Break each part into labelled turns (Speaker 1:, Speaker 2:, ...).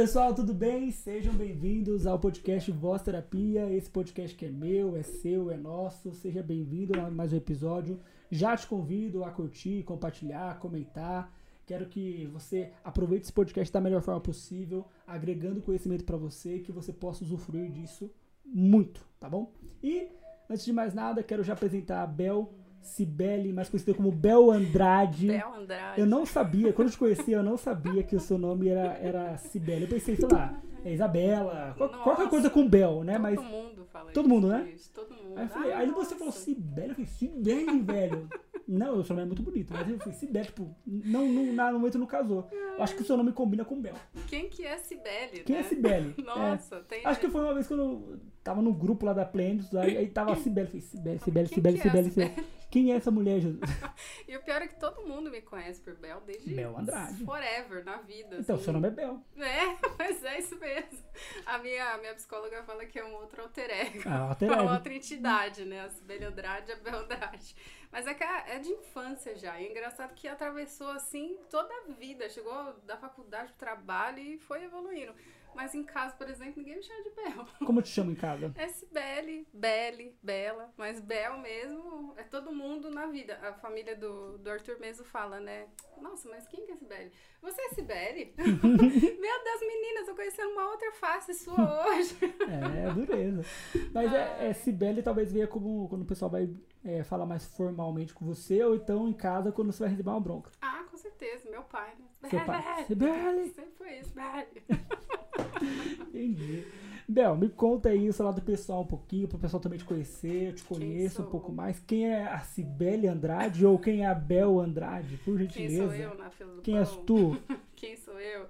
Speaker 1: pessoal, tudo bem? Sejam bem-vindos ao podcast Voz Terapia. Esse podcast que é meu, é seu, é nosso. Seja bem-vindo a mais um episódio. Já te convido a curtir, compartilhar, comentar. Quero que você aproveite esse podcast da melhor forma possível, agregando conhecimento para você e que você possa usufruir disso muito, tá bom? E antes de mais nada, quero já apresentar a Bel Cibele, mais conhecida como Bel Andrade.
Speaker 2: Bel Andrade.
Speaker 1: Eu não sabia, quando eu te conheci, eu não sabia que o seu nome era, era Cibele. Eu pensei, sei lá, é Isabela, qual-
Speaker 2: Nossa,
Speaker 1: qualquer coisa com Bel, né?
Speaker 2: Todo
Speaker 1: Mas
Speaker 2: mundo fala
Speaker 1: Todo
Speaker 2: isso,
Speaker 1: mundo, né?
Speaker 2: isso, todo mundo.
Speaker 1: Aí, eu falei, aí você falou. Cibele, eu falei, Cibele, velho. Não, o seu nome é muito bonito, mas eu falei, Cibele, tipo, não, não, na- no momento não casou. Eu acho que o seu nome combina com Bel.
Speaker 2: Quem que é Cibele,
Speaker 1: Quem
Speaker 2: né?
Speaker 1: é Cibele?
Speaker 2: Nossa, tem
Speaker 1: É. Acho que foi uma vez quando eu tava no grupo lá da Plendis, aí, aí tava a Cibele, eu falei, Cibele, Cibele,
Speaker 2: Quem
Speaker 1: Cibele,
Speaker 2: é
Speaker 1: Cibele, Cibele. Quem é essa mulher, Jesus?
Speaker 2: E o pior é que todo mundo me conhece por Bel desde
Speaker 1: Bel Andrade.
Speaker 2: forever, na vida.
Speaker 1: Então,
Speaker 2: assim.
Speaker 1: seu nome é Bel.
Speaker 2: É, mas é isso mesmo. A minha, a minha psicóloga fala que é um outro alter ego.
Speaker 1: Ah, alter
Speaker 2: É
Speaker 1: ego.
Speaker 2: uma outra entidade, né? A Sibeli Andrade a Bel Andrade. Mas é que é é de infância já. E é engraçado que atravessou, assim, toda a vida. Chegou da faculdade pro trabalho e foi evoluindo. Mas em casa, por exemplo, ninguém me chama de Bel.
Speaker 1: Como te chamo em casa?
Speaker 2: É Sibeli, Belle, Bela. Mas Bel mesmo é todo mundo na vida. A família do, do Arthur mesmo fala, né? Nossa, mas quem que é Sibeli? Você é Sibeli? Meu Deus, meninas, eu conhecendo uma outra face sua hoje.
Speaker 1: É, dureza. Mas é, é Cibele talvez venha como quando o pessoal vai é, falar mais formalmente com você, ou então em casa quando você vai receber uma bronca.
Speaker 2: Ah, com certeza, meu pai, né?
Speaker 1: Seu pai. Sibeli!
Speaker 2: Sempre foi isso, Sibeli.
Speaker 1: Entendi. Bel, me conta aí o seu lado pessoal um pouquinho, para o pessoal também te conhecer, eu te
Speaker 2: Quem
Speaker 1: conheço um pouco mais. Quem é a Cibele Andrade ou quem é a Bel Andrade, por
Speaker 2: Quem
Speaker 1: gentileza?
Speaker 2: sou eu na fila do
Speaker 1: Quem
Speaker 2: pão?
Speaker 1: és tu?
Speaker 2: Quem sou eu?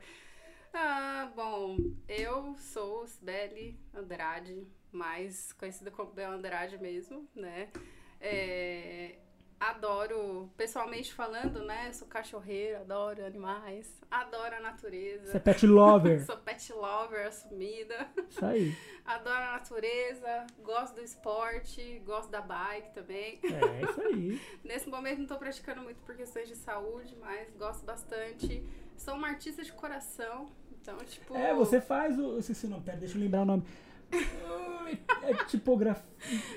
Speaker 2: Ah, bom, eu sou Sibeli Andrade, mais conhecida como Bel Andrade mesmo, né? É, adoro, pessoalmente falando, né? Sou cachorreira, adoro animais, adoro a
Speaker 1: Você é
Speaker 2: natureza.
Speaker 1: pet lover.
Speaker 2: Sou pet lover assumida.
Speaker 1: Isso aí.
Speaker 2: Adoro a natureza, gosto do esporte, gosto da bike também.
Speaker 1: É isso aí.
Speaker 2: Nesse momento não tô praticando muito por questões de saúde, mas gosto bastante. Sou uma artista de coração, então, tipo.
Speaker 1: É, você faz o. Eu esqueci o nome, pera, deixa eu lembrar o nome. É tipografia.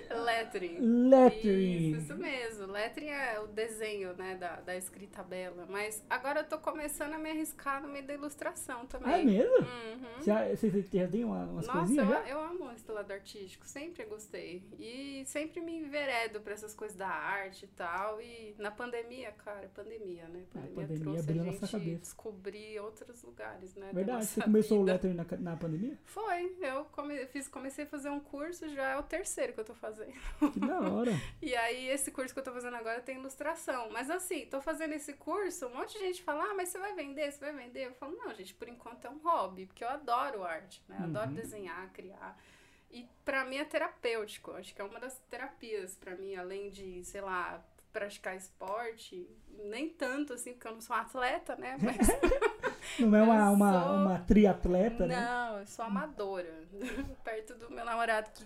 Speaker 2: Lettering.
Speaker 1: Lettering.
Speaker 2: Isso, isso mesmo. Lettering é o desenho, né, da, da escrita bela. Mas agora eu tô começando a me arriscar no meio da ilustração também.
Speaker 1: Ah, é mesmo?
Speaker 2: Uhum.
Speaker 1: Já, você você já tem uma, umas
Speaker 2: Nossa,
Speaker 1: coisinhas
Speaker 2: eu,
Speaker 1: já?
Speaker 2: eu amo esse lado artístico, sempre gostei. E sempre me enveredo pra essas coisas da arte e tal. E na pandemia, cara, pandemia, né?
Speaker 1: A
Speaker 2: Pandemia,
Speaker 1: pandemia
Speaker 2: trouxe
Speaker 1: abriu
Speaker 2: a
Speaker 1: nossa
Speaker 2: gente
Speaker 1: cabeça.
Speaker 2: descobrir outros lugares, né? da
Speaker 1: Verdade,
Speaker 2: nossa
Speaker 1: você começou o
Speaker 2: vida.
Speaker 1: lettering na, na pandemia?
Speaker 2: Foi, eu come, fiz, comecei a fazer um curso, já é o terceiro que eu tô fazendo.
Speaker 1: Que da hora.
Speaker 2: E aí, esse curso que eu tô fazendo agora tem ilustração. Mas assim, tô fazendo esse curso, um monte de gente fala, ah, mas você vai vender, você vai vender? Eu falo, não, gente, por enquanto é um hobby, porque eu adoro arte, né? Eu Adoro
Speaker 1: Uhum.
Speaker 2: desenhar, criar. E pra mim é terapêutico. Acho que é uma das terapias pra mim, além de, sei lá, praticar esporte. Nem tanto assim, porque eu não sou atleta, né? Mas
Speaker 1: Não é uma,
Speaker 2: Eu
Speaker 1: uma,
Speaker 2: sou-
Speaker 1: uma triatleta, né?
Speaker 2: não, eu sou amadora. Perto do meu namorado que,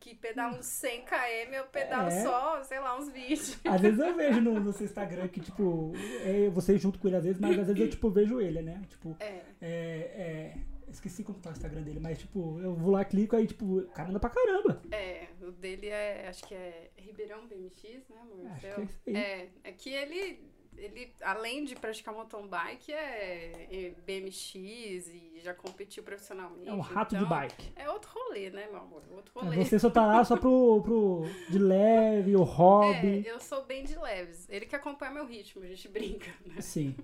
Speaker 2: que pedala uns 100 km, eu pedalo
Speaker 1: É.
Speaker 2: só, sei lá, uns 20.
Speaker 1: Às vezes eu vejo no, no seu Instagram que, tipo, é você junto com ele às vezes, mas às vezes eu, tipo, vejo ele, né? Tipo,
Speaker 2: É.
Speaker 1: é, é, esqueci como tá o Instagram dele, mas, tipo, eu vou lá, clico, aí, tipo, o cara anda pra caramba.
Speaker 2: É, o dele é, acho que é Ribeirão BMX, né, amor?
Speaker 1: Acho que é aí.
Speaker 2: É, é que ele, ele, além de praticar mountain bike, é, é BMX e já competiu profissionalmente.
Speaker 1: É um rato de
Speaker 2: então,
Speaker 1: bike.
Speaker 2: É outro rolê, né, meu amor? Outro
Speaker 1: É,
Speaker 2: rolê.
Speaker 1: Você só tá lá só pro, pro de leve, o hobby.
Speaker 2: É, eu sou bem de leves. Ele que acompanha meu ritmo, a gente brinca, né?
Speaker 1: Sim.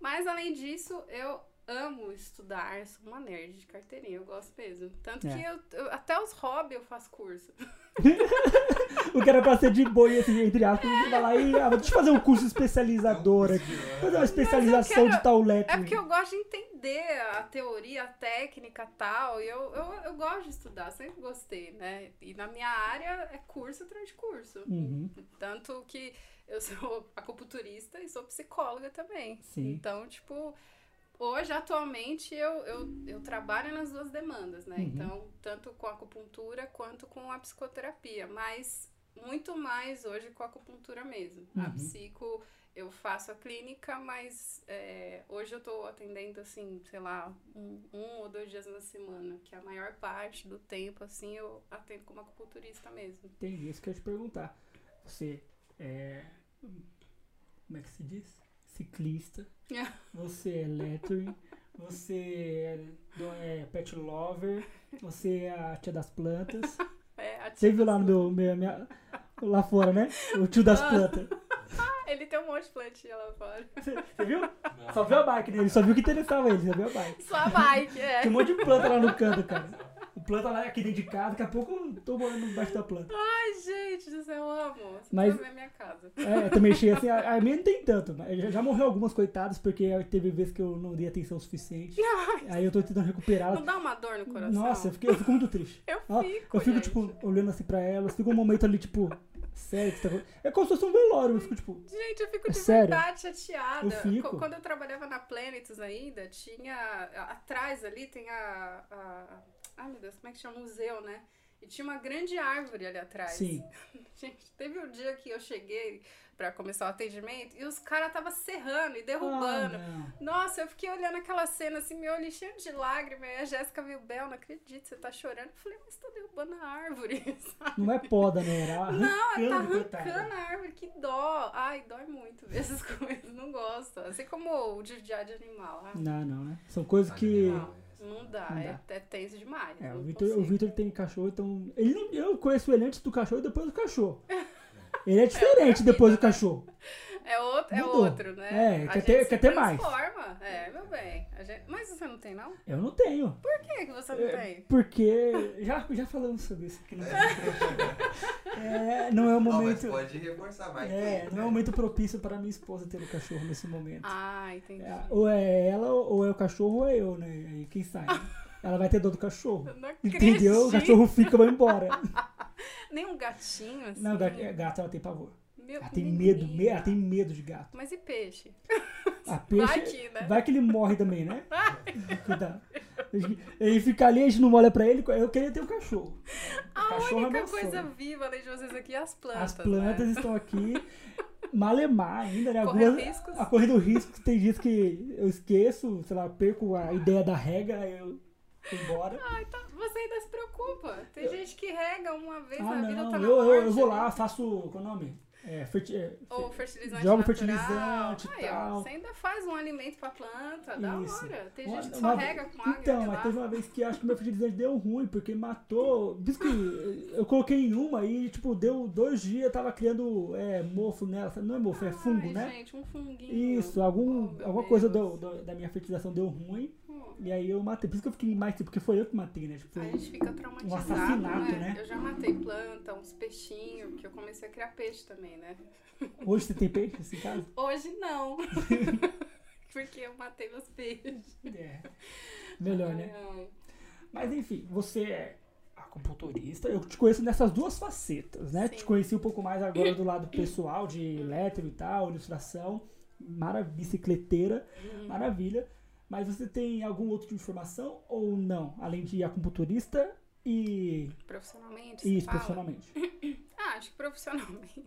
Speaker 2: Mas além disso, eu amo estudar, sou uma nerd de carteirinha, eu gosto mesmo. Tanto
Speaker 1: É.
Speaker 2: que eu, eu- até os hobbies eu faço curso.
Speaker 1: O que era pra ser de boi, assim, entre aspas, você vai lá e, ah, deixa eu fazer um curso especializador aqui. Fazer uma especialização
Speaker 2: quero-
Speaker 1: de tal
Speaker 2: É
Speaker 1: lettering.
Speaker 2: porque eu gosto de entender a teoria, a técnica e tal. E eu, eu, eu gosto de estudar, sempre gostei, né? E na minha área é curso atrás de curso.
Speaker 1: Uhum.
Speaker 2: Tanto que eu sou acupunturista e sou psicóloga também.
Speaker 1: Sim.
Speaker 2: Então, tipo, hoje, atualmente, eu, eu, eu trabalho nas duas demandas, né?
Speaker 1: Uhum.
Speaker 2: Então, tanto com a acupuntura quanto com a psicoterapia. Mas muito mais hoje com a acupuntura mesmo. A
Speaker 1: Uhum.
Speaker 2: psico, eu faço a clínica, mas é, hoje eu tô atendendo, assim, sei lá, um, um ou dois dias na semana, que a maior parte do tempo, assim, eu atendo como acupunturista mesmo.
Speaker 1: Entendi, isso que eu ia te perguntar. Você é. Como é que se diz? Ciclista. Você é lettering. Você é, é pet lover. Você é a tia das plantas.
Speaker 2: É, a
Speaker 1: Você viu lá no meu. minha- minha- lá fora, né? O tio das
Speaker 2: Ah.
Speaker 1: plantas.
Speaker 2: Ele tem um monte de plantinha lá fora.
Speaker 1: Você, você viu? Só viu a bike dele, só viu o que interessava ele, só viu a bike.
Speaker 2: Só a bike, é.
Speaker 1: Tem um monte de planta lá no canto, cara. Planta lá aqui dentro de casa, daqui a pouco eu tô morando embaixo da planta.
Speaker 2: Ai, gente do céu, eu amo. Você
Speaker 1: Mas-
Speaker 2: ver minha casa.
Speaker 1: É, eu também achei assim, a, a minha não tem tanto, mas já, já morreu algumas coitadas, porque teve vezes que eu não dei atenção suficiente. Aí eu tô tentando recuperar.
Speaker 2: Não dá uma dor no coração?
Speaker 1: Nossa, eu, fiquei, eu fico muito triste.
Speaker 2: Eu fico,
Speaker 1: eu fico,
Speaker 2: gente.
Speaker 1: tipo, olhando assim pra elas, fica um momento ali, tipo, sério, que tá? É como se fosse um velório, eu fico, tipo,
Speaker 2: Gente, eu fico
Speaker 1: É
Speaker 2: de
Speaker 1: sério?
Speaker 2: verdade chateada.
Speaker 1: Eu fico.
Speaker 2: Qu- Quando eu trabalhava na Planetus ainda, tinha. Atrás ali tem a. a ai meu Deus, como é que chama? Museu, né? E tinha uma grande árvore ali atrás.
Speaker 1: sim.
Speaker 2: Gente, teve um dia que eu cheguei pra começar o atendimento e os caras estavam serrando e derrubando.
Speaker 1: Ah, não.
Speaker 2: Nossa, eu fiquei olhando aquela cena assim, meu olho cheio de lágrimas. E a Jéssica viu, Bel, não acredito, você tá chorando. Eu falei, mas tá derrubando a árvore.
Speaker 1: Não é poda, né? Era
Speaker 2: Não, tá arrancando a árvore, que dó. Ai, dói muito ver essas coisas, não gosto. Assim como o judiar de animal. ah,
Speaker 1: Não, não, né? São coisas que.
Speaker 2: Não, não dá,
Speaker 1: Não
Speaker 2: é,
Speaker 1: dá.
Speaker 2: é tenso demais.
Speaker 1: É, o. Vitor tem cachorro, então. Ele não, eu conheço ele antes do cachorro e depois do cachorro. Ele é diferente depois do
Speaker 2: né?
Speaker 1: cachorro.
Speaker 2: É outro, é outro, né?
Speaker 1: É, quer ter- quer ter mais.
Speaker 2: transforma. É, meu bem. A gente- Mas você não tem, não?
Speaker 1: Eu não tenho.
Speaker 2: Por que, que você não
Speaker 1: É,
Speaker 2: tem?
Speaker 1: Porque. Já, já falamos sobre isso aqui no é, Não é o
Speaker 3: Não, mas
Speaker 1: momento.
Speaker 3: pode reforçar mais.
Speaker 1: É, não é o momento propício para minha esposa ter o cachorro nesse momento.
Speaker 2: Ah, entendi.
Speaker 1: É, ou é ela, ou é o cachorro, ou é eu, né? Aí quem sabe? Ela vai ter dor do cachorro. Entendeu? O cachorro fica e vai embora.
Speaker 2: Nem um gatinho, assim.
Speaker 1: Não, gato, gato ela tem pavor.
Speaker 2: Meu
Speaker 1: Ela tem medo,
Speaker 2: menina.
Speaker 1: ela tem medo de gato.
Speaker 2: Mas e peixe?
Speaker 1: A peixe.
Speaker 2: Vai que, né?
Speaker 1: Vai que ele morre também, né? Cuidado. Ele fica ali, a gente não olha pra ele. Eu queria ter um cachorro.
Speaker 2: A
Speaker 1: cachorro é
Speaker 2: única
Speaker 1: meu
Speaker 2: coisa
Speaker 1: sonho.
Speaker 2: viva além de vocês aqui é as plantas.
Speaker 1: As plantas
Speaker 2: né?
Speaker 1: estão aqui. Malemar ainda, né?
Speaker 2: Correndo
Speaker 1: Algumas-
Speaker 2: riscos.
Speaker 1: A corrida do risco, tem dias que eu esqueço, sei lá, perco a ideia da rega, aí eu embora.
Speaker 2: Ai, tá. Você ainda se preocupa. Tem gente que rega uma vez
Speaker 1: Ah,
Speaker 2: na vida,
Speaker 1: não,
Speaker 2: tá na
Speaker 1: eu, eu, eu vou lá, faço. Qual é o nome? É, ferti- é,
Speaker 2: Ou fertilizante
Speaker 1: Joga fertilizante tal.
Speaker 2: Você ainda faz um alimento pra planta, da hora. Tem gente que só rega com água.
Speaker 1: Então, mas teve uma vez que eu acho que meu fertilizante deu ruim, porque matou. Diz que eu coloquei em uma e, tipo, deu dois dias, tava criando é, mofo nela. Não é mofo, é fungo,
Speaker 2: Ai,
Speaker 1: né?
Speaker 2: gente, um funguinho.
Speaker 1: Isso, algum,
Speaker 2: Oh,
Speaker 1: alguma coisa
Speaker 2: Deus.
Speaker 1: do- do- da minha fertilização deu ruim.
Speaker 2: Hum.
Speaker 1: E aí eu matei. Por isso que eu fiquei mais tempo, porque foi eu que matei, né? Tipo,
Speaker 2: A gente fica traumatizado,
Speaker 1: assassinato,
Speaker 2: né?
Speaker 1: né?
Speaker 2: Eu já matei planta, uns peixinhos, que eu comecei a criar peixe também, né?
Speaker 1: hoje você tem peixe assim, em casa?
Speaker 2: Hoje não. Porque eu matei meus peixes.
Speaker 1: É. Melhor, né?
Speaker 2: Ai, ai.
Speaker 1: Mas enfim, você é acupunturista. Eu te conheço nessas duas facetas, né?
Speaker 2: Sim.
Speaker 1: Te conheci um pouco mais agora do lado pessoal, de elétrico e tal, ilustração. Mara bicicleteira,
Speaker 2: Uhum.
Speaker 1: maravilha. Mas você tem algum outro tipo de formação ou não? Além de acupunturista e
Speaker 2: Profissionalmente?
Speaker 1: isso,
Speaker 2: fala?
Speaker 1: profissionalmente.
Speaker 2: Ah, acho que profissionalmente.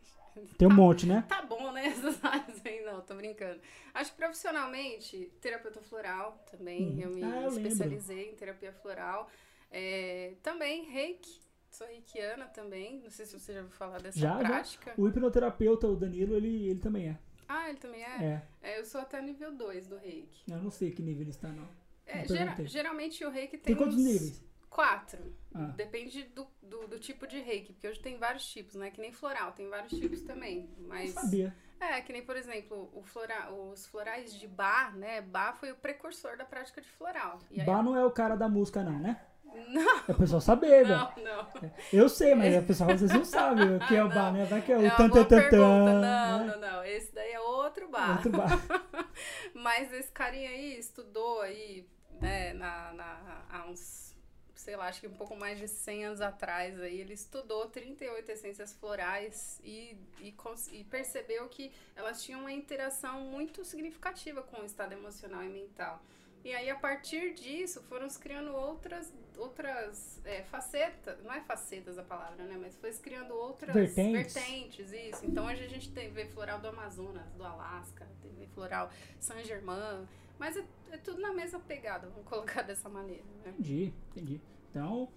Speaker 1: Tem um monte, né?
Speaker 2: Tá bom, né? Essas áreas aí, não, tô brincando. Acho que profissionalmente, terapeuta floral também.
Speaker 1: Uhum.
Speaker 2: Eu me
Speaker 1: Ah, eu lembro.
Speaker 2: especializei em terapia floral. É, também reiki. Sou reikiana também. Não sei se você já ouviu falar dessa
Speaker 1: Já, já.
Speaker 2: prática.
Speaker 1: O hipnoterapeuta, o Danilo, ele, ele também é.
Speaker 2: Ah, ele também é?
Speaker 1: É.
Speaker 2: É, eu sou até nível 2 do reiki.
Speaker 1: Eu não sei que nível ele está, não.
Speaker 2: É,
Speaker 1: Não
Speaker 2: gera- geralmente o reiki tem,
Speaker 1: Tem quantos níveis?
Speaker 2: Quatro.
Speaker 1: Ah.
Speaker 2: Depende do, do, do tipo de reiki, porque hoje tem vários tipos, né? Que nem floral, tem vários tipos também. Mas.
Speaker 1: Não sabia.
Speaker 2: É, que nem, por exemplo, o flora, os florais de Bach, né? Bach foi o precursor da prática de floral. E aí-
Speaker 1: não é o cara da música, não, né?
Speaker 2: Não,
Speaker 1: É o pessoal saber, velho.
Speaker 2: não, não.
Speaker 1: Eu sei, mas o pessoal às vezes não sabe o que é o
Speaker 2: Não.
Speaker 1: bar, né? Vai que é o
Speaker 2: É uma boa pergunta. Não,
Speaker 1: né?
Speaker 2: não, não. Esse daí é outro bar.
Speaker 1: Outro bar.
Speaker 2: Mas esse carinha aí estudou aí, né, na, na, há uns, sei lá, acho que um pouco mais de 100 anos atrás aí, ele estudou 38 essências florais e, e, cons- e percebeu que elas tinham uma interação muito significativa com o estado emocional e mental. E aí, a partir disso, foram se criando outras, outras é, facetas, não é facetas a palavra, né? Mas foi se criando outras
Speaker 1: Vertentes.
Speaker 2: vertentes, isso. Então, hoje a gente tem veio floral do Amazonas, do Alasca, tem veio floral Saint Germain, mas é, é tudo na mesma pegada, vamos colocar dessa maneira, né?
Speaker 1: Entendi, entendi. Então,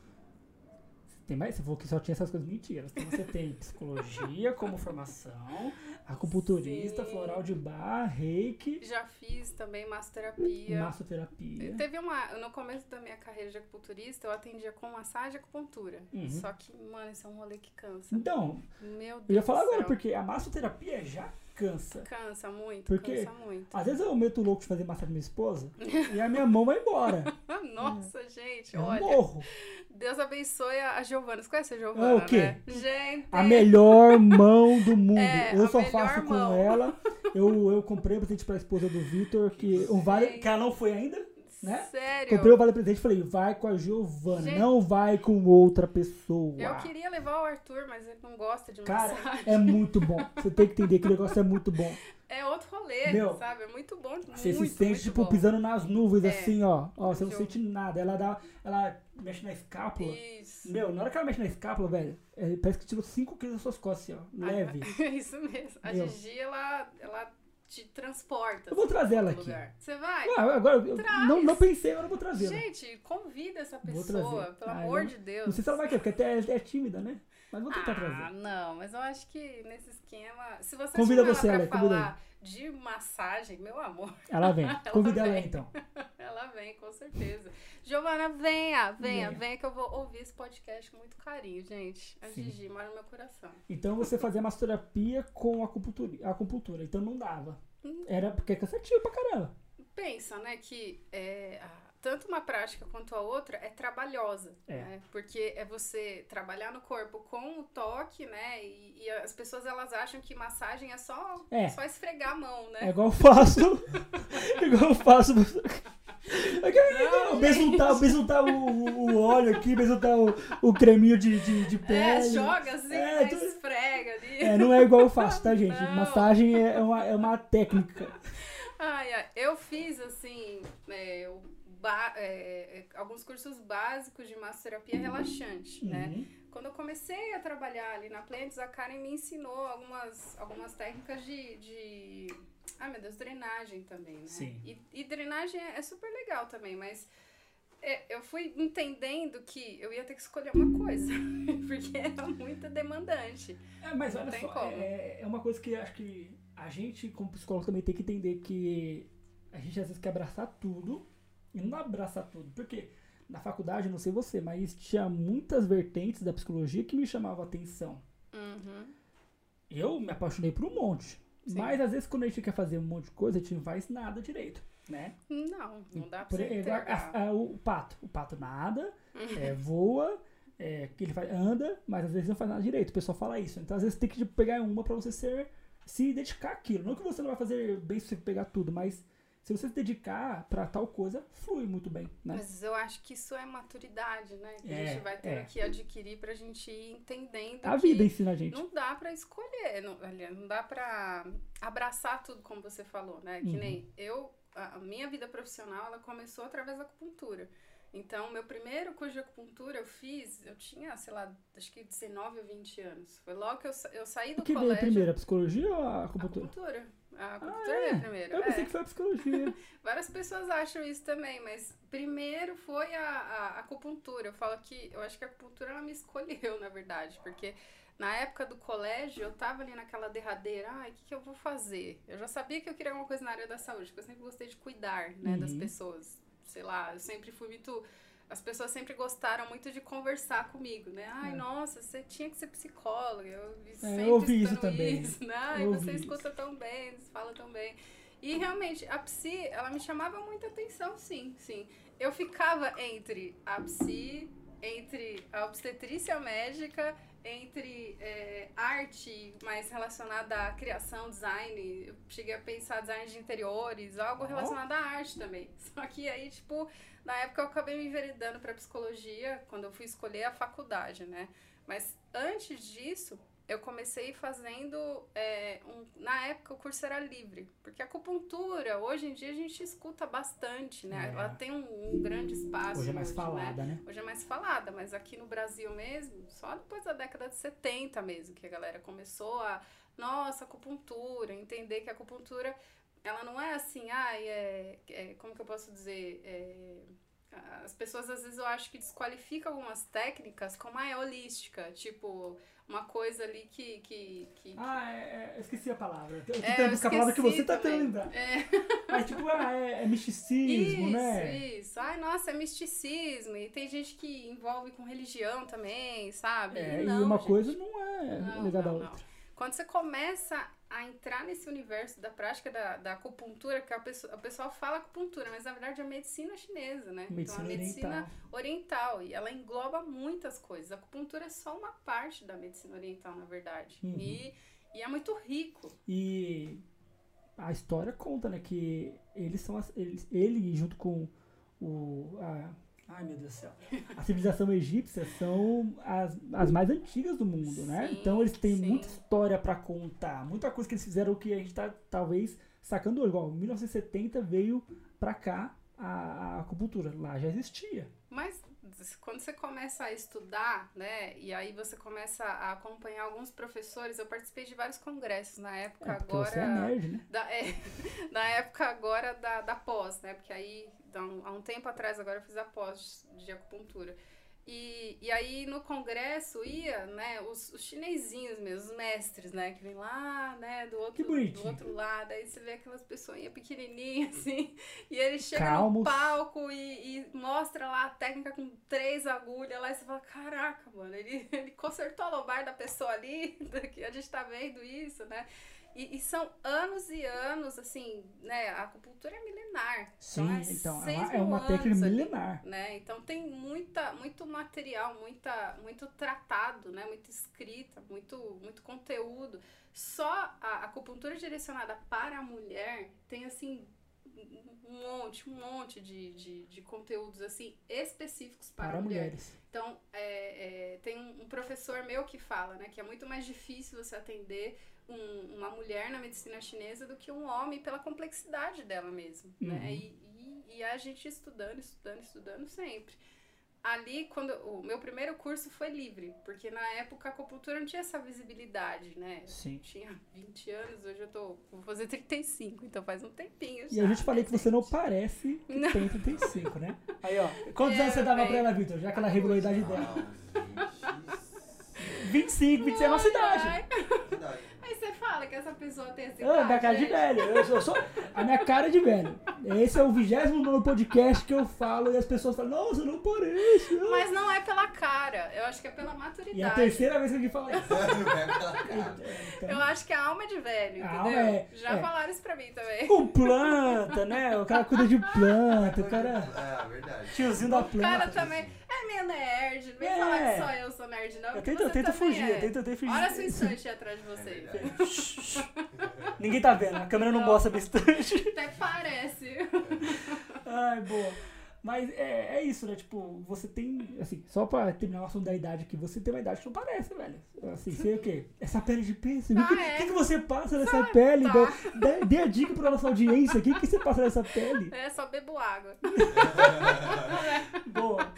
Speaker 1: tem mais? Você falou que só tinha essas coisas mentiras. Então você tem psicologia como formação, acupunturista,
Speaker 2: Sim.
Speaker 1: floral de bar, reiki,
Speaker 2: Já fiz também massoterapia.
Speaker 1: massoterapia.
Speaker 2: Teve uma. No começo da minha carreira de acupunturista, eu atendia com massagem e acupuntura.
Speaker 1: Uhum.
Speaker 2: Só que, mano, isso é um rolê que cansa.
Speaker 1: Então,
Speaker 2: Meu Deus.
Speaker 1: eu ia falar agora, porque a massoterapia já cansa.
Speaker 2: Cansa muito,
Speaker 1: Porque-
Speaker 2: cansa muito.
Speaker 1: Às vezes eu meto louco de fazer massagem na minha esposa e a minha mão vai embora.
Speaker 2: Nossa, gente,
Speaker 1: Eu
Speaker 2: olha.
Speaker 1: morro.
Speaker 2: Deus abençoe a Giovana. Você conhece a Giovana?
Speaker 1: É o quê?
Speaker 2: Né? Gente.
Speaker 1: A melhor mão do mundo.
Speaker 2: É,
Speaker 1: eu só faço com
Speaker 2: mão.
Speaker 1: ela. Eu, eu comprei um presente pra esposa do Vitor, que um vale, que ela não foi ainda. Né?
Speaker 2: Sério.
Speaker 1: Comprei o vale presente e falei, vai com a Giovana,
Speaker 2: Gente.
Speaker 1: não vai com outra pessoa.
Speaker 2: Eu queria levar o Arthur, mas ele não gosta de
Speaker 1: Cara,
Speaker 2: massagem.
Speaker 1: é muito bom. Você tem que entender que o negócio é muito bom.
Speaker 2: É outro rolê,
Speaker 1: Meu,
Speaker 2: sabe? É muito bom.
Speaker 1: Você
Speaker 2: muito,
Speaker 1: se sente, tipo,
Speaker 2: bom.
Speaker 1: pisando nas nuvens,
Speaker 2: É.
Speaker 1: assim, ó. Ó, você não sente nada. Ela dá. Ela mexe na escápula.
Speaker 2: Isso.
Speaker 1: Meu, na hora que ela mexe na escápula, velho, é, parece que tirou 5 quilos das suas costas, assim, ó. Leve.
Speaker 2: É isso mesmo. A
Speaker 1: Meu.
Speaker 2: Gigi, ela, ela te transporta.
Speaker 1: Eu vou
Speaker 2: assim,
Speaker 1: trazer ela aqui.
Speaker 2: lugar. Você vai?
Speaker 1: Ah, agora, não, não pensei, agora eu vou trazê-la.
Speaker 2: Gente, convida essa pessoa,
Speaker 1: trazer.
Speaker 2: pelo
Speaker 1: Ah,
Speaker 2: amor
Speaker 1: eu-
Speaker 2: de Deus.
Speaker 1: Não sei se ela vai querer, porque até é, é tímida, né? Mas vou tentar
Speaker 2: Ah,
Speaker 1: trazer.
Speaker 2: não, mas eu acho que nesse esquema. Se você
Speaker 1: Convida você,
Speaker 2: ela falar de massagem, meu amor,
Speaker 1: Ela vem. Convida ela
Speaker 2: vem.
Speaker 1: aí, então.
Speaker 2: ela vem, com certeza. Giovana, venha, venha,
Speaker 1: Venha.
Speaker 2: venha que eu vou ouvir esse podcast com muito carinho, gente. A
Speaker 1: Sim.
Speaker 2: Gigi mora no meu coração.
Speaker 1: Então você fazia massoterapia com acupuntura, acupuntura. Então não dava.
Speaker 2: Hum.
Speaker 1: Era porque é cansativo pra caramba.
Speaker 2: Pensa, né, que é, a- tanto uma prática quanto a outra é trabalhosa,
Speaker 1: É.
Speaker 2: né? Porque é você trabalhar no corpo com o toque, né? E, e as pessoas elas acham que massagem é só,
Speaker 1: É.
Speaker 2: só esfregar a mão, né?
Speaker 1: É igual eu faço. igual eu faço. É que-
Speaker 2: Não,
Speaker 1: besuntar, besuntar o, o- o óleo aqui, besuntar o, o creminho de, de, de
Speaker 2: É,
Speaker 1: pele.
Speaker 2: joga assim,
Speaker 1: É,
Speaker 2: né,
Speaker 1: tu-
Speaker 2: esfrega ali.
Speaker 1: É, não é igual eu faço, tá, gente?
Speaker 2: Não.
Speaker 1: Massagem é uma, é uma técnica.
Speaker 2: Ai, ai, eu fiz, assim, é, ba- é, é, alguns cursos básicos de massoterapia relaxante, né?
Speaker 1: Uhum.
Speaker 2: Quando eu comecei a trabalhar ali na Plentes, a Karen me ensinou algumas, algumas técnicas de, de. Ai meu Deus, drenagem também, né?
Speaker 1: Sim.
Speaker 2: E, e drenagem é, é super legal também, mas é, eu fui entendendo que eu ia ter que escolher uma coisa, porque era muito demandante.
Speaker 1: É, mas olha só, é, é uma coisa que acho que a gente, como psicólogo, também tem que entender que a gente às vezes quer abraçar tudo e não abraçar tudo. Porque na faculdade, não sei você, mas tinha muitas vertentes da psicologia que me chamavam a atenção.
Speaker 2: Uhum.
Speaker 1: Eu me apaixonei por um monte.
Speaker 2: Sim.
Speaker 1: Mas às vezes quando a gente quer fazer um monte de coisa, a gente não faz nada direito, né?
Speaker 2: Não, não dá pra
Speaker 1: Por,
Speaker 2: você
Speaker 1: é, a- a- o pato. O pato nada, é, voa, é, ele faz, anda, mas às vezes não faz nada direito. O pessoal fala isso. Então às vezes tem que pegar uma pra você ser, se dedicar àquilo. Não que você não vai fazer bem se você pegar tudo, mas se você se dedicar pra tal coisa, flui muito bem, né?
Speaker 2: Mas eu acho que isso é maturidade, né? Que a
Speaker 1: É,
Speaker 2: gente vai tendo
Speaker 1: é.
Speaker 2: que adquirir pra gente ir entendendo
Speaker 1: A
Speaker 2: que
Speaker 1: vida ensina a gente.
Speaker 2: não dá pra escolher, não, aliás, não dá pra abraçar tudo como você falou, né? Que
Speaker 1: Uhum.
Speaker 2: nem eu, a a minha vida profissional, ela começou através da acupuntura. Então, meu primeiro curso de acupuntura eu fiz, eu tinha, sei lá, acho que 19 ou 20 anos. Foi logo que eu, eu saí do
Speaker 1: O que veio
Speaker 2: colégio.
Speaker 1: primeiro, a psicologia ou a acupuntura?
Speaker 2: Acupuntura. A
Speaker 1: Ah,
Speaker 2: acupuntura
Speaker 1: é?
Speaker 2: veio primeiro.
Speaker 1: Eu pensei
Speaker 2: é.
Speaker 1: que foi a psicologia.
Speaker 2: Várias pessoas acham isso também, mas primeiro foi a, a, acupuntura. Eu falo que eu acho que a acupuntura ela me escolheu, na verdade, porque na época do colégio eu tava ali naquela derradeira, ai, o que, que eu vou fazer? Eu já sabia que eu queria alguma coisa na área da saúde, porque eu sempre gostei de cuidar, né, das
Speaker 1: Uhum.
Speaker 2: pessoas. Sei lá, eu sempre fui muito. As pessoas sempre gostaram muito de conversar comigo, né? Ai,
Speaker 1: É.
Speaker 2: nossa, você tinha que ser psicóloga. Eu vi
Speaker 1: É, eu
Speaker 2: sempre
Speaker 1: ouvi isso também.
Speaker 2: isso, né? Ai, você
Speaker 1: ouvi
Speaker 2: escuta tão bem, você fala tão bem. E realmente, a psi, ela me chamava muita atenção, sim, sim. Eu ficava entre a psi, entre a obstetrícia médica, entre é, arte mais relacionada à criação, design. Eu cheguei a pensar design de interiores, algo relacionado à arte também. Só que aí, tipo, na época eu acabei me enveredando para psicologia, quando eu fui escolher a faculdade, né? Mas antes disso, eu comecei fazendo. é, um- na época o curso era livre, porque a acupuntura, hoje em dia a gente escuta bastante, né?
Speaker 1: É.
Speaker 2: Ela tem um, um grande espaço.
Speaker 1: Hoje é mais
Speaker 2: né?
Speaker 1: falada, né?
Speaker 2: Hoje é mais falada, mas aqui no Brasil mesmo, só depois da década de 70 mesmo, que a galera começou a, nossa, acupuntura, entender que a acupuntura, ela não é assim, ai, é, é como que eu posso dizer, é, as pessoas às vezes eu acho que desqualificam algumas técnicas como a é holística, tipo, uma coisa ali que. que, que
Speaker 1: Ah, é, é, esqueci a palavra. Eu tô
Speaker 2: É,
Speaker 1: tentando buscar a palavra que você tá tentando lembrar.
Speaker 2: É.
Speaker 1: Mas tipo, ah, é, é misticismo,
Speaker 2: isso,
Speaker 1: né?
Speaker 2: isso. Ai, nossa, é misticismo. E tem gente que envolve com religião também, sabe?
Speaker 1: É,
Speaker 2: não,
Speaker 1: e uma
Speaker 2: gente.
Speaker 1: coisa não é
Speaker 2: Não,
Speaker 1: ligada à
Speaker 2: não, não.
Speaker 1: outra.
Speaker 2: Quando você começa a entrar nesse universo da prática da, da acupuntura, que a pessoa, a pessoa fala acupuntura, mas na verdade é medicina chinesa, né?
Speaker 1: Medicina
Speaker 2: então, a medicina
Speaker 1: oriental.
Speaker 2: oriental. E ela engloba muitas coisas. A acupuntura é só uma parte da medicina oriental, na verdade.
Speaker 1: Uhum.
Speaker 2: E, e é muito rico.
Speaker 1: E a história conta, né, que eles são as, eles, ele junto com o a, ai meu Deus do céu. A civilização egípcia são as, as mais antigas do mundo, né?
Speaker 2: Sim,
Speaker 1: Então eles têm
Speaker 2: sim.
Speaker 1: muita história pra contar, muita coisa que eles fizeram que a gente tá talvez sacando hoje, igual em 1970 veio pra cá a, a acupuntura, lá já existia.
Speaker 2: Mas quando você começa a estudar, né, e aí você começa a acompanhar alguns professores, eu participei de vários congressos na época
Speaker 1: É,
Speaker 2: agora.
Speaker 1: você é nerd, né?
Speaker 2: Da, é, na época agora da, da pós, né? Porque aí, há um, há um tempo atrás, agora eu fiz a pós de, acupuntura. E, e aí no congresso ia, né, os, os chinesinhos mesmo, os mestres, né, que vem lá, né, do outro, do outro lado, aí você vê aquelas pessoinhas pequenininhas, assim, e ele chega
Speaker 1: Calmos.
Speaker 2: no palco e, e mostra lá a técnica com três agulhas lá, e você fala, caraca, mano, ele, ele consertou a lombar da pessoa ali, que a gente tá vendo isso, né, e, e são anos e anos, assim, né? A acupuntura é milenar.
Speaker 1: Sim,
Speaker 2: é
Speaker 1: então, é uma, é uma técnica
Speaker 2: ali,
Speaker 1: milenar.
Speaker 2: né? Então tem muita, muito material, muita, muito tratado, né? Muita escrita, muito, muito conteúdo. Só a acupuntura direcionada para a mulher tem, assim, um monte, um monte de, de, de conteúdos, assim, específicos para,
Speaker 1: Para
Speaker 2: mulher.
Speaker 1: mulheres.
Speaker 2: Então, é, é, tem um, um professor meu que fala, né, que é muito mais difícil você atender um- uma mulher na medicina chinesa do que um homem pela complexidade dela mesmo,
Speaker 1: Uhum.
Speaker 2: né? E, e, e a gente estudando, estudando, estudando sempre. Ali, quando o meu primeiro curso foi livre, porque na época a acupuntura não tinha essa visibilidade, né?
Speaker 1: Sim.
Speaker 2: Eu tinha 20 anos, hoje eu tô, vou fazer 35, então faz um tempinho
Speaker 1: E
Speaker 2: já,
Speaker 1: eu já te falei
Speaker 2: né,
Speaker 1: que você não
Speaker 2: gente?
Speaker 1: parece que
Speaker 2: Não.
Speaker 1: tem 35, né? Aí, ó. Quantos
Speaker 2: É,
Speaker 1: anos você dava
Speaker 2: bem.
Speaker 1: pra ela, Vitor? Já que ela revelou a idade dela.
Speaker 3: Ah,
Speaker 1: 25, 26 é a nossa idade.
Speaker 2: Ai,
Speaker 3: verdade.
Speaker 2: Aí você fala que essa pessoa tem essa
Speaker 1: Ah,
Speaker 2: idade,
Speaker 1: minha cara de velho. Eu sou, eu sou- a minha cara é de velho. Esse é o 29 podcast que eu falo e as pessoas falam, nossa, não parece. ah."
Speaker 2: Mas não é pela cara, eu acho que é pela maturidade.
Speaker 1: E é a terceira vez que alguém fala isso.
Speaker 3: É pela cara.
Speaker 1: Então,
Speaker 2: Eu acho que a alma é de velho,
Speaker 1: A
Speaker 2: entendeu?
Speaker 1: alma é-
Speaker 2: Já
Speaker 1: é.
Speaker 2: falaram isso pra mim também.
Speaker 1: com planta, né? O cara cuida de planta, o cara.
Speaker 3: É, verdade.
Speaker 1: Tiozinho da
Speaker 2: O
Speaker 1: planta.
Speaker 2: cara também é meio nerd, não vem
Speaker 1: É.
Speaker 2: falar que só eu sou nerd, não.
Speaker 1: Eu tento, eu tento fugir,
Speaker 2: é.
Speaker 1: eu tento, fugir.
Speaker 2: Olha a sua estante atrás de
Speaker 3: É
Speaker 2: você.
Speaker 3: verdade.
Speaker 1: Ninguém tá vendo, a câmera não,
Speaker 2: Não.
Speaker 1: mostra bastante.
Speaker 2: Até parece.
Speaker 1: Ai, boa. Mas é, é isso, né? Tipo, você tem, assim, só pra terminar o assunto da idade aqui, você tem uma idade que não parece, velho. Assim, você o quê? Essa pele de pêssego? O que,
Speaker 2: Ah, é?
Speaker 1: que, que você passa nessa pele?
Speaker 2: tá.
Speaker 1: Dê, dê- a dica pra nossa audiência aqui, o que você passa nessa pele?
Speaker 2: É, só bebo água.
Speaker 1: Boa.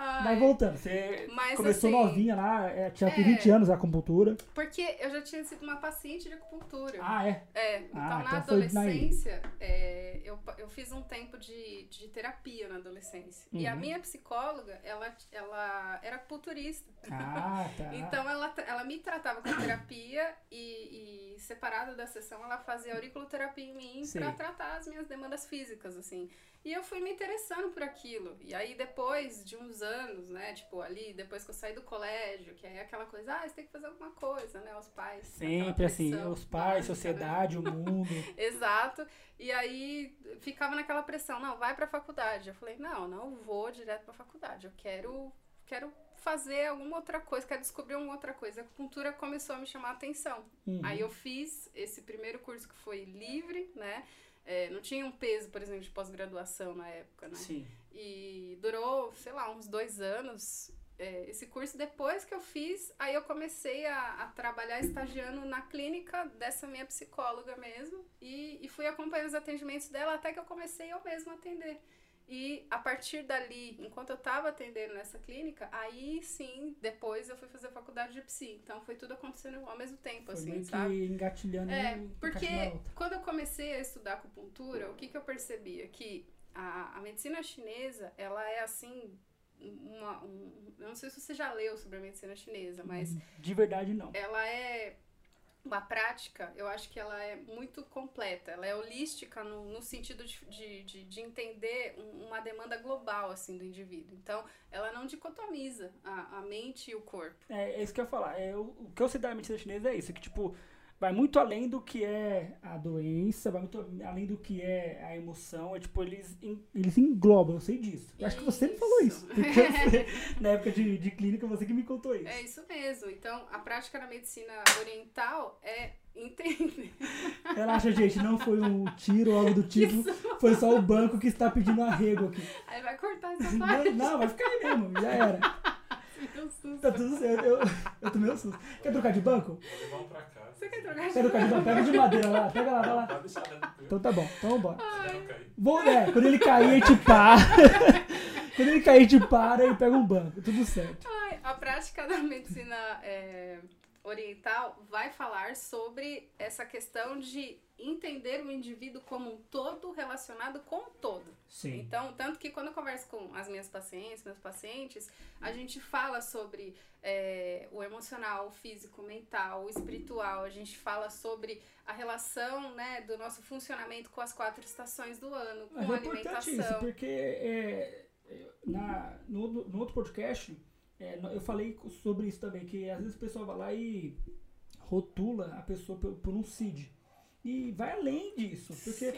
Speaker 2: Ai,
Speaker 1: Mas voltando, você começou
Speaker 2: assim,
Speaker 1: novinha lá, é, tinha
Speaker 2: é.
Speaker 1: 20 anos a acupuntura.
Speaker 2: Porque eu já tinha sido uma paciente de acupuntura.
Speaker 1: Ah, é?
Speaker 2: É, então
Speaker 1: Ah,
Speaker 2: na
Speaker 1: então foi na
Speaker 2: adolescência, é, eu, eu fiz um tempo de, de terapia na adolescência. E a
Speaker 1: Uhum.
Speaker 2: minha psicóloga, ela, ela era acupunturista.
Speaker 1: Ah, tá.
Speaker 2: Então ela, ela me tratava com terapia e, e separada da sessão ela fazia auriculoterapia em mim pra tratar as minhas demandas físicas, assim. E eu fui me interessando por aquilo. E aí depois de uns anos, né, tipo ali, depois que eu saí do colégio, que aí é aquela coisa, ah, você tem que fazer alguma coisa, né, os pais. aquela
Speaker 1: Sempre assim, os pais,
Speaker 2: né?
Speaker 1: sociedade, o mundo.
Speaker 2: Exato. E aí ficava naquela pressão, não, vai pra faculdade. Eu falei, não, não vou direto pra faculdade. Eu quero, quero fazer alguma outra coisa, quero descobrir alguma outra coisa. A acupuntura começou a me chamar a atenção.
Speaker 1: Uhum.
Speaker 2: Aí eu fiz esse primeiro curso que foi livre, né? É, não tinha um peso, por exemplo, de pós-graduação na época, né?
Speaker 1: Sim.
Speaker 2: E durou, sei lá, uns dois anos. é, esse curso depois que eu fiz, aí eu comecei a, a, trabalhar estagiando na clínica dessa minha psicóloga mesmo e, e fui acompanhando os atendimentos dela até que eu comecei eu mesma a atender. E a partir dali, enquanto eu estava atendendo nessa clínica, aí sim, depois eu fui fazer faculdade de psi. Então foi tudo acontecendo ao mesmo tempo,
Speaker 1: Foi
Speaker 2: assim,
Speaker 1: meio
Speaker 2: sabe?
Speaker 1: que engatilhando
Speaker 2: É, porque quando eu comecei a estudar acupuntura, o que, que eu percebia? Que a, a medicina chinesa, ela é assim, uma, um, eu não sei se você já leu sobre a medicina chinesa, mas
Speaker 1: De verdade, não.
Speaker 2: ela é uma prática, eu acho que ela é muito completa, ela é holística no, no sentido de, de, de, de entender um- uma demanda global, assim, do indivíduo. Então, ela não dicotomiza a, a mente e o corpo.
Speaker 1: É, é isso que eu ia falar. É, o, o que eu sei da medicina chinesa é isso, que tipo, vai muito além do que é a doença, vai muito além do que é a emoção. É tipo, eles, eles englobam, eu sei disso. Eu acho que você me falou isso.
Speaker 2: Isso.
Speaker 1: Porque você- na época de, de clínica, você que me contou isso.
Speaker 2: É isso mesmo. Então, a prática na medicina oriental é entender.
Speaker 1: Relaxa, gente, não foi um tiro ou algo do tipo. Foi só o banco que está pedindo arrego aqui.
Speaker 2: Aí vai cortar essa
Speaker 1: Não,
Speaker 2: parte.
Speaker 1: não, vai ficar aí mesmo, já era. Tá tudo certo. Eu, eu tomei um susto. Quer trocar de banco?
Speaker 4: Vou levar um pra casa.
Speaker 2: Você quer trocar
Speaker 1: de banco? Pega de madeira lá, pega lá, vai lá.
Speaker 4: Pode deixar dentro do
Speaker 1: Então tá bom, então vambora.
Speaker 4: Se não cair.
Speaker 1: Vou, é, quando ele cair, a gente para. quando ele cair, a gente para e pega um banco. Tudo certo.
Speaker 2: Ai, A prática da medicina é, oriental vai falar sobre essa questão de entender o indivíduo como um todo relacionado com o todo.
Speaker 1: Sim.
Speaker 2: Então, tanto que quando eu converso com as minhas pacientes, meus pacientes, a gente fala sobre é, o emocional, o físico, o mental, o espiritual, a gente fala sobre a relação né, do nosso funcionamento com as quatro estações do ano, com
Speaker 1: Mas
Speaker 2: a
Speaker 1: é importante isso,
Speaker 2: alimentação.
Speaker 1: porque é, é, na, no, no outro podcast é, eu falei sobre isso também, que às vezes o pessoal vai lá e rotula a pessoa por, por um CID. E vai além disso, porque.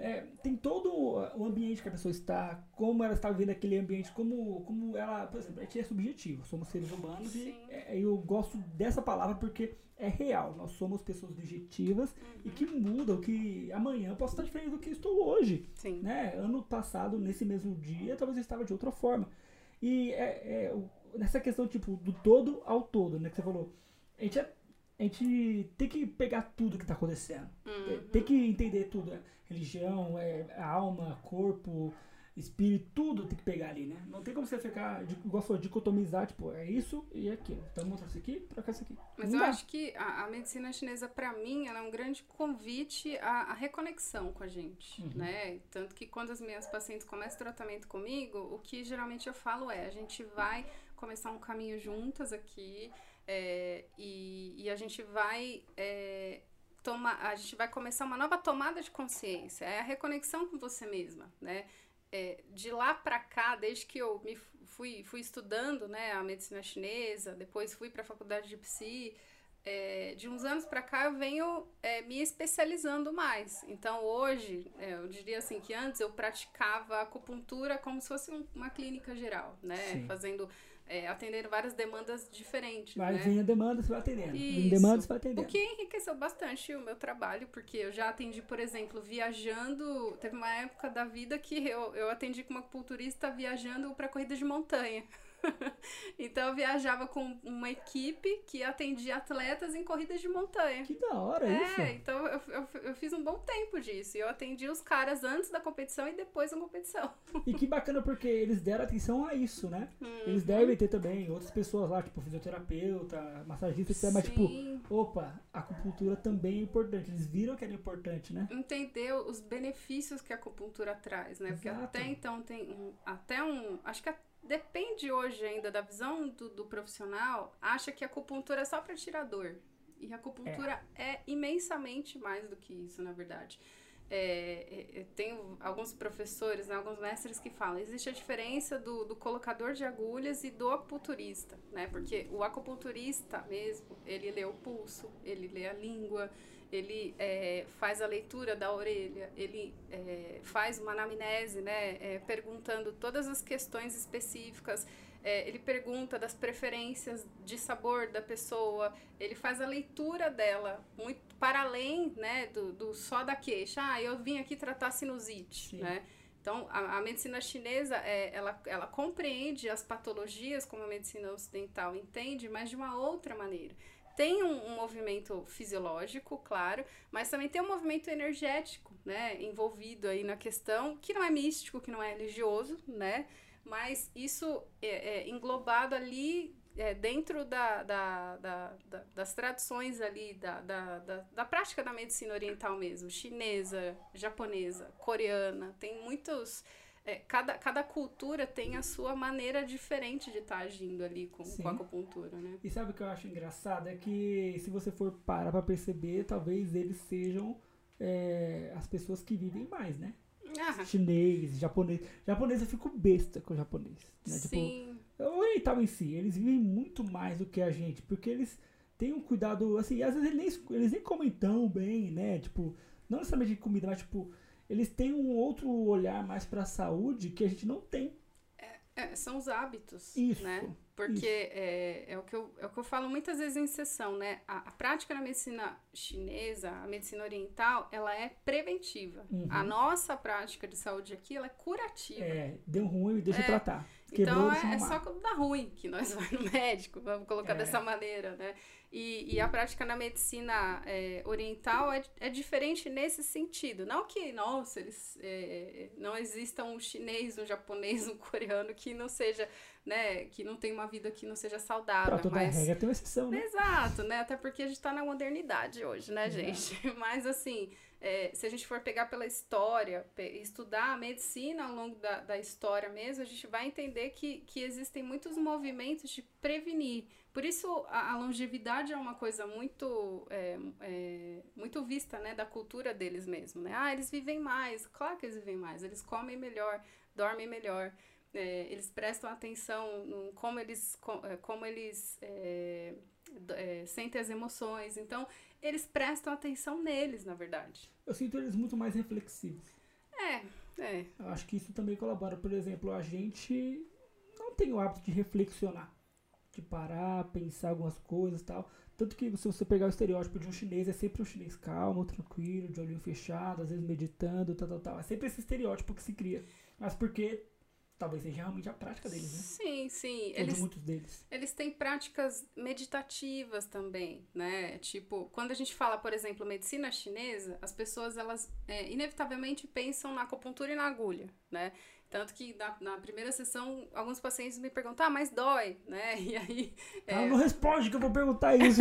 Speaker 1: É, tem todo o ambiente que a pessoa está, como ela está vivendo aquele ambiente, como, como ela, por exemplo, a gente é subjetivo, somos seres humanos e
Speaker 2: Sim.
Speaker 1: é, eu gosto dessa palavra porque é real, nós somos pessoas objetivas e que mudam, que amanhã eu posso estar diferente do que estou hoje,
Speaker 2: Sim.
Speaker 1: né? Ano passado, nesse mesmo dia, talvez eu estava de outra forma. E é, é, o- nessa questão, tipo, do todo ao todo, né, que você falou, a gente, é- a gente tem que pegar tudo que está acontecendo. Tem-
Speaker 2: Uhum.
Speaker 1: Tem que entender tudo. é religião, é alma, corpo, espírito, tudo tem que pegar ali, né? Não tem como você ficar, igual falou, dicotomizar, tipo, é isso e é aquilo. Então mostra isso aqui, troca isso aqui.
Speaker 2: Mas
Speaker 1: Não
Speaker 2: eu
Speaker 1: dá.
Speaker 2: acho que a, a medicina chinesa, pra mim, ela é um grande convite à, à reconexão com a gente,
Speaker 1: Uhum.
Speaker 2: né? Tanto que quando as minhas pacientes começam o tratamento comigo, o que geralmente eu falo é, a gente vai começar um caminho juntas aqui é, e, e a gente vai... é, tomar, a gente vai começar uma nova tomada de consciência, é a reconexão com você mesma, né? É, de lá pra cá, desde que eu me fu- fui, fui estudando né, a medicina chinesa, depois fui para a faculdade de psi, é, de uns anos pra cá eu venho é, me especializando mais. Então hoje, é, eu diria assim que antes eu praticava acupuntura como se fosse um- uma clínica geral, né?
Speaker 1: Sim.
Speaker 2: Fazendo, é, atendendo várias demandas diferentes,
Speaker 1: Mas
Speaker 2: né?
Speaker 1: vem a demanda, você vai atendendo.
Speaker 2: Isso.
Speaker 1: demanda, você vai
Speaker 2: O
Speaker 1: atendendo.
Speaker 2: que enriqueceu bastante o meu trabalho, porque eu já atendi, por exemplo, viajando. Teve uma época da vida que eu, eu atendi com uma acupunturista viajando para corrida de montanha. então eu viajava com uma equipe que atendia atletas em corridas de montanha.
Speaker 1: Que da hora
Speaker 2: É,
Speaker 1: isso.
Speaker 2: então eu, eu, eu fiz um bom tempo disso. E eu atendi os caras antes da competição e depois da competição.
Speaker 1: E que bacana porque eles deram atenção a isso, né?
Speaker 2: Uhum.
Speaker 1: Eles devem ter também outras pessoas lá, tipo fisioterapeuta, massagista, etc. Mas tipo, opa, a acupuntura também é importante. Eles viram que era importante, né?
Speaker 2: entender os benefícios que a acupuntura traz, né? Porque
Speaker 1: Exato.
Speaker 2: até então tem um, até um, acho que a- depende hoje ainda da visão do, do profissional, acha que a acupuntura é só para tirar dor. E a acupuntura é. imensamente mais do que isso, na verdade. É, é, é, tenho alguns professores, né, alguns mestres que falam, existe a diferença do, do colocador de agulhas e do acupunturista, né? Porque o acupunturista mesmo, ele lê o pulso, ele lê a língua, ele é, faz a leitura da orelha, ele é, faz uma anamnese, né, é, perguntando todas as questões específicas, é, ele pergunta das preferências de sabor da pessoa, ele faz a leitura dela, muito para além né, do, do só da queixa. Ah, eu vim aqui tratar sinusite,
Speaker 1: Sim.
Speaker 2: né? Então, a, a medicina chinesa, é, ela, ela compreende as patologias como a medicina ocidental entende, mas de uma outra maneira. Tem um, um movimento fisiológico, claro, mas também tem um movimento energético, né, envolvido aí na questão, que não é místico, que não é religioso, né, mas isso é, é englobado ali é, dentro da, da, da, da, das tradições ali, da, da, da, da, prática da medicina oriental mesmo, chinesa, japonesa, coreana, tem muitos. É, cada, cada cultura tem a sua maneira diferente de estar tá agindo ali com, com a acupuntura, né?
Speaker 1: E sabe o que eu acho engraçado? É que se você for parar pra perceber, talvez eles sejam é, as pessoas que vivem mais, né? Ah. Chinês, japonês. Japonês eu fico besta com o japonês. Né? Tipo,
Speaker 2: Sim.
Speaker 1: Tipo, o oriental em si, eles vivem muito mais do que a gente, porque eles têm um cuidado, assim, às vezes eles nem, eles nem comem tão bem, né? Tipo, não necessariamente de comida, mas tipo, eles têm um outro olhar mais para a saúde que a gente não tem.
Speaker 2: É, é, são os hábitos,
Speaker 1: isso,
Speaker 2: né? Porque é, é, o que eu, é o que eu falo muitas vezes em sessão, né? A, a prática na medicina chinesa, a medicina oriental, ela é preventiva. Uhum. A nossa prática de saúde aqui, ela é curativa.
Speaker 1: É, deu ruim, deixa
Speaker 2: é,
Speaker 1: eu tratar.
Speaker 2: Quebrou, então é, é só quando dá ruim que nós vamos no médico, vamos colocar é. dessa maneira, né? E, e, a prática na medicina é, oriental é, é diferente nesse sentido. Não que, nossa, eles é, não exista um chinês, um japonês, um coreano que não seja, né, que não tem uma vida que não seja saudável.
Speaker 1: Pra toda
Speaker 2: mas...
Speaker 1: regra tem uma exceção, né?
Speaker 2: Exato, né? Até porque a gente tá na modernidade hoje, né, gente? Mas assim, é, se a gente for pegar pela história, estudar a medicina ao longo da, da história mesmo, a gente vai entender que, que existem muitos movimentos de prevenir. Por isso, a, a longevidade é uma coisa muito, é, é, muito vista né, da cultura deles mesmo. Né? Ah, eles vivem mais. Claro que eles vivem mais. Eles comem melhor, dormem melhor. É, eles prestam atenção no como eles, é, como eles é, é, sentem as emoções. Então, eles prestam atenção neles, na verdade.
Speaker 1: Eu sinto eles muito mais reflexivos.
Speaker 2: É, é.
Speaker 1: Eu acho que isso também colabora. Por exemplo, a gente não tem o hábito de reflexionar, de parar, pensar algumas coisas e tal. Tanto que se você pegar o estereótipo de um chinês, é sempre um chinês calmo, tranquilo, de olhinho fechado, às vezes meditando, tal, tal, tal. É sempre esse estereótipo que se cria. Mas porque talvez seja realmente a prática deles, né?
Speaker 2: Sim, sim.
Speaker 1: Ou eles, de muitos deles.
Speaker 2: Eles têm práticas meditativas também, né? Tipo, quando a gente fala, por exemplo, medicina chinesa, as pessoas, elas é, inevitavelmente pensam na acupuntura e na agulha, né? Tanto que na, na, primeira sessão, alguns pacientes me perguntam, ah, mas dói, né? E aí.
Speaker 1: É... não responde que eu vou perguntar isso,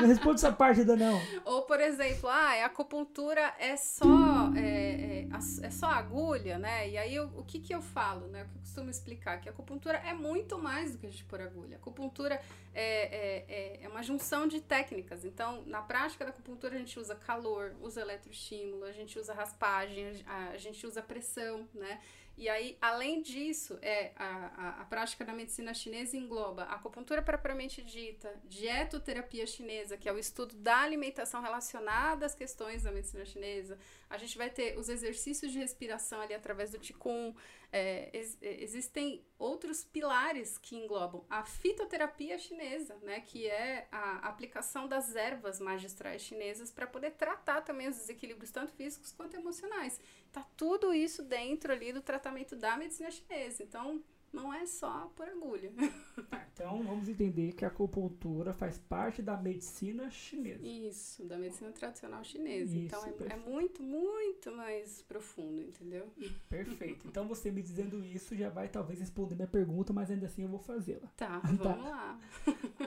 Speaker 1: Não responde essa parte ainda não.
Speaker 2: Ou, por exemplo, ah, a acupuntura é só, é, é, é só agulha, né? E aí o, o que, que eu falo, né? O que eu costumo explicar? Que a acupuntura é muito mais do que a gente pôr agulha. A acupuntura é, é, é, é uma junção de técnicas. Então, na prática da acupuntura, a gente usa calor, usa eletroestímulo, a gente usa raspagem, a, a gente usa pressão, né? E aí, além disso, é a, a, a, prática da medicina chinesa engloba acupuntura propriamente dita, dietoterapia chinesa, que é o estudo da alimentação relacionada às questões da medicina chinesa. A gente vai ter os exercícios de respiração ali através do Qigong. É, ex, é, existem outros pilares que englobam a fitoterapia chinesa, né, que é a aplicação das ervas magistrais chinesas para poder tratar também os desequilíbrios tanto físicos quanto emocionais tá tudo isso dentro ali do tratamento da medicina chinesa. Então, não é só por agulha.
Speaker 1: Tá, então, vamos entender que a acupuntura faz parte da medicina chinesa.
Speaker 2: Isso, da medicina tradicional chinesa. Isso, então, é, é, muito, muito mais profundo, entendeu?
Speaker 1: Perfeito. Então, você me dizendo isso já vai talvez responder minha pergunta, mas ainda assim eu vou fazê-la.
Speaker 2: Tá, tá, vamos lá.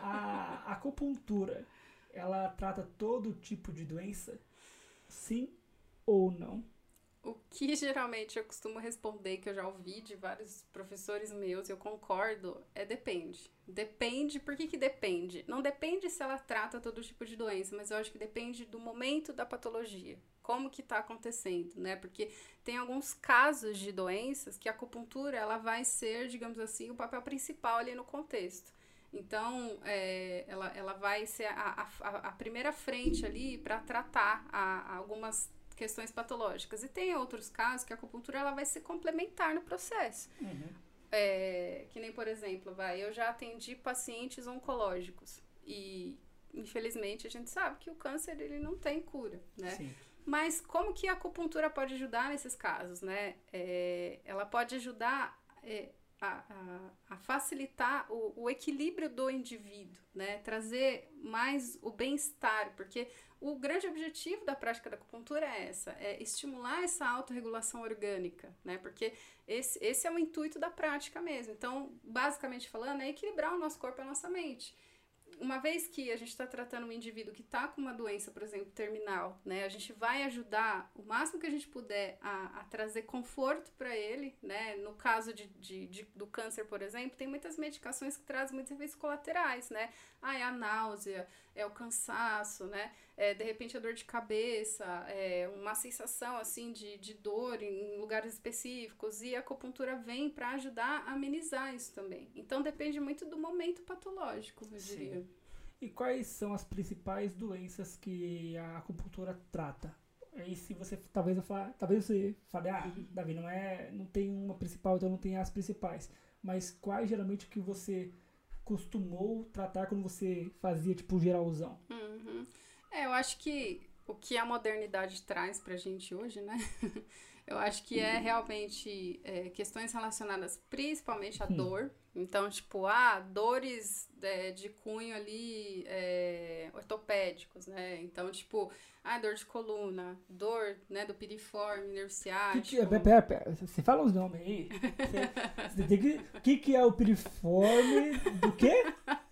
Speaker 1: A acupuntura, ela trata todo tipo de doença? Sim ou não?
Speaker 2: O que geralmente eu costumo responder, que eu já ouvi de vários professores meus, eu concordo, é depende. Depende, por que, que depende? Não depende se ela trata todo tipo de doença, mas eu acho que depende do momento da patologia. Como que está acontecendo, né? Porque tem alguns casos de doenças que a acupuntura, ela vai ser, digamos assim, o papel principal ali no contexto. Então, é, ela, ela vai ser a, a, a primeira frente ali para tratar a, a algumas questões patológicas. E tem outros casos que a acupuntura ela vai ser complementar no processo.
Speaker 1: Uhum.
Speaker 2: É, que nem, por exemplo, vai, eu já atendi pacientes oncológicos e infelizmente a gente sabe que o câncer ele não tem cura, né?
Speaker 1: Sim.
Speaker 2: Mas como que a acupuntura pode ajudar nesses casos, né? É, ela pode ajudar é, a, a, facilitar o, o, equilíbrio do indivíduo, né? Trazer mais o bem-estar, porque o grande objetivo da prática da acupuntura é essa, é estimular essa autorregulação orgânica, né? Porque esse, esse é o intuito da prática mesmo. Então, basicamente falando, é equilibrar o nosso corpo e a nossa mente uma vez que a gente está tratando um indivíduo que está com uma doença, por exemplo, terminal, né, a gente vai ajudar o máximo que a gente puder a, a trazer conforto para ele, né? No caso de, de, de, do câncer, por exemplo, tem muitas medicações que trazem muitos efeitos colaterais, né? Ah, é a náusea, é o cansaço, né? É, de repente a dor de cabeça, é uma sensação assim de, de dor em lugares específicos e a acupuntura vem para ajudar a amenizar isso também. Então depende muito do momento patológico, eu
Speaker 1: Sim.
Speaker 2: diria.
Speaker 1: E quais são as principais doenças que a acupuntura trata? Aí se você talvez eu fale, talvez você fale, ah, Davi, não é, não tem uma principal, então não tem as principais. Mas quais geralmente que você costumou tratar quando você fazia tipo geralzão?
Speaker 2: Uhum. É, eu acho que o que a modernidade traz pra gente hoje, né? eu acho que é realmente é, questões relacionadas principalmente à
Speaker 1: Hum.
Speaker 2: dor. Então, tipo, ah, dores é, de cunho ali é, ortopédicos, né? Então, tipo, ah, dor de coluna, dor, né, do piriforme, nervo ciático.
Speaker 1: que, pera, pera, pera, você fala os nomes aí. O que que é o piriforme do quê?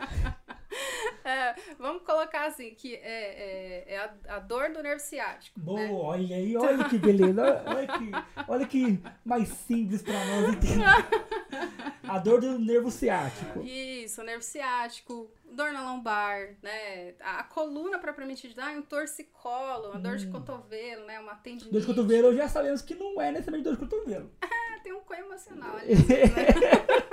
Speaker 2: É, vamos colocar assim, que é, é, é a, a dor do nervo ciático.
Speaker 1: Boa,
Speaker 2: né?
Speaker 1: olha aí, olha que beleza. Olha que, olha que mais simples pra nós entender. A dor do nervo ciático.
Speaker 2: Isso, nervo ciático, dor na lombar, né? A, a coluna propriamente dita, um torcicolo, uma dor de cotovelo, né? Uma tendinite.
Speaker 1: Hum. Dor de cotovelo, já sabemos que não é necessariamente dor de cotovelo.
Speaker 2: Tem um cunho emocional ali, né?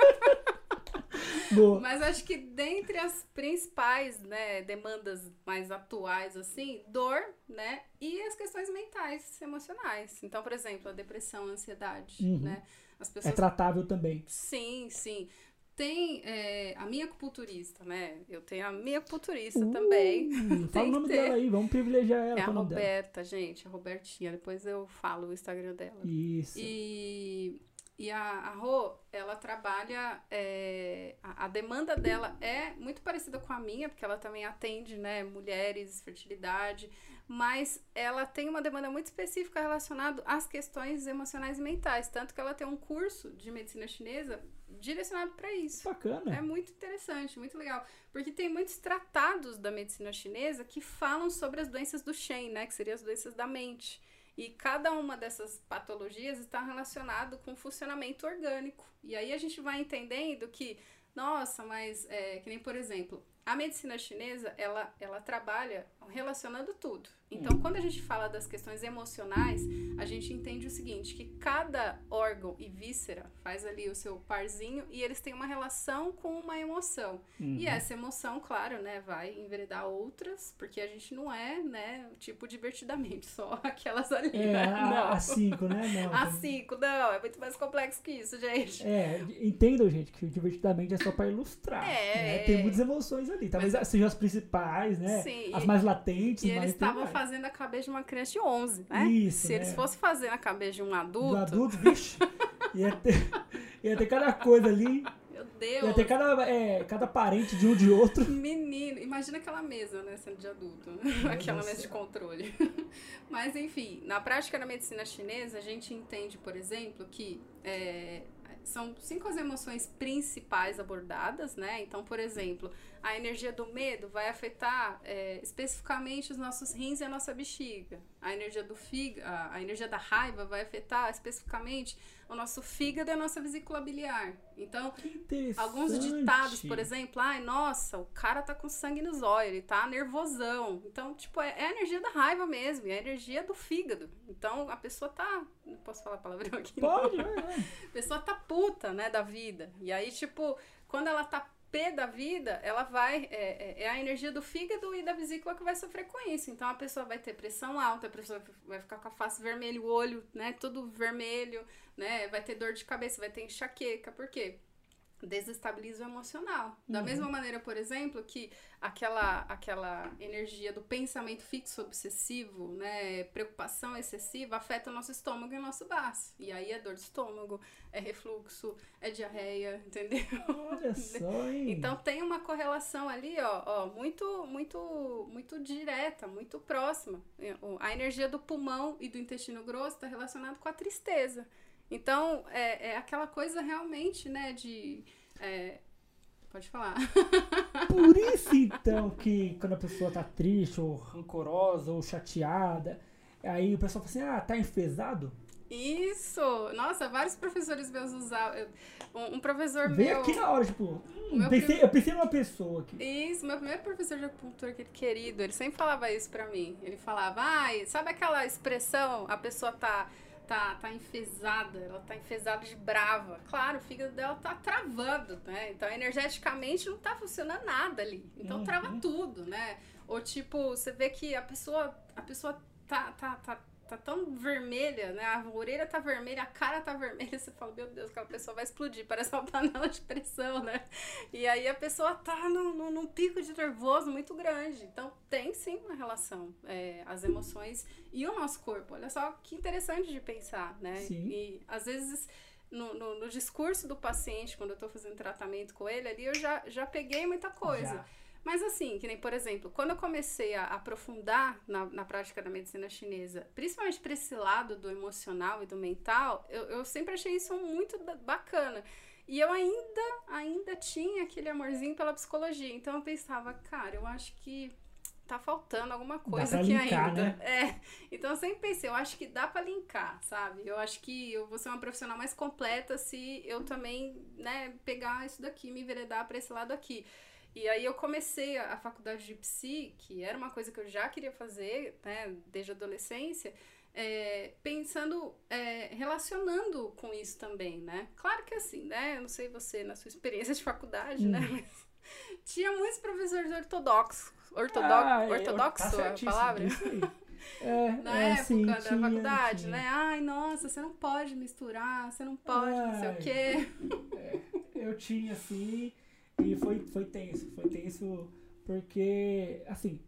Speaker 1: Boa.
Speaker 2: Mas acho que dentre as principais, né, demandas mais atuais, assim, dor, né, e as questões mentais, emocionais. Então, por exemplo, a depressão, a ansiedade,
Speaker 1: Uhum.
Speaker 2: né? As
Speaker 1: É
Speaker 2: pessoas
Speaker 1: tratável também.
Speaker 2: Sim, sim. Tem é, a minha acupunturista, né? Eu tenho a minha acupunturista
Speaker 1: Uh,
Speaker 2: também.
Speaker 1: Fala o nome
Speaker 2: ter.
Speaker 1: dela aí, vamos privilegiar ela.
Speaker 2: É a
Speaker 1: nome dela.
Speaker 2: Roberta, gente, a Robertinha. Depois eu falo o Instagram dela.
Speaker 1: Isso.
Speaker 2: E, e a, a Rô, ela trabalha. é, a, a demanda dela é muito parecida com a minha, porque ela também atende, né, mulheres, fertilidade, mas ela tem uma demanda muito específica relacionada às questões emocionais e mentais. Tanto que ela tem um curso de medicina chinesa direcionado para isso.
Speaker 1: Bacana.
Speaker 2: É muito interessante, muito legal. Porque tem muitos tratados da medicina chinesa que falam sobre as doenças do Shen, né? Que seriam as doenças da mente. E cada uma dessas patologias está relacionado com o funcionamento orgânico. E aí a gente vai entendendo que, nossa, mas é, que nem por exemplo, a medicina chinesa, ela, ela trabalha relacionando tudo. Então, quando a gente fala das questões emocionais, a gente entende o seguinte, que cada órgão e víscera faz ali o seu parzinho e eles têm uma relação com uma emoção.
Speaker 1: Uhum.
Speaker 2: E essa emoção, claro, né, vai enveredar outras, porque a gente não é, né, tipo divertidamente, só aquelas ali,
Speaker 1: É,
Speaker 2: né?
Speaker 1: a,
Speaker 2: Não.
Speaker 1: a cinco, né? Não,
Speaker 2: A
Speaker 1: tem-
Speaker 2: cinco, não, é muito mais complexo que isso, gente.
Speaker 1: É, entendam, gente, que o divertidamente é só pra ilustrar.
Speaker 2: É,
Speaker 1: né? Tem muitas emoções ali. Talvez
Speaker 2: Mas-
Speaker 1: sejam as principais, né?
Speaker 2: Sim,
Speaker 1: As mais
Speaker 2: E eles estavam fazendo a cabeça de uma criança de 11, né?
Speaker 1: Isso,
Speaker 2: Se eles
Speaker 1: né?
Speaker 2: fossem fazer a cabeça de um
Speaker 1: Do
Speaker 2: adulto,
Speaker 1: adulto, vixe, ia ter, ia ter cada coisa ali.
Speaker 2: meu Deus.
Speaker 1: Ia ter cada, é, cada parente de um de outro.
Speaker 2: Menino, imagina aquela mesa, né, sendo de adulto. aquela
Speaker 1: Deus
Speaker 2: mesa
Speaker 1: do
Speaker 2: de controle. Mas, enfim, na prática da medicina chinesa, a gente entende, por exemplo, que é, são cinco as emoções principais abordadas, né? Então, por exemplo, a energia do medo vai afetar é, especificamente os nossos rins e a nossa bexiga. A energia do fígado, a, energia da raiva vai afetar especificamente o nosso fígado e a nossa vesícula biliar. Então. Alguns ditados, por exemplo, ai, nossa, o cara tá com sangue nos olhos, ele tá nervosão. Então, tipo, é, é a energia da raiva mesmo, é a energia do fígado. Então, a pessoa tá. Não posso falar palavrão aqui, não.
Speaker 1: Pode, é, é.
Speaker 2: A pessoa tá puta, né, da vida. E aí, tipo, quando ela tá pé da vida, ela vai. É, é- é a energia do fígado e da vesícula que vai sofrer com isso. Então a pessoa vai ter pressão alta, a pessoa vai ficar com a face vermelha, o olho, né? Tudo vermelho, né? Vai ter dor de cabeça, vai ter enxaqueca. Por quê? Desestabiliza o emocional. Da
Speaker 1: Uhum.
Speaker 2: mesma maneira, por exemplo, que aquela, aquela energia do pensamento fixo obsessivo, né, preocupação excessiva, afeta o nosso estômago e o nosso baço. E aí é dor de estômago, é refluxo, é diarreia, entendeu?
Speaker 1: Olha só, hein?
Speaker 2: Então tem uma correlação ali, ó, ó, muito, muito, muito direta, muito próxima. O- A energia do pulmão e do intestino grosso está relacionado com a tristeza. Então é, é aquela coisa realmente, né, de é, pode falar.
Speaker 1: Por isso, então, que quando a pessoa tá triste, ou rancorosa, ou chateada, aí o pessoal fala assim, ah, tá enfesado?
Speaker 2: Isso! Nossa, vários professores meus usavam. Um, um professor
Speaker 1: Vem
Speaker 2: meu.
Speaker 1: aqui na hora, tipo, hum, pensei,
Speaker 2: prim-
Speaker 1: eu pensei numa pessoa aqui.
Speaker 2: Isso, meu primeiro professor de acupuntura, aquele querido, ele sempre falava isso pra mim. Ele falava, ai, sabe aquela expressão, a pessoa tá, tá, tá enfesada, ela tá enfesada de brava. Claro, o fígado dela tá travando, né? Então, energeticamente não tá funcionando nada ali. Então,
Speaker 1: Uhum.
Speaker 2: trava tudo, né? Ou tipo, você vê que a pessoa, a pessoa tá, tá, tá, tá tão vermelha, né? A orelha tá vermelha, a cara tá vermelha, você fala, meu Deus, aquela pessoa vai explodir, parece uma panela de pressão, né? E aí a pessoa tá num, num- num pico de nervoso muito grande. Então tem sim uma relação, é, as emoções e o nosso corpo. Olha só que interessante de pensar, né?
Speaker 1: Sim.
Speaker 2: E às vezes no, no, no discurso do paciente, quando eu tô fazendo tratamento com ele ali, eu já, já peguei muita coisa.
Speaker 1: Já.
Speaker 2: Mas assim, que nem, por exemplo, quando eu comecei a aprofundar na, na prática da medicina chinesa, principalmente para esse lado do emocional e do mental, eu, eu sempre achei isso muito bacana. E eu ainda, ainda tinha aquele amorzinho pela psicologia. Então eu pensava, cara, eu acho que tá faltando alguma coisa aqui
Speaker 1: linkar,
Speaker 2: ainda.
Speaker 1: né?
Speaker 2: É. Então eu sempre pensei, eu acho que dá pra linkar, sabe? Eu acho que eu vou ser uma profissional mais completa se eu também, né, pegar isso daqui, me enveredar pra esse lado aqui. E aí eu comecei a, a faculdade de psi, que era uma coisa que eu já queria fazer, né, desde a adolescência, é, pensando, é, relacionando com isso também, né? Claro que assim, né? Eu não sei você na sua experiência de faculdade, né?
Speaker 1: Hum.
Speaker 2: Mas tinha muitos professores ortodoxos. Ortodox,
Speaker 1: Ah, é,
Speaker 2: ortodoxo
Speaker 1: tá
Speaker 2: a palavra?
Speaker 1: É,
Speaker 2: Na
Speaker 1: é,
Speaker 2: época
Speaker 1: sim,
Speaker 2: da
Speaker 1: tinha,
Speaker 2: faculdade,
Speaker 1: tinha.
Speaker 2: né? Ai, nossa, você não pode misturar, você não pode, não sei
Speaker 1: Ai.
Speaker 2: o quê.
Speaker 1: Eu tinha, assim, e foi, foi tenso. Foi tenso porque, assim,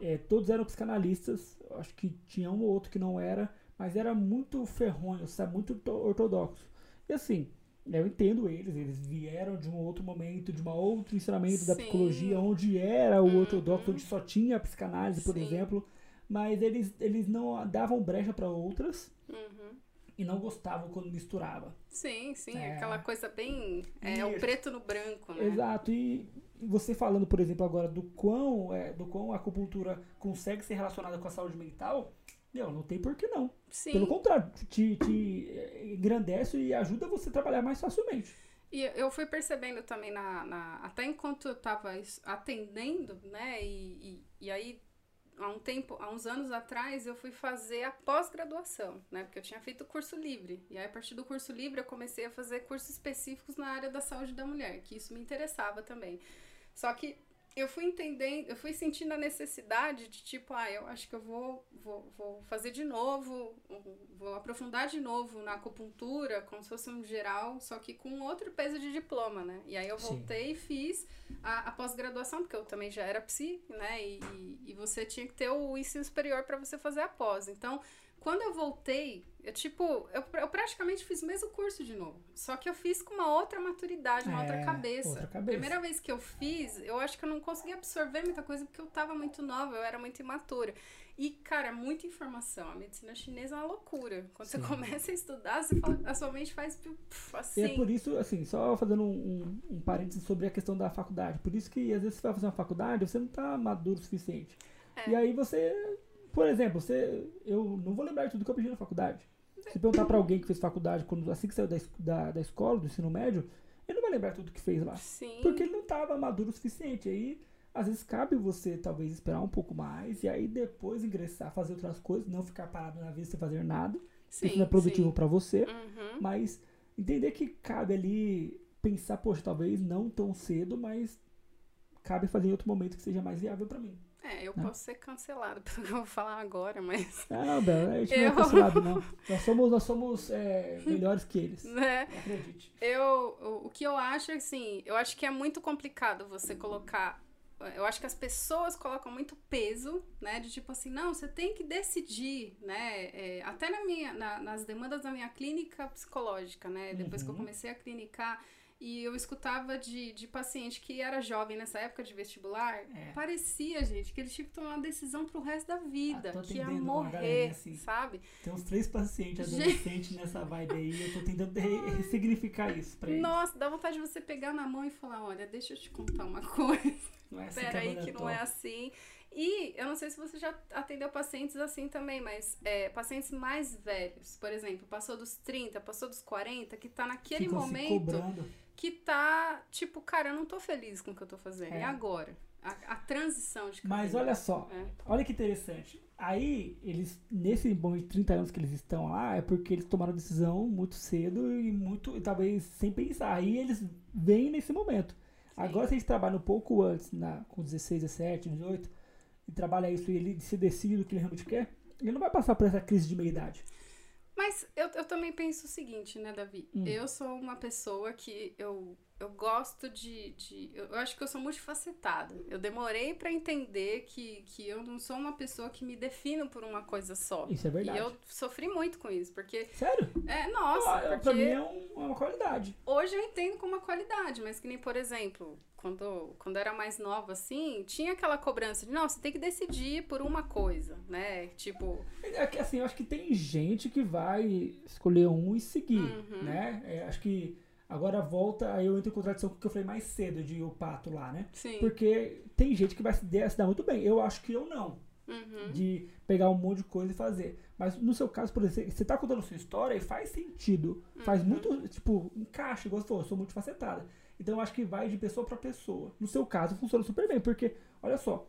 Speaker 1: é, todos eram psicanalistas. Acho que tinha um ou outro que não era, mas era muito ferronho, sabe? Muito orto- ortodoxo. E assim, eu entendo eles, eles vieram de um outro momento, de um outro ensinamento da
Speaker 2: Sim.
Speaker 1: psicologia, onde era o
Speaker 2: Uhum.
Speaker 1: ortodoxo, onde só tinha a psicanálise, por
Speaker 2: Sim.
Speaker 1: exemplo. Mas eles, eles não davam brecha para outras
Speaker 2: Uhum.
Speaker 1: E não gostavam quando misturava.
Speaker 2: Sim, sim,
Speaker 1: É.
Speaker 2: aquela coisa bem. É o
Speaker 1: Isso.
Speaker 2: preto no branco, né?
Speaker 1: Exato, e e você falando, por exemplo, agora do quão, é, do quão a acupuntura consegue ser relacionada com a saúde mental, meu, não tem por que não.
Speaker 2: Sim.
Speaker 1: Pelo contrário, te, te é, engrandece e ajuda você a trabalhar mais facilmente.
Speaker 2: E eu fui percebendo também na, na- até enquanto eu tava es- atendendo, né? E, e, e aí há um tempo, há uns anos atrás, eu fui fazer a pós-graduação, né? Porque eu tinha feito curso livre. E aí, a partir do curso livre, eu comecei a fazer cursos específicos na área da saúde da mulher, que isso me interessava também. Só que eu fui entendendo, eu fui sentindo a necessidade de tipo, ah, eu acho que eu vou, vou, vou fazer de novo, vou aprofundar de novo na acupuntura, como se fosse um geral, só que com outro peso de diploma, né? E aí eu
Speaker 1: Sim.
Speaker 2: voltei e fiz a, a pós-graduação, porque eu também já era psi, né? E, e, e você tinha que ter o ensino superior para você fazer a pós. Então, quando eu voltei, eu tipo, eu, eu praticamente fiz o mesmo curso de novo. Só que eu fiz com uma outra maturidade, uma
Speaker 1: É,
Speaker 2: outra cabeça.
Speaker 1: outra cabeça.
Speaker 2: Primeira vez que eu fiz, eu acho que eu não consegui absorver muita coisa porque eu tava muito nova, eu era muito imatura. E, cara, muita informação. A medicina chinesa é uma loucura. Quando
Speaker 1: Sim.
Speaker 2: você começa a estudar, você fala, a sua mente faz puf,
Speaker 1: E
Speaker 2: assim.
Speaker 1: é por isso, assim, só fazendo um, um, um parênteses sobre a questão da faculdade. Por isso que às vezes você vai fazer uma faculdade, você não tá maduro o suficiente.
Speaker 2: É.
Speaker 1: E aí você, por exemplo, você, eu não vou lembrar de tudo que eu aprendi na faculdade. Se perguntar pra alguém que fez faculdade quando, assim que saiu da, da, da escola, do ensino médio, ele não vai lembrar tudo que fez lá.
Speaker 2: Sim.
Speaker 1: Porque ele não estava maduro o suficiente. Aí, às vezes, cabe você talvez esperar um pouco mais e aí depois ingressar, fazer outras coisas, não ficar parado na vida sem fazer nada.
Speaker 2: sim,
Speaker 1: Isso não é produtivo pra você.
Speaker 2: Uhum.
Speaker 1: Mas entender que cabe ali pensar, poxa, talvez não tão cedo, mas cabe fazer em outro momento que seja mais viável pra mim.
Speaker 2: É, É, eu
Speaker 1: Não.
Speaker 2: posso ser cancelado pelo que eu vou falar agora, mas.
Speaker 1: Não, Bel, a gente não
Speaker 2: Eu-
Speaker 1: é cancelado, não. Nós somos, nós somos é, melhores que eles.
Speaker 2: Né?
Speaker 1: Acredite.
Speaker 2: Eu, o, que eu acho, assim, eu acho que é muito complicado você colocar. Eu acho que as pessoas colocam muito peso, né? De tipo assim, não, você tem que decidir, né? é, até na minha, na- nas demandas da minha clínica psicológica, né? Depois que eu
Speaker 1: Uhum.
Speaker 2: comecei a clinicar. E eu escutava de, de paciente que era jovem nessa época de vestibular.
Speaker 1: É.
Speaker 2: Parecia, gente, que eles tinham que tomar uma decisão pro resto da vida.
Speaker 1: Ah,
Speaker 2: que ia morrer,
Speaker 1: assim.
Speaker 2: sabe?
Speaker 1: Tem uns três pacientes adolescentes nessa vibe aí. Eu tô tentando re- ressignificar isso pra eles.
Speaker 2: Nossa, dá vontade de você pegar na mão e falar, olha, deixa eu te contar uma coisa.
Speaker 1: Não é assim
Speaker 2: Pera aí que não é assim. E eu não sei se você já atendeu pacientes assim também, mas é, pacientes mais velhos, por exemplo, passou dos 30, passou dos 40, que tá naquele
Speaker 1: Ficam se
Speaker 2: momento
Speaker 1: cobrando.
Speaker 2: Que tá, tipo, cara, eu não tô feliz com o que eu tô fazendo.
Speaker 1: É.
Speaker 2: E agora? A, a transição de
Speaker 1: Mas
Speaker 2: carreira.
Speaker 1: olha só,
Speaker 2: É.
Speaker 1: olha que interessante. Aí, eles, nesse bom de 30 anos que eles estão lá, é porque eles tomaram decisão muito cedo e muito, e talvez sem pensar. Aí eles vêm nesse momento. Agora, se a gente trabalha um pouco antes, na, com 16, 17, 18, e trabalha isso e ele se decide do que ele realmente quer, ele não vai passar por essa crise de meia-idade.
Speaker 2: Mas eu, eu também penso o seguinte, né, Davi?
Speaker 1: Hum.
Speaker 2: Eu sou uma pessoa que eu, eu gosto de. de eu, eu acho que eu sou multifacetada. Eu demorei pra entender que, que eu não sou uma pessoa que me defino por uma coisa só.
Speaker 1: Isso é verdade.
Speaker 2: E eu sofri muito com isso, porque.
Speaker 1: Sério?
Speaker 2: É, nossa,
Speaker 1: Ah,
Speaker 2: porque
Speaker 1: pra mim é, é uma qualidade.
Speaker 2: hoje eu entendo como uma qualidade, mas que nem, por exemplo, quando, quando era mais nova, assim, tinha aquela cobrança de, não, você tem que decidir por uma coisa, né? Tipo,
Speaker 1: É que, assim, eu acho que tem gente que vai escolher um e seguir,
Speaker 2: Uhum.
Speaker 1: né? É, acho que agora volta, aí eu entro em contradição com o que eu falei mais cedo de o pato lá, né?
Speaker 2: sim.
Speaker 1: Porque tem gente que vai se dar, se dar muito bem. Eu acho que eu não.
Speaker 2: Uhum.
Speaker 1: De pegar um monte de coisa e fazer. Mas no seu caso, por exemplo, você tá contando sua história e faz sentido. Faz
Speaker 2: Uhum.
Speaker 1: muito, tipo, encaixa, igual você falou, eu sou muito facetada. Então eu acho que vai de pessoa pra pessoa. No seu caso, funciona super bem, porque, olha só,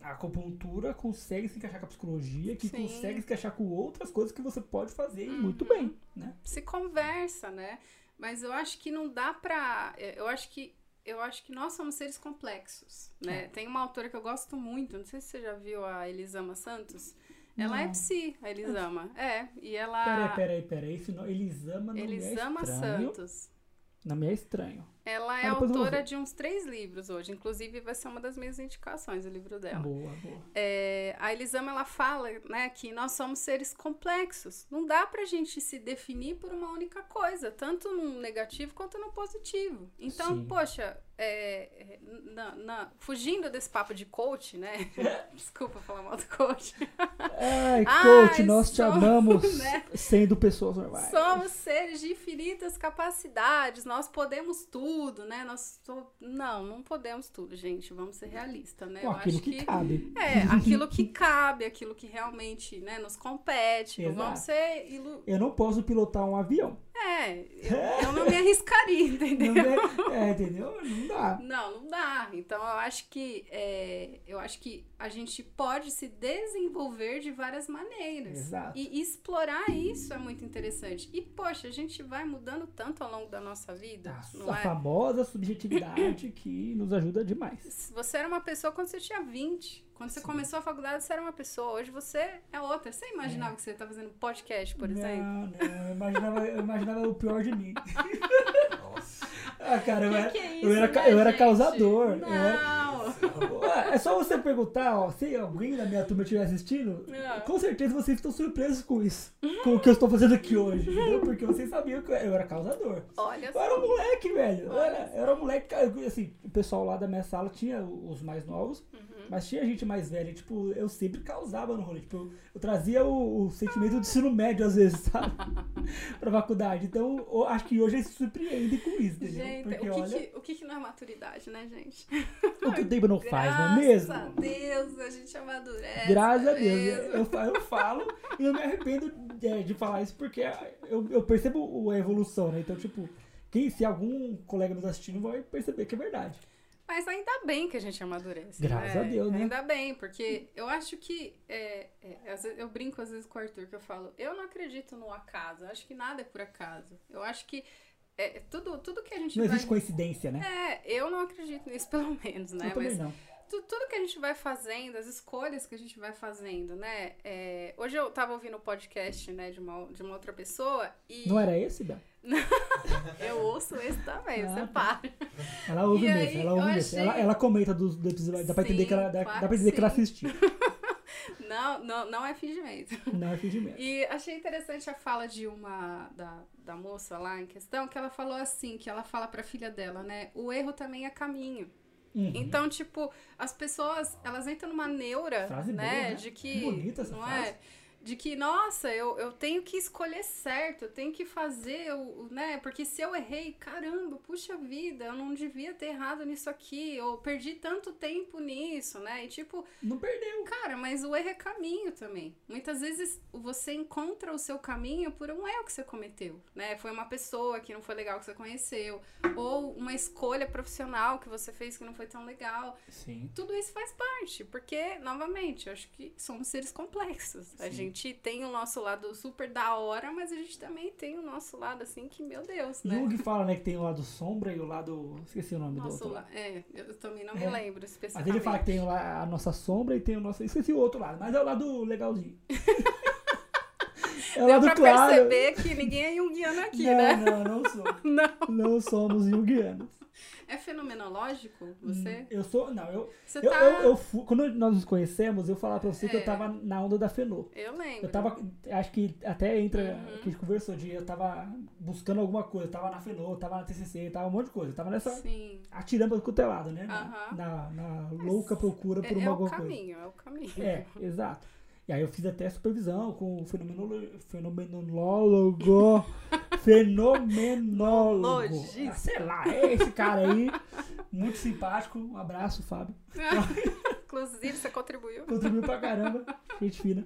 Speaker 1: a acupuntura consegue se encaixar com a psicologia, que
Speaker 2: Sim.
Speaker 1: consegue se encaixar com outras coisas que você pode fazer
Speaker 2: Uhum.
Speaker 1: muito bem, né?
Speaker 2: se conversa, né? Mas eu acho que não dá pra. Eu acho que. Eu acho que nós somos seres complexos, né?
Speaker 1: É.
Speaker 2: Tem uma autora que eu gosto muito, não sei se você já viu a Elisama Santos. Ela é
Speaker 1: Não.
Speaker 2: psi, a Elisama. É, e ela.
Speaker 1: Peraí, peraí, peraí. Esse Elisama não
Speaker 2: Elisama
Speaker 1: é estranho.
Speaker 2: Santos.
Speaker 1: Não me é estranho.
Speaker 2: Ela é autora de uns três livros hoje. Inclusive, vai ser uma das minhas indicações, o livro dela.
Speaker 1: Boa, boa.
Speaker 2: É, a Elisama ela fala né, que nós somos seres complexos. Não dá pra gente se definir por uma única coisa, tanto no negativo quanto no positivo. Então,
Speaker 1: Sim.
Speaker 2: poxa, é, na- na- fugindo desse papo de coach, né? Desculpa falar mal do coach.
Speaker 1: Ai,
Speaker 2: Ai,
Speaker 1: coach, nós te
Speaker 2: somos,
Speaker 1: amamos
Speaker 2: né?
Speaker 1: sendo pessoas normais.
Speaker 2: Somos seres de infinitas capacidades, nós podemos tudo, né? Nós so- Não, não podemos tudo, gente. Vamos ser realistas, né?
Speaker 1: Aquilo
Speaker 2: acho
Speaker 1: que, cabe.
Speaker 2: É, aquilo que cabe, aquilo que realmente né, nos compete.
Speaker 1: Exato.
Speaker 2: vamos ser ilu...
Speaker 1: Eu não posso pilotar um avião.
Speaker 2: É, eu, eu não me arriscaria, entendeu?
Speaker 1: Não é, é, entendeu? Não dá.
Speaker 2: Não, não dá. Então eu acho que é, eu acho que a gente pode se desenvolver de várias maneiras.
Speaker 1: Exato.
Speaker 2: E explorar isso é muito interessante. E, poxa, a gente vai mudando tanto ao longo da nossa vida,
Speaker 1: A,
Speaker 2: é?
Speaker 1: famosa subjetividade que nos ajuda demais.
Speaker 2: Você era uma pessoa quando você tinha 20. Quando você
Speaker 1: Sim.
Speaker 2: começou a faculdade, você era uma pessoa. Hoje você é outra. Você imaginava que você tá fazendo podcast, por exemplo?
Speaker 1: Não, não, eu imaginava, eu imaginava o pior de mim.
Speaker 3: Nossa.
Speaker 1: Ah, cara, eu
Speaker 2: Que
Speaker 1: era,
Speaker 2: que é
Speaker 1: eu era,
Speaker 2: isso, né,
Speaker 1: eu era causador. eu era-
Speaker 2: Não.
Speaker 1: Ué, É só você perguntar, ó, se alguém da minha turma estiver assistindo,
Speaker 2: Não.
Speaker 1: com certeza vocês estão surpresos com isso. Com o que eu estou fazendo aqui hoje, entendeu? Porque vocês sabiam que eu era causador.
Speaker 2: Olha
Speaker 1: Eu era um
Speaker 2: só.
Speaker 1: moleque, velho. Eu era, eu era um moleque, assim, o pessoal lá da minha sala tinha os mais novos,
Speaker 2: Uhum.
Speaker 1: Mas tinha gente mais velha. Tipo, eu sempre causava no rolê. Tipo, eu, eu trazia o, o sentimento do ensino médio, às vezes, sabe? pra faculdade. Então, eu acho que hoje eles se surpreendem com isso, entendeu?
Speaker 2: Gente,
Speaker 1: Porque,
Speaker 2: o, que
Speaker 1: olha,
Speaker 2: que, o que que não é maturidade, né, gente?
Speaker 1: o que o tempo não faz, não é
Speaker 2: Graças
Speaker 1: mesmo?
Speaker 2: a Deus, a gente amadurece.
Speaker 1: Graças a
Speaker 2: é
Speaker 1: Deus. Eu, eu falo e eu me arrependo de, de falar isso porque eu, eu percebo o- a evolução, né? Então, tipo, quem, se algum colega nos assistindo vai perceber que é verdade.
Speaker 2: Mas ainda bem que a gente amadurece.
Speaker 1: Graças
Speaker 2: né?
Speaker 1: a Deus, né?
Speaker 2: Ainda bem, porque eu acho que. é, é, eu brinco às vezes com o Arthur, que eu falo, eu não acredito no acaso. Eu acho que nada é por acaso. Eu acho que é, tudo, tudo que a gente
Speaker 1: Não
Speaker 2: vai.
Speaker 1: existe coincidência, né?
Speaker 2: É, eu não acredito nisso, pelo menos, né?
Speaker 1: eu também
Speaker 2: Mas
Speaker 1: não.
Speaker 2: Tu- tudo que a gente vai fazendo, as escolhas que a gente vai fazendo, né? É, hoje eu tava ouvindo o podcast, né, de uma, de uma outra pessoa e
Speaker 1: Não era esse, Bel?
Speaker 2: eu ouço esse também,
Speaker 1: Ah,
Speaker 2: você
Speaker 1: tá.
Speaker 2: para.
Speaker 1: Ela ouve
Speaker 2: E
Speaker 1: mesmo,
Speaker 2: aí,
Speaker 1: ela ouve
Speaker 2: eu
Speaker 1: mesmo.
Speaker 2: achei-
Speaker 1: Ela, ela comenta do, do episódio, dá pra entender
Speaker 2: Sim,
Speaker 1: que ela, dá,
Speaker 2: claro
Speaker 1: dá pra entender que ela
Speaker 2: sim.
Speaker 1: assistiu.
Speaker 2: Não, não, não é fingimento.
Speaker 1: Não é fingimento.
Speaker 2: E achei interessante a fala de uma da, da moça lá em questão, que ela falou assim, que ela fala pra filha dela, né? O erro também é caminho.
Speaker 1: Uhum.
Speaker 2: Então, tipo, as pessoas, elas entram numa neura,
Speaker 1: Frase
Speaker 2: né?
Speaker 1: boa, né?
Speaker 2: De que.
Speaker 1: Que bonita essa
Speaker 2: não
Speaker 1: frase.
Speaker 2: é? De que, nossa, eu, eu tenho que escolher certo, eu tenho que fazer, o, o- né? Porque se eu errei, caramba, puxa vida, eu não devia ter errado nisso aqui, ou perdi tanto tempo nisso, né? E tipo,
Speaker 1: Não perdeu.
Speaker 2: Cara, mas o erro é caminho também. Muitas vezes você encontra o seu caminho por um erro que você cometeu, né? Foi uma pessoa que não foi legal que você conheceu, ou uma escolha profissional que você fez que não foi tão legal.
Speaker 1: Sim.
Speaker 2: Tudo isso faz parte, porque, novamente, eu acho que somos seres complexos. A
Speaker 1: Sim.
Speaker 2: Gente tem o nosso lado super da hora, mas a gente também tem o nosso lado, assim, que, meu Deus, né?
Speaker 1: Jung fala, né, que tem o lado sombra e o lado. Esqueci o nome do
Speaker 2: Nosso
Speaker 1: outro.
Speaker 2: la...
Speaker 1: lado.
Speaker 2: É, eu também não me
Speaker 1: É.
Speaker 2: lembro
Speaker 1: Mas
Speaker 2: especificamente.
Speaker 1: ele fala que tem a nossa sombra e tem o nosso. Esqueci o outro lado, mas é o lado legalzinho. é o
Speaker 2: Deu pra
Speaker 1: claro.
Speaker 2: perceber que ninguém é junguiano aqui,
Speaker 1: não,
Speaker 2: né?
Speaker 1: não, não somos.
Speaker 2: Não.
Speaker 1: Não somos junguianos.
Speaker 2: É fenomenológico, você?
Speaker 1: Eu sou. Não, eu.
Speaker 2: Você
Speaker 1: Hum. Eu,
Speaker 2: tá.
Speaker 1: eu, eu fu- quando nós nos conhecemos, eu falava pra você que eu
Speaker 2: É.
Speaker 1: tava na onda da Fenô.
Speaker 2: Eu lembro.
Speaker 1: Eu tava, acho que até entra,
Speaker 2: Uhum.
Speaker 1: que a gente conversou, de eu tava buscando alguma coisa, eu tava na Fenô, eu tava na TCC, eu tava um monte de coisa, eu tava nessa,
Speaker 2: Sim.
Speaker 1: atirando pra cutelada, né? Na,
Speaker 2: Aham.
Speaker 1: na, na louca procura por
Speaker 2: É,
Speaker 1: uma
Speaker 2: é o
Speaker 1: alguma coisa.
Speaker 2: caminho, é o caminho.
Speaker 1: É, exato. E aí eu fiz até supervisão com o fenomenolo- fenomenólogo. fenomenólogo. Ah, sei lá, é esse cara aí. Muito simpático. Um abraço, Fábio.
Speaker 2: Inclusive, você contribuiu.
Speaker 1: Contribuiu pra caramba. Gente fina.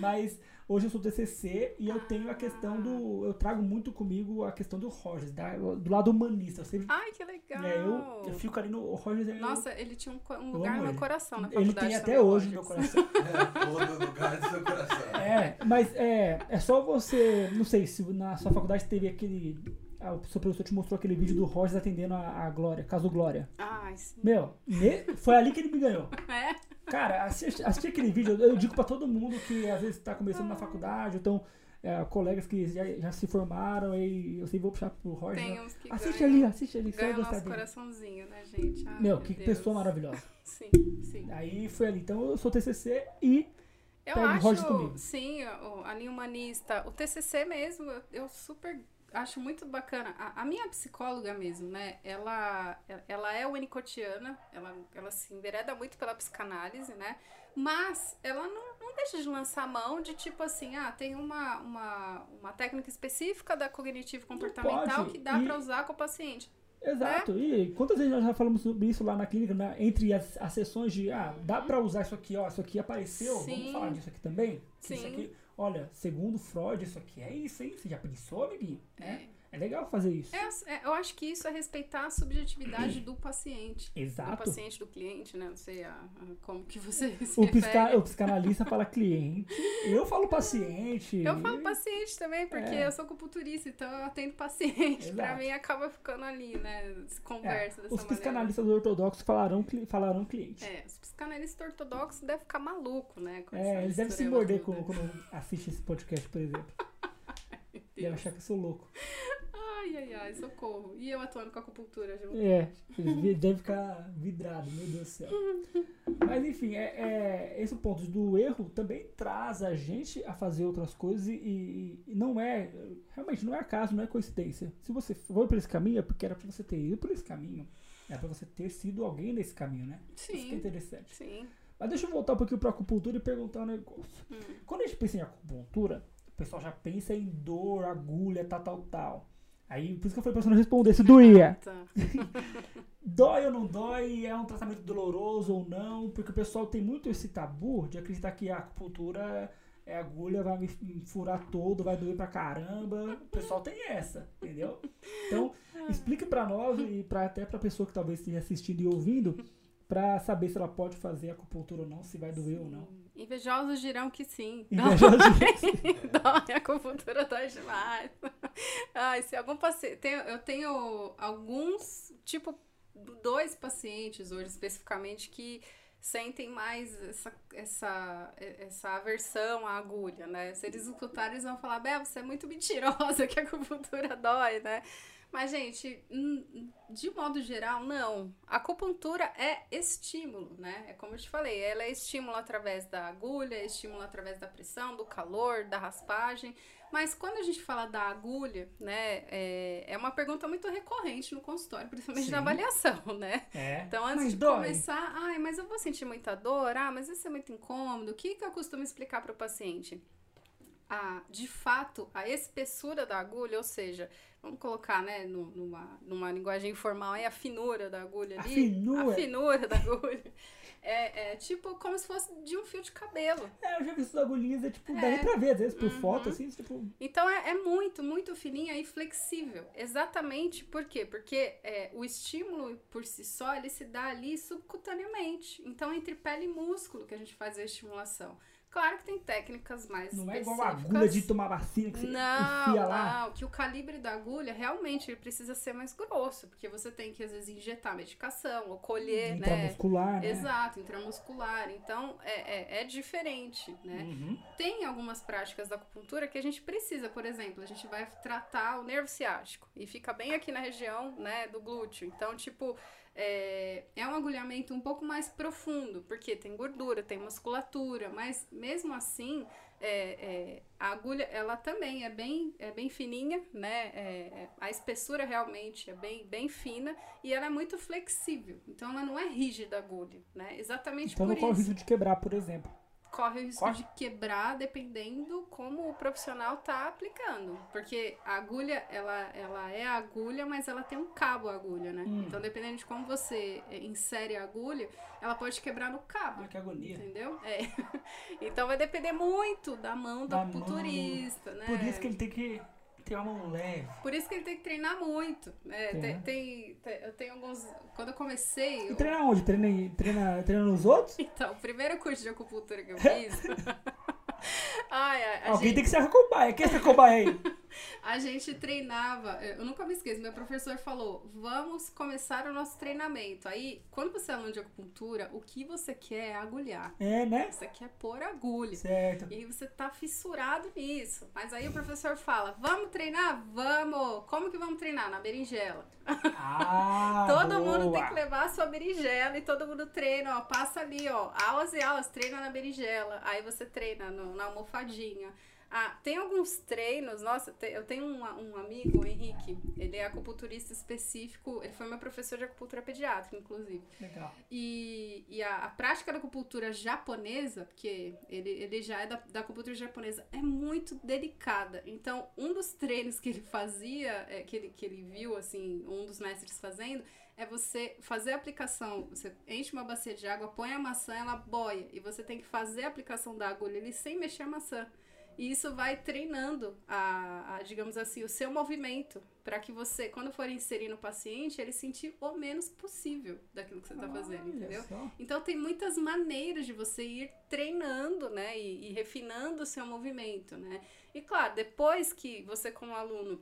Speaker 1: Mas hoje eu sou TCC e eu tenho a questão do. Eu trago muito comigo a questão do Rogers, da- do lado humanista. Eu sempre.
Speaker 2: Ai, que legal.
Speaker 1: é, eu, eu fico ali no. O Rogers é.
Speaker 2: Nossa, ele tinha um, um
Speaker 1: Eu
Speaker 2: lugar no meu
Speaker 1: ele.
Speaker 2: coração na
Speaker 1: ele
Speaker 2: faculdade.
Speaker 1: tem até hoje no meu coração.
Speaker 3: É, todo lugar do seu coração.
Speaker 1: É, mas é, é só você. Não sei se na sua faculdade teve aquele. Ah, O seu professor te mostrou aquele vídeo do Rogers atendendo a, a Glória, caso Glória.
Speaker 2: Ai, sim.
Speaker 1: Meu, ne- foi ali que ele me ganhou.
Speaker 2: É?
Speaker 1: Cara, assiste, assiste aquele vídeo, eu digo pra todo mundo que às vezes tá começando na faculdade, então é, colegas que já, já se formaram e eu sempre vou puxar pro Rogers.
Speaker 2: Tem
Speaker 1: né?
Speaker 2: uns que
Speaker 1: Assiste
Speaker 2: ganham,
Speaker 1: ali, assiste ali, gostar
Speaker 2: nosso
Speaker 1: dele.
Speaker 2: coraçãozinho, né, gente?
Speaker 1: Meu, que
Speaker 2: Deus.
Speaker 1: pessoa maravilhosa.
Speaker 2: Sim, sim.
Speaker 1: Aí foi ali. Então eu sou TCC e
Speaker 2: Eu acho,
Speaker 1: comigo.
Speaker 2: sim, o- a linha humanista, o TCC mesmo, eu, eu super acho muito bacana. A, a minha psicóloga mesmo, né, ela, ela é winnicottiana, ela, ela se envereda muito pela psicanálise, né, mas ela não, não deixa de lançar mão de tipo assim, ah, tem uma, uma, uma técnica específica da cognitivo comportamental que dá
Speaker 1: e-
Speaker 2: pra usar com o paciente.
Speaker 1: Exato. E quantas vezes nós já falamos sobre isso lá na clínica, né? entre as, as sessões de, ah, dá pra usar isso aqui, ó, isso aqui apareceu, vamos
Speaker 2: Sim.
Speaker 1: falar disso aqui também? Que Isso
Speaker 2: Sim.
Speaker 1: aqui, olha, segundo Freud, isso aqui é isso, hein? Você já pensou, amiguinho? É,
Speaker 2: É.
Speaker 1: é legal fazer isso.
Speaker 2: É, é, eu acho que isso é respeitar a subjetividade do paciente. Do
Speaker 1: Exato.
Speaker 2: paciente, do cliente, né? Não sei a- a- como que você se
Speaker 1: O, psica, o psicanalista fala cliente, eu falo paciente.
Speaker 2: Eu falo paciente também, porque
Speaker 1: É.
Speaker 2: eu sou acupunturista, então eu atendo paciente. Pra
Speaker 1: Exato.
Speaker 2: mim acaba ficando ali, né?
Speaker 1: É,
Speaker 2: conversa dessa
Speaker 1: os
Speaker 2: maneira.
Speaker 1: psicanalistas ortodoxos falarão, falarão cliente.
Speaker 2: É, os psicanalistas ortodoxos devem ficar maluco, né?
Speaker 1: É, eles devem se morder quando, quando assiste esse podcast, por exemplo. Devem achar que eu sou louco.
Speaker 2: Ai, ai, ai, socorro. E eu atuando com acupuntura junto.
Speaker 1: É, eles devem ficar vidrados, meu Deus do céu. Mas enfim, é, é- esse ponto do erro também traz a gente a fazer outras coisas e, e- e não é, realmente não é acaso, não é coincidência. Se você foi por esse caminho, é porque era pra você ter ido por esse caminho. É pra você ter sido alguém nesse caminho, né? Isso que é
Speaker 2: Sim,
Speaker 1: interessante.
Speaker 2: sim.
Speaker 1: Mas deixa eu voltar um pouquinho pra acupuntura e perguntar um negócio.
Speaker 2: Hum.
Speaker 1: Quando a gente pensa em acupuntura, pessoal já pensa em dor, agulha, tal, tal, tal. Aí, por isso que eu falei pra você não responder se doía. Dói ou não dói? É um tratamento doloroso ou não? Porque o pessoal tem muito esse tabu de acreditar que a acupuntura é agulha, vai me furar todo, vai doer pra caramba. O pessoal tem essa, entendeu? Então, explica pra nós e pra, até pra pessoa que talvez esteja assistindo e ouvindo, pra saber se ela pode fazer acupuntura ou não, se vai doer ou não.
Speaker 2: Invejosos dirão que sim.
Speaker 1: Invejosos
Speaker 2: Dói, a acupuntura dói demais. Ai, se algum paciente. eu tenho alguns, tipo, dois pacientes hoje especificamente que sentem mais essa, essa, essa aversão à agulha, né? Se eles escutarem, eles vão falar, Bé, você é muito mentirosa que a acupuntura dói, né? Mas, gente, de modo geral, não. A acupuntura é estímulo, né? É como eu te falei, ela é estímulo através da agulha, é estímulo através da pressão, do calor, da raspagem. Mas quando a gente fala da agulha, né, é, é uma pergunta muito recorrente no consultório, principalmente Sim. na avaliação, né?
Speaker 1: É.
Speaker 2: Então, antes mas de dói. começar, ai, mas eu vou sentir muita dor, ah, mas isso é muito incômodo. O que, que eu costumo explicar para o paciente? A, de fato, a espessura da agulha, ou seja, vamos colocar, né, numa, numa linguagem informal, aí a finura da agulha ali.
Speaker 1: A finura?
Speaker 2: A finura da agulha. É, é, tipo como se fosse de um fio de cabelo.
Speaker 1: É, eu já vi essas agulhinhas, é tipo, é. pra ver, às vezes, por uhum. foto, assim, tipo...
Speaker 2: Então é, é, muito, muito fininha e flexível. Exatamente por quê? Porque é, o estímulo por si só, ele se dá ali subcutaneamente. Então, entre pele e músculo que a gente faz a estimulação. Claro que tem técnicas mais
Speaker 1: Não é igual a agulha de tomar vacina que você
Speaker 2: não,
Speaker 1: enfia lá.
Speaker 2: Não, que o calibre da agulha realmente ele precisa ser mais grosso, porque você tem que às vezes injetar medicação ou colher,
Speaker 1: intramuscular,
Speaker 2: né?
Speaker 1: Intramuscular, né?
Speaker 2: Exato, intramuscular. Então é, é, é diferente, né? Uhum. Tem algumas práticas da acupuntura que a gente precisa, por exemplo, a gente vai tratar o nervo ciático e fica bem aqui na região, né, do glúteo. Então, tipo, é, é um agulhamento um pouco mais profundo, porque tem gordura, tem musculatura, mas mesmo assim, é, é, a agulha, ela também é bem, é bem fininha, né? É, é, a espessura realmente é bem, bem fina e ela é muito flexível. Então, ela não é rígida a agulha, né? Exatamente
Speaker 1: então,
Speaker 2: por.
Speaker 1: Então, não corre risco de quebrar, por exemplo
Speaker 2: corre o risco corre. de quebrar dependendo como o profissional tá aplicando. Porque a agulha, ela, ela é agulha, mas ela tem um cabo agulha, né? Hum. Então, dependendo de como você insere a agulha, ela pode quebrar no cabo.
Speaker 1: Ah, que agonia.
Speaker 2: Entendeu? É. Então, vai depender muito da mão do acupunturista, né?
Speaker 1: Por isso que ele tem que ter uma mão leve.
Speaker 2: Por isso que ele tem que treinar muito. É, tem, tem, tem, eu tenho alguns. Quando eu comecei. Eu...
Speaker 1: treina onde? Treina, treina, treina nos outros?
Speaker 2: Então, o primeiro curso de acupuntura que eu fiz. ai, ai,
Speaker 1: Alguém gente... tem que ser a cobaia. Quem é essa cobaia aí?
Speaker 2: A gente treinava, eu nunca me esqueço, meu professor falou: vamos começar o nosso treinamento. Aí, quando você é aluno de acupuntura, o que você quer é agulhar.
Speaker 1: É, né?
Speaker 2: Você quer pôr agulha.
Speaker 1: Certo.
Speaker 2: E aí você tá fissurado nisso. Mas aí o professor fala: vamos treinar? Vamos! Como que vamos treinar? Na berinjela.
Speaker 1: Ah,
Speaker 2: todo
Speaker 1: boa.
Speaker 2: mundo tem que levar a sua berinjela e todo mundo treina, ó. Passa ali, ó. Aulas e aulas, treina na berinjela. Aí você treina no, na almofadinha. Ah, tem alguns treinos, nossa, eu tenho um, um amigo, o Henrique, ele é acupunturista específico, ele foi meu professor de acupuntura pediátrica, inclusive.
Speaker 1: Legal.
Speaker 2: E, e a, a prática da acupuntura japonesa, porque ele, ele já é da, da acupuntura japonesa, é muito delicada. Então, um dos treinos que ele fazia, é, que, ele, que ele viu, assim, um dos mestres fazendo, é você fazer a aplicação. Você enche uma bacia de água, põe a maçã, ela boia. E você tem que fazer a aplicação da agulha ali sem mexer a maçã. E isso vai treinando a, a digamos assim, o seu movimento para que você, quando for inserir no paciente, ele sentir o menos possível daquilo que você está fazendo, entendeu? Só. Então tem muitas maneiras de você ir treinando, né, e, e refinando o seu movimento, né? E claro, depois que você como aluno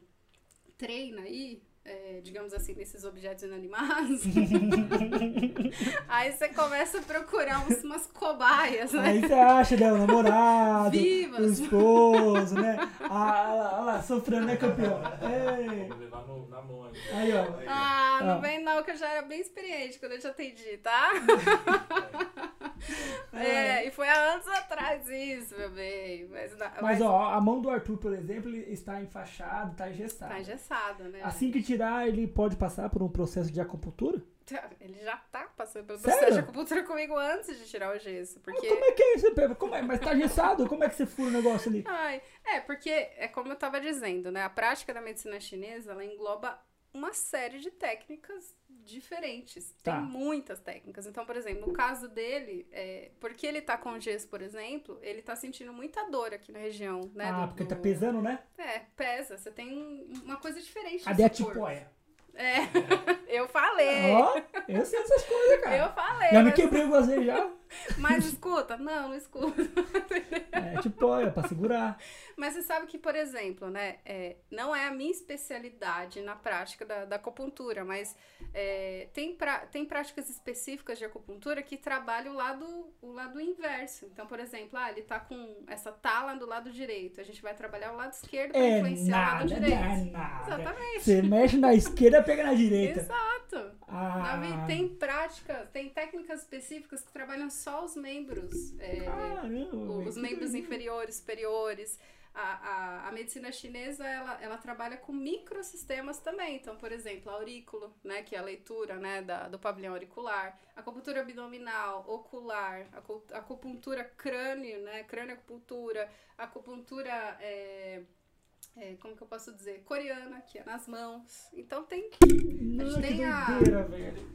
Speaker 2: treina aí, é, digamos assim, nesses objetos inanimados. aí você começa a procurar uns, umas cobaias, né?
Speaker 1: Aí você acha, né? O namorado,
Speaker 2: Vivas.
Speaker 1: o esposo, né? Ah, olha lá, lá, sofrendo, né, campeão? Ei.
Speaker 3: Vou levar no, na mão aí.
Speaker 1: Aí, ó.
Speaker 2: Ah, não ah. vem não, que eu já era bem experiente quando eu te atendi, tá? é, e foi há anos atrás isso, meu bem. Mas,
Speaker 1: mas, mas, ó, a mão do Arthur, por exemplo, ele está enfaixado, está engessado.
Speaker 2: Está engessado, né?
Speaker 1: Assim que tirar, ele pode passar por um processo de acupuntura?
Speaker 2: Ele já tá passando pelo processo de acupuntura comigo antes de tirar o gesso. Porque...
Speaker 1: Como é que é isso? Como é? Mas tá gessado? Como é que você fura o negócio ali?
Speaker 2: Ai, é, porque é como eu tava dizendo, né? A prática da medicina chinesa, ela engloba uma série de técnicas diferentes. Tá. Tem muitas técnicas. Então, por exemplo, no caso dele, é, porque ele tá com gesso, por exemplo, ele tá sentindo muita dor aqui na região, né?
Speaker 1: Ah,
Speaker 2: do,
Speaker 1: porque
Speaker 2: do...
Speaker 1: tá pesando, né?
Speaker 2: É, pesa. Você tem um, uma coisa diferente.
Speaker 1: A tipóia?
Speaker 2: É, eu falei.
Speaker 1: Ó, oh, eu sei essas coisas, cara.
Speaker 2: Eu falei.
Speaker 1: Já me quebrei você já.
Speaker 2: Mas escuta? Não, não escuta.
Speaker 1: É tipo, olha, pra segurar.
Speaker 2: Mas você sabe que, por exemplo, né, é, não é a minha especialidade na prática da, da acupuntura, mas é, tem, pra, tem práticas específicas de acupuntura que trabalham o lado, o lado inverso. Então, por exemplo, ah, ele tá com essa tala do lado direito, a gente vai trabalhar o lado esquerdo para
Speaker 1: É
Speaker 2: influenciar o lado
Speaker 1: nada,
Speaker 2: direito.
Speaker 1: não é nada.
Speaker 2: Exatamente.
Speaker 1: Você mexe na esquerda, pega na direita.
Speaker 2: Exato.
Speaker 1: Ah,
Speaker 2: Tem práticas, tem técnicas específicas que trabalham só os membros. é,
Speaker 1: caramba,
Speaker 2: os membros inferiores, superiores. A, a, a medicina chinesa, ela, ela trabalha com microsistemas também. Então, por exemplo, aurículo, né, que é a leitura né, da, do pavilhão auricular, acupuntura abdominal, ocular, acu- acupuntura crânio, né, crânio-acupuntura, acupuntura, é, é, como que eu posso dizer, coreana, que é nas mãos. Então, tem
Speaker 1: Não, que
Speaker 2: tem a-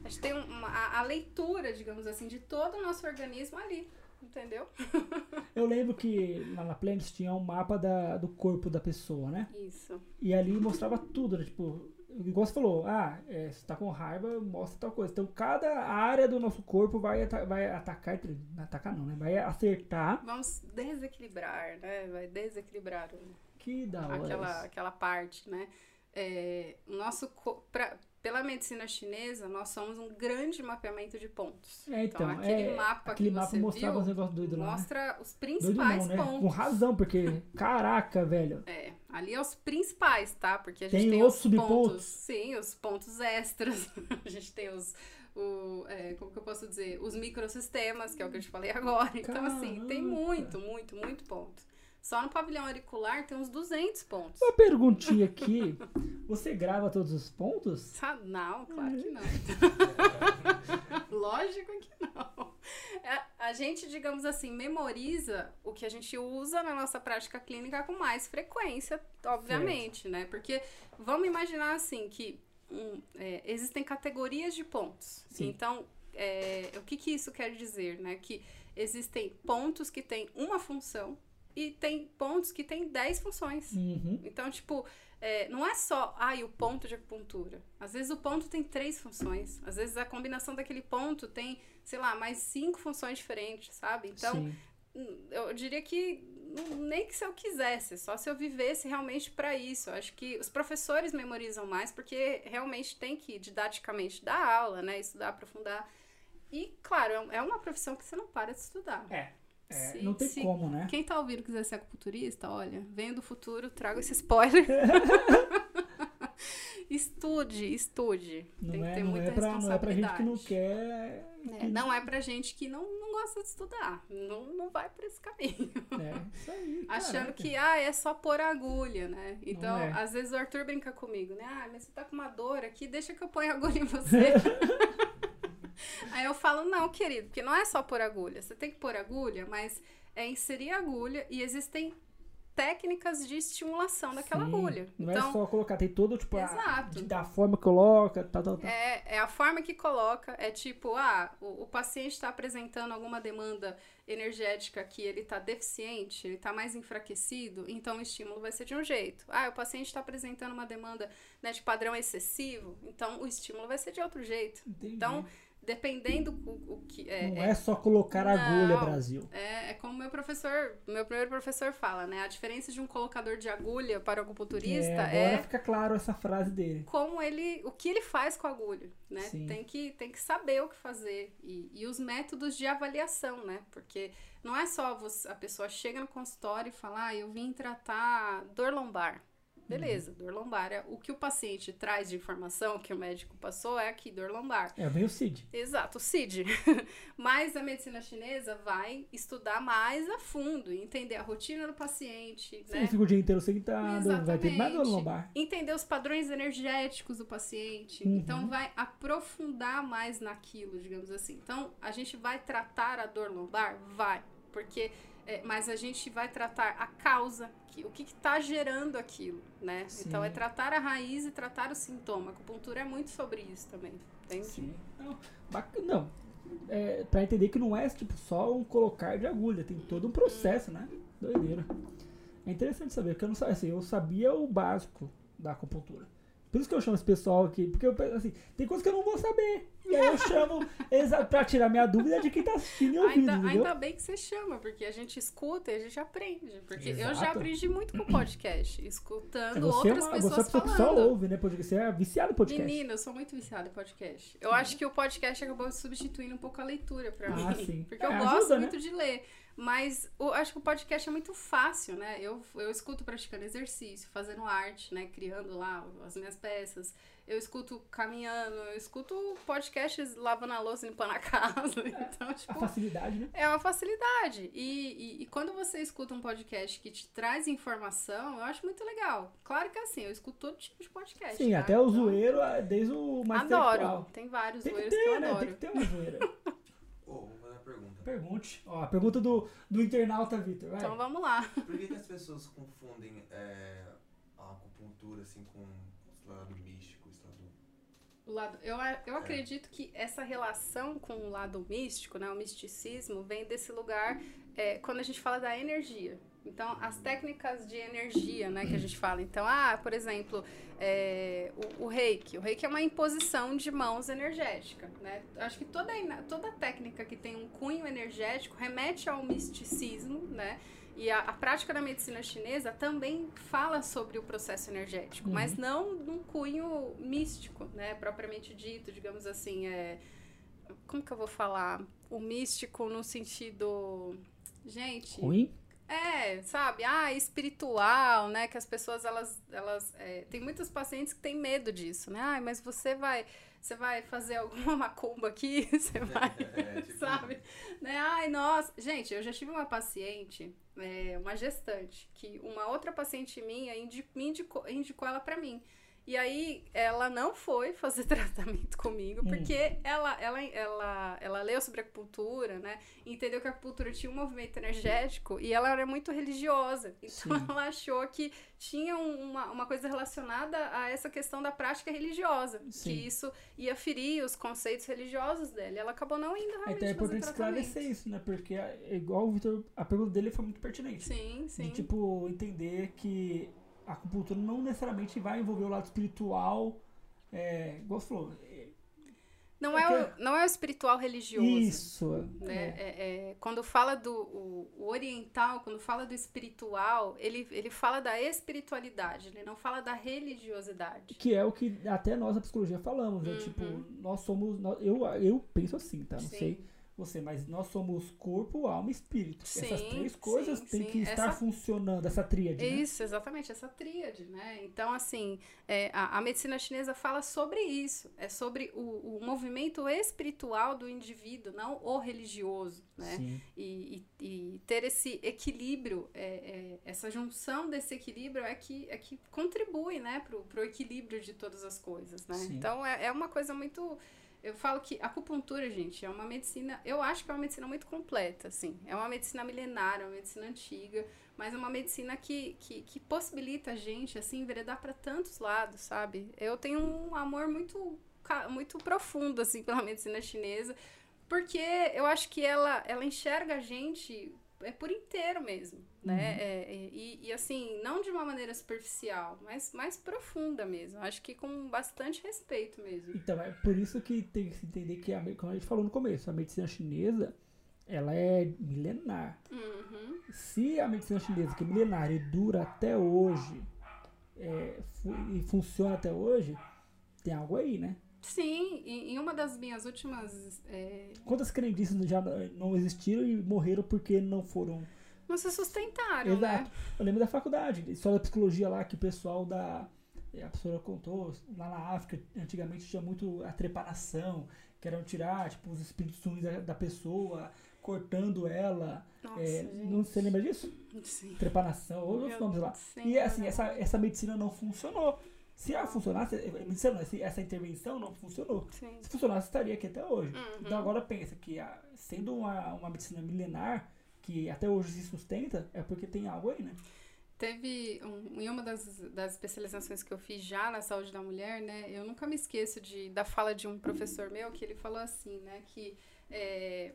Speaker 2: a gente tem uma, a, a leitura, digamos assim, de todo o nosso organismo ali, entendeu?
Speaker 1: Eu lembro que lá na Planet tinha um mapa da, do corpo da pessoa, né?
Speaker 2: Isso.
Speaker 1: E ali mostrava tudo, né? Tipo, igual você falou, ah, é, você tá com raiva, mostra tal coisa. Então cada área do nosso corpo vai, ata- vai atacar, atacar não, né? Vai acertar.
Speaker 2: Vamos desequilibrar, né? Vai desequilibrar o-
Speaker 1: Que da hora.
Speaker 2: aquela, aquela parte, né? É, nosso pra- pela medicina chinesa, nós somos um grande mapeamento de pontos.
Speaker 1: É, então,
Speaker 2: aquele
Speaker 1: é,
Speaker 2: mapa
Speaker 1: aquele
Speaker 2: que
Speaker 1: mapa
Speaker 2: você
Speaker 1: mostrava
Speaker 2: viu
Speaker 1: uns negócios doidos lá. né?
Speaker 2: mostra os
Speaker 1: Doido
Speaker 2: principais
Speaker 1: não, né? Com
Speaker 2: pontos.
Speaker 1: razão, porque, caraca, velho.
Speaker 2: É, ali é os principais, tá? Porque a gente
Speaker 1: Tem
Speaker 2: tem,
Speaker 1: outros
Speaker 2: os
Speaker 1: subpontos?
Speaker 2: pontos. Sim, os pontos extras. a gente tem os. O, é, como que eu posso dizer? Os microsistemas, que é o que eu te falei agora. Então, assim, tem muito, muito, muito ponto. Só no pavilhão auricular tem uns 200 pontos.
Speaker 1: Uma perguntinha aqui. Você grava todos os pontos?
Speaker 2: Ah, Não, claro que não. Lógico que não. É, A gente, digamos assim, memoriza o que a gente usa na nossa prática clínica com mais frequência, obviamente, né? Porque vamos imaginar assim que hum, é, existem categorias de pontos.
Speaker 1: Sim.
Speaker 2: Então, é, o que, que isso quer dizer, né? Que existem pontos que têm uma função e tem pontos que têm 10 funções.
Speaker 1: Uhum.
Speaker 2: Então, tipo, é, não é só, ai, o ponto de acupuntura. Às vezes o ponto tem três funções. Às vezes a combinação daquele ponto tem, sei lá, mais cinco funções diferentes, sabe? Então,
Speaker 1: Sim.
Speaker 2: eu diria que nem que se eu quisesse, só se eu vivesse realmente para isso. Eu acho que os professores memorizam mais porque realmente tem que didaticamente dar aula, né, estudar, aprofundar. E claro, é é uma profissão que você não para de estudar.
Speaker 1: É. é,
Speaker 2: Se-
Speaker 1: não tem
Speaker 2: se-
Speaker 1: como, né?
Speaker 2: Quem tá ouvindo quiser ser acupunturista, olha, venho do futuro, trago esse spoiler. estude, estude.
Speaker 1: Não
Speaker 2: Tem que
Speaker 1: é,
Speaker 2: ter
Speaker 1: não,
Speaker 2: muita
Speaker 1: é pra, não é pra gente que não
Speaker 2: responsabilidade.
Speaker 1: quer.
Speaker 2: É, não é pra gente que não, não gosta de estudar. Não, não vai por esse caminho.
Speaker 1: É, isso aí.
Speaker 2: Achando
Speaker 1: caraca.
Speaker 2: que, ah, é só pôr agulha, né? Então,
Speaker 1: é.
Speaker 2: às vezes o Arthur brinca comigo, né? Ah, mas você tá com uma dor aqui, deixa que eu ponho agulha em você. Aí eu falo, não, querido, porque não é só pôr agulha. Você tem que pôr agulha, mas é inserir a agulha e existem técnicas de estimulação daquela
Speaker 1: Sim,
Speaker 2: agulha.
Speaker 1: Não
Speaker 2: então,
Speaker 1: é só colocar, tem todo, tipo, a,
Speaker 2: Exato.
Speaker 1: de- da forma que coloca, tal, tal, tal.
Speaker 2: É, é a forma que coloca, é tipo, ah, o, o paciente está apresentando alguma demanda energética que ele está deficiente, ele está mais enfraquecido, então o estímulo vai ser de um jeito. Ah, o paciente está apresentando uma demanda né, de padrão excessivo, então o estímulo vai ser de outro jeito.
Speaker 1: Entendi.
Speaker 2: Então, dependendo o, o que é,
Speaker 1: não é, só colocar agulha,
Speaker 2: Não.
Speaker 1: Brasil.
Speaker 2: é, é como meu professor, meu primeiro professor fala, né? A diferença de um colocador de agulha para o acupunturista
Speaker 1: É, agora
Speaker 2: é
Speaker 1: fica claro essa frase dele.
Speaker 2: como ele, o que ele faz com a agulha, né?
Speaker 1: Sim.
Speaker 2: Tem que, tem que saber o que fazer e, e os métodos de avaliação, né? Porque não é só você, a pessoa chega no consultório e fala, ah, eu vim tratar dor lombar. Beleza, dor lombar é o que o paciente traz de informação que o médico passou é aqui, dor lombar.
Speaker 1: É bem o Cid.
Speaker 2: Exato, o CID. Mas a medicina chinesa vai estudar mais a fundo, entender a rotina do paciente,
Speaker 1: Você
Speaker 2: né?
Speaker 1: fica o dia inteiro sentado, vai ter mais dor lombar.
Speaker 2: entender os padrões energéticos do paciente.
Speaker 1: Uhum.
Speaker 2: Então, vai aprofundar mais naquilo, digamos assim. Então, a gente vai tratar a dor lombar? Vai. Porque, é, mas a gente vai tratar a causa, que, o que está gerando aquilo, né?
Speaker 1: Sim.
Speaker 2: Então, é tratar a raiz e tratar o sintoma. A acupuntura é muito sobre isso também, entende?
Speaker 1: Sim. Não, bacana. Não. É, pra entender que não é tipo só um colocar de agulha, tem todo um processo, né? Doideira. É interessante saber, porque eu não sabia, assim, eu sabia o básico da acupuntura. Por isso que eu chamo esse pessoal aqui. Porque eu penso assim, tem coisas que eu não vou saber. E aí eu chamo pra tirar minha dúvida de quem tá assistindo e ouvindo,
Speaker 2: Ainda, ainda bem que você chama, porque a gente escuta e a gente aprende. Porque eu
Speaker 1: Exato.
Speaker 2: já aprendi muito com podcast, escutando
Speaker 1: É, você é
Speaker 2: outras
Speaker 1: você é uma
Speaker 2: pessoas
Speaker 1: pessoa que só
Speaker 2: falando.
Speaker 1: ouve, né? Podcast. Você é viciado em podcast.
Speaker 2: Menina, eu sou muito viciada em podcast. Eu acho que o podcast acabou substituindo um pouco a leitura pra
Speaker 1: Ah,
Speaker 2: mim.
Speaker 1: sim.
Speaker 2: Porque
Speaker 1: É,
Speaker 2: eu
Speaker 1: ajuda,
Speaker 2: gosto
Speaker 1: né?
Speaker 2: muito de ler. Mas eu acho que o podcast é muito fácil, né? Eu, eu escuto praticando exercício, fazendo arte, né? Criando lá as minhas peças. Eu escuto caminhando, eu escuto podcasts lavando a louça, limpando a casa. Então,
Speaker 1: A
Speaker 2: tipo,
Speaker 1: facilidade, né?
Speaker 2: é uma facilidade. E, e, e quando você escuta um podcast que te traz informação, eu acho muito legal. Claro que assim, eu escuto todo tipo de podcast.
Speaker 1: Sim,
Speaker 2: tá?
Speaker 1: até o
Speaker 2: Então,
Speaker 1: zoeiro, ah, desde o mais
Speaker 2: Adoro. Tem vários
Speaker 1: Tem que
Speaker 2: zoeiros que,
Speaker 1: ter,
Speaker 2: eu
Speaker 1: né?
Speaker 2: adoro.
Speaker 1: Tem que ter uma zoeira.
Speaker 3: Ô, vou fazer uma pergunta.
Speaker 1: Pergunte. Ó, a pergunta do, do internauta, Vitor.
Speaker 2: Então vamos lá.
Speaker 3: Por que, que as pessoas confundem é, a acupuntura assim com o lado místico, o lado...
Speaker 2: O lado, eu, eu acredito que essa relação com o lado místico, né, o misticismo, vem desse lugar é, quando a gente fala da energia. Então, as técnicas de energia, né, que a gente fala. Então, ah, por exemplo, é, o, o reiki. O reiki é uma imposição de mãos energética, né? Acho que toda, toda técnica que tem um cunho energético remete ao misticismo, né? E a, a prática da medicina chinesa também fala sobre o processo energético,
Speaker 1: Uhum.
Speaker 2: mas não num cunho místico, né? Propriamente dito, digamos assim, é... Como que eu vou falar? O místico no sentido... Gente...
Speaker 1: Ruim?
Speaker 2: É, sabe? Ah, espiritual, né? Que as pessoas, elas, elas é, tem muitos pacientes que têm medo disso, né? Ai, mas você vai, você vai fazer alguma macumba aqui, você vai,
Speaker 3: É, tipo,
Speaker 2: sabe? Né? Ai, nossa. Gente, eu já tive uma paciente, é, uma gestante, que uma outra paciente minha me indicou, indicou ela pra mim. E aí, ela não foi fazer tratamento comigo,
Speaker 1: Hum.
Speaker 2: porque ela, ela, ela, ela leu sobre acupuntura, né? Entendeu que a acupuntura tinha um movimento energético e ela era muito religiosa. Então,
Speaker 1: Sim.
Speaker 2: ela achou que tinha um- uma, uma coisa relacionada a essa questão da prática religiosa.
Speaker 1: Sim.
Speaker 2: Que isso ia ferir os conceitos religiosos dela. Ela acabou não indo realmente
Speaker 1: Então é importante esclarecer isso, né? Porque, é igual o Vitor, a pergunta dele foi muito pertinente.
Speaker 2: Sim, sim.
Speaker 1: De, tipo, entender que a acupuntura não necessariamente vai envolver o lado espiritual. É, igual você falou. é,
Speaker 2: Não
Speaker 1: É
Speaker 2: é, o, não é o espiritual religioso.
Speaker 1: Isso.
Speaker 2: né?
Speaker 1: é.
Speaker 2: É- é, quando fala do o, o oriental, quando fala do espiritual, ele, ele fala da espiritualidade, ele não fala da religiosidade.
Speaker 1: Que é o que até nós da psicologia falamos, né?
Speaker 2: Uhum.
Speaker 1: Tipo, nós somos. nós- eu, eu penso assim, tá? Não
Speaker 2: Sim.
Speaker 1: sei você, mas nós somos corpo, alma e espírito. Essas
Speaker 2: Sim,
Speaker 1: três coisas
Speaker 2: sim,
Speaker 1: têm
Speaker 2: sim.
Speaker 1: que estar
Speaker 2: Essa-
Speaker 1: funcionando, essa tríade, né?
Speaker 2: Isso, exatamente, essa tríade, né? Então, assim, é, a, a medicina chinesa fala sobre isso. É sobre o, o movimento espiritual do indivíduo, não o religioso, né? E, e- e ter esse equilíbrio, é, é, essa junção desse equilíbrio é que, é que contribui, né, pro, pro equilíbrio de todas as coisas, né? Então, é, é uma coisa muito... Eu falo que a acupuntura, gente, é uma medicina... Eu acho que é uma medicina muito completa, assim. É uma medicina milenária, uma medicina antiga, mas é uma medicina que, que, que possibilita a gente, assim, enveredar para tantos lados, sabe? Eu tenho um amor muito, muito profundo, assim, pela medicina chinesa, porque eu acho que ela, ela enxerga a gente é por inteiro mesmo, né? É, é, e, e, assim, não de uma maneira superficial, mas mais profunda mesmo. Acho que com bastante respeito mesmo.
Speaker 1: Então, é por isso que tem que se entender que, a, como a gente falou no começo, a medicina chinesa, ela é milenar.
Speaker 2: Uhum.
Speaker 1: Se a medicina chinesa, que é milenar e dura até hoje, é, fu- e funciona até hoje, tem algo aí, né?
Speaker 2: Sim, em, em uma das minhas últimas. é,
Speaker 1: Quantas crendices já não existiram e morreram porque não foram.
Speaker 2: Não se sustentaram,
Speaker 1: Exato.
Speaker 2: né?
Speaker 1: Eu lembro da faculdade, história da psicologia lá, que o pessoal da. A professora contou, lá na África, antigamente tinha muito a trepanação, que eram tirar tipo, os espíritos ruins da, da pessoa, cortando ela.
Speaker 2: Nossa,
Speaker 1: É, não você lembra disso?
Speaker 2: Sim.
Speaker 1: Trepanação, ou outros nomes lá.
Speaker 2: Deus,
Speaker 1: E assim,
Speaker 2: sim.
Speaker 1: essa, essa medicina não funcionou. Se ela funcionasse, eh, medicina não, se essa intervenção não funcionou.
Speaker 2: Sim.
Speaker 1: Se funcionasse, estaria aqui até hoje.
Speaker 2: Uhum.
Speaker 1: Então agora pensa que a- sendo uma, uma medicina milenar, que até hoje se sustenta, é porque tem algo aí, né?
Speaker 2: Teve um, em uma das, das especializações que eu fiz já na saúde da mulher, né? Eu nunca me esqueço de, da fala de um professor meu que ele falou assim, né? Que é,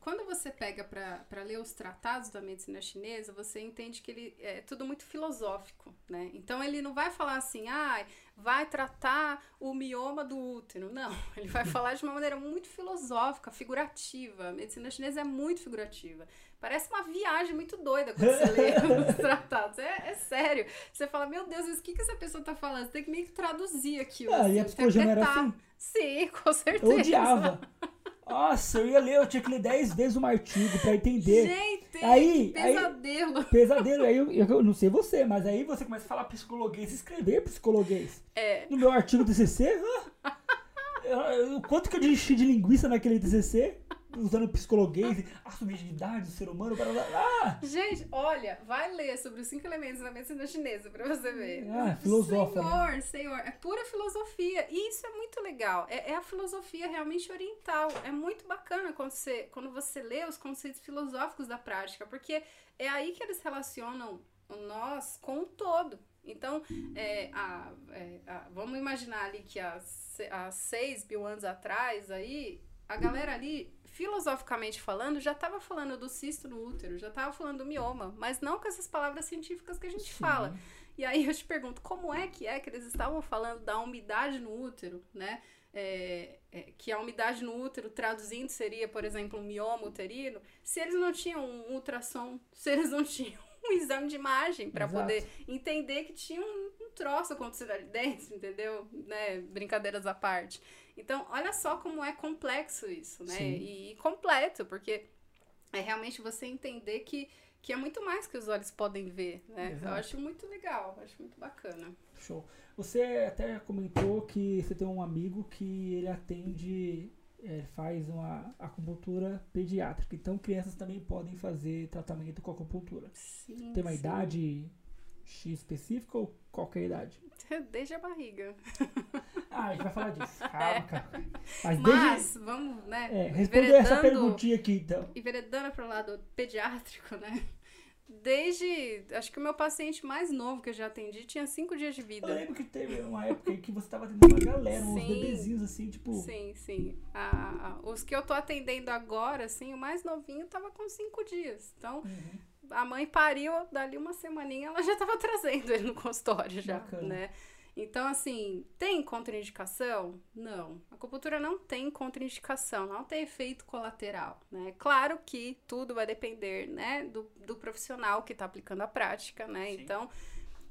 Speaker 2: quando você pega para ler os tratados da medicina chinesa, você entende que ele é tudo muito filosófico, né? Então ele não vai falar assim, ah, vai tratar o mioma do útero. Não, ele vai falar de uma maneira muito filosófica, figurativa. A medicina chinesa é muito figurativa. Parece uma viagem muito doida quando você lê os tratados. É, é, sério. Você fala, meu Deus, mas o que, que essa pessoa tá falando? Você tem que meio que traduzir aquilo.
Speaker 1: Ah, assim, e a psicologia não era assim?
Speaker 2: Sim, com certeza.
Speaker 1: Eu odiava. Nossa, eu ia ler, eu tinha que ler 10 vezes um artigo pra entender.
Speaker 2: Gente,
Speaker 1: aí,
Speaker 2: pesadelo.
Speaker 1: Aí, pesadelo. Aí eu, eu, não sei você, mas aí você começa a falar psicologuês, escrever psicologuês.
Speaker 2: É.
Speaker 1: No meu artigo do TCC, ah, quanto que eu enchi de linguiça naquele TCC? Usando psicologuês, a subjetividade do ser humano, para lá.
Speaker 2: Gente, olha, vai ler sobre os cinco elementos da medicina chinesa para você ver.
Speaker 1: Ah, filosófica.
Speaker 2: Senhor, né? senhor, é pura filosofia. E isso é muito legal. É, é, a filosofia realmente oriental. É muito bacana quando você, quando você lê os conceitos filosóficos da prática, porque é aí que eles relacionam o nós com o todo. Então, é, a, é, a, vamos imaginar ali que há, há 6 mil anos atrás, aí, a galera ali filosoficamente falando, já estava falando do cisto no útero, já estava falando do mioma, mas não com essas palavras científicas que a gente Sim. fala. E aí eu te pergunto, como é que é que eles estavam falando da umidade no útero, né? É, é, que a umidade no útero, traduzindo, seria, por exemplo, um mioma uterino, se eles não tinham um ultrassom, se eles não tinham um exame de imagem para poder entender que tinha um, um troço acontecendo ali dentro, entendeu? Né? Brincadeiras à parte. Então, olha só como é complexo isso, né? E, e, completo, porque é realmente você entender que, que é muito mais que os olhos podem ver, né? Exato. Eu acho muito legal, acho muito bacana.
Speaker 1: Show. Você até comentou que você tem um amigo que ele atende, é, faz uma acupuntura pediátrica. Então, crianças também podem fazer tratamento com acupuntura.
Speaker 2: Sim,
Speaker 1: tem uma
Speaker 2: sim.
Speaker 1: idade X específica ou qualquer idade?
Speaker 2: Desde a barriga.
Speaker 1: Ah, a gente vai falar disso. Calma, calma.
Speaker 2: Mas, Mas vamos, né?
Speaker 1: É, responder essa perguntinha aqui, então.
Speaker 2: Enveredando para o lado pediátrico, né? Desde. Acho que o meu paciente mais novo que eu já atendi tinha cinco dias de vida.
Speaker 1: Eu lembro que teve uma época que você estava atendendo uma galera, sim, uns bebezinhos assim, tipo.
Speaker 2: Sim, sim. Ah, os que eu tô atendendo agora, assim, o mais novinho tava com cinco dias. Então. Uhum a mãe pariu, dali uma semaninha ela já estava trazendo ele no consultório já, Bacana. né? Então, assim, tem contraindicação? Não. A acupuntura não tem contraindicação, não tem efeito colateral, né? Claro que tudo vai depender, né, do, do profissional que está aplicando a prática, né? Sim. Então,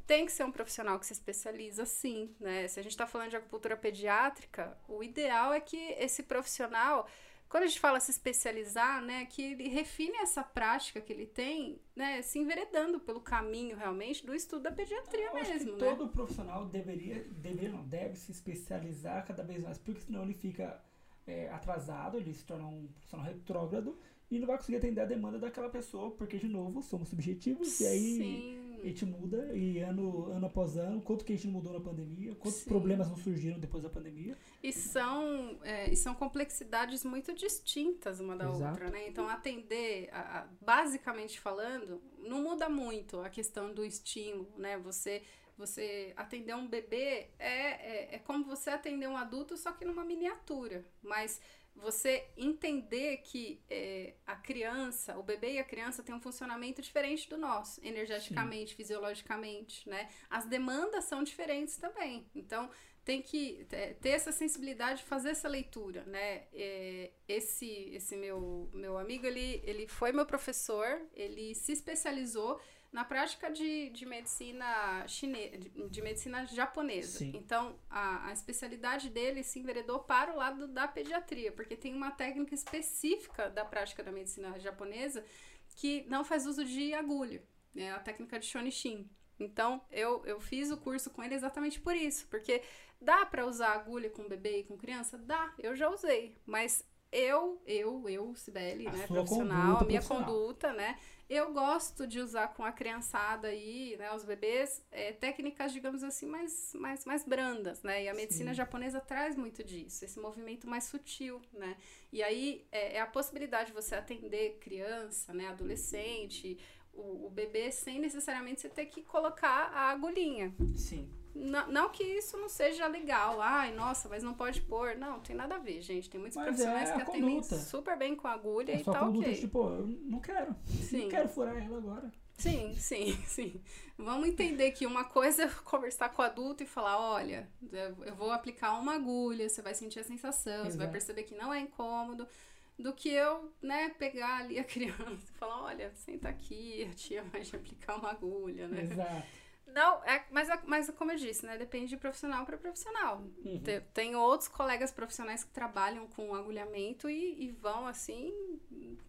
Speaker 2: tem que ser um profissional que se especializa, sim, né? Se a gente está falando de acupuntura pediátrica, o ideal é que esse profissional quando a gente fala se especializar, né, que ele refine essa prática que ele tem, né, se enveredando pelo caminho realmente do estudo da pediatria
Speaker 1: Eu
Speaker 2: mesmo. Né?
Speaker 1: todo profissional deveria, deveria não, deve se especializar cada vez mais, porque senão ele fica é, atrasado, ele se torna um profissional retrógrado e não vai conseguir atender a demanda daquela pessoa, porque, de novo, somos subjetivos, e aí
Speaker 2: Sim.
Speaker 1: A gente muda, e ano, ano após ano, quanto que a gente mudou na pandemia, quantos
Speaker 2: Sim.
Speaker 1: problemas não surgiram depois da pandemia.
Speaker 2: E são, é, e são complexidades muito distintas uma da
Speaker 1: Exato.
Speaker 2: outra, né? Então, atender, a, a, basicamente falando, não muda muito a questão do estímulo, né? Você você atender um bebê é, é, é como você atender um adulto, só que numa miniatura. Mas você entender que é, a criança, o bebê e a criança têm um funcionamento diferente do nosso, energeticamente, Sim. fisiologicamente, né? As demandas são diferentes também. Então, tem que é, ter essa sensibilidade de fazer essa leitura, né? É, esse esse meu, meu amigo, ele, ele foi meu professor, ele se especializou na prática de, de medicina chinesa, de, de, medicina japonesa.
Speaker 1: Sim.
Speaker 2: Então, a, a especialidade dele se enveredou para o lado da pediatria, porque tem uma técnica específica da prática da medicina japonesa que não faz uso de agulha, é a técnica de Shonishin. Então, eu, eu fiz o curso com ele exatamente por isso, porque dá para usar agulha com bebê e com criança? Dá, eu já usei, mas eu, eu, eu, Sibeli, né, profissional, a minha profissional. conduta, né, eu gosto de usar com a criançada aí, né, os bebês, é, técnicas, digamos assim, mais, mais, mais brandas, né? E a medicina Sim. japonesa traz muito disso, esse movimento mais sutil, né? E aí é, é a possibilidade de você atender criança, né, adolescente, o, o, bebê sem necessariamente você ter que colocar a agulhinha.
Speaker 1: Sim.
Speaker 2: Não, não que isso não seja legal. Ai, nossa, mas não pode pôr. Não, tem nada a ver, gente. Tem muitos
Speaker 1: Mas
Speaker 2: profissionais
Speaker 1: é
Speaker 2: que atendem
Speaker 1: conduta.
Speaker 2: super bem com agulha
Speaker 1: É
Speaker 2: e
Speaker 1: só
Speaker 2: tá
Speaker 1: conduta,
Speaker 2: ok.
Speaker 1: tipo, eu não quero.
Speaker 2: Sim.
Speaker 1: Não quero furar ela agora.
Speaker 2: Sim, sim, sim. Vamos entender que uma coisa é conversar com o adulto e falar, olha, eu vou aplicar uma agulha, você vai sentir a sensação, você vai
Speaker 1: Exato.
Speaker 2: perceber que não é incômodo, do que eu, né, pegar ali a criança e falar, olha, senta aqui, a tia vai te aplicar uma agulha, né?
Speaker 1: Exato.
Speaker 2: Não, é, mas, é- mas como eu disse, né, depende de profissional para profissional.
Speaker 1: Uhum.
Speaker 2: Tem, tem outros colegas profissionais que trabalham com agulhamento e, e vão, assim,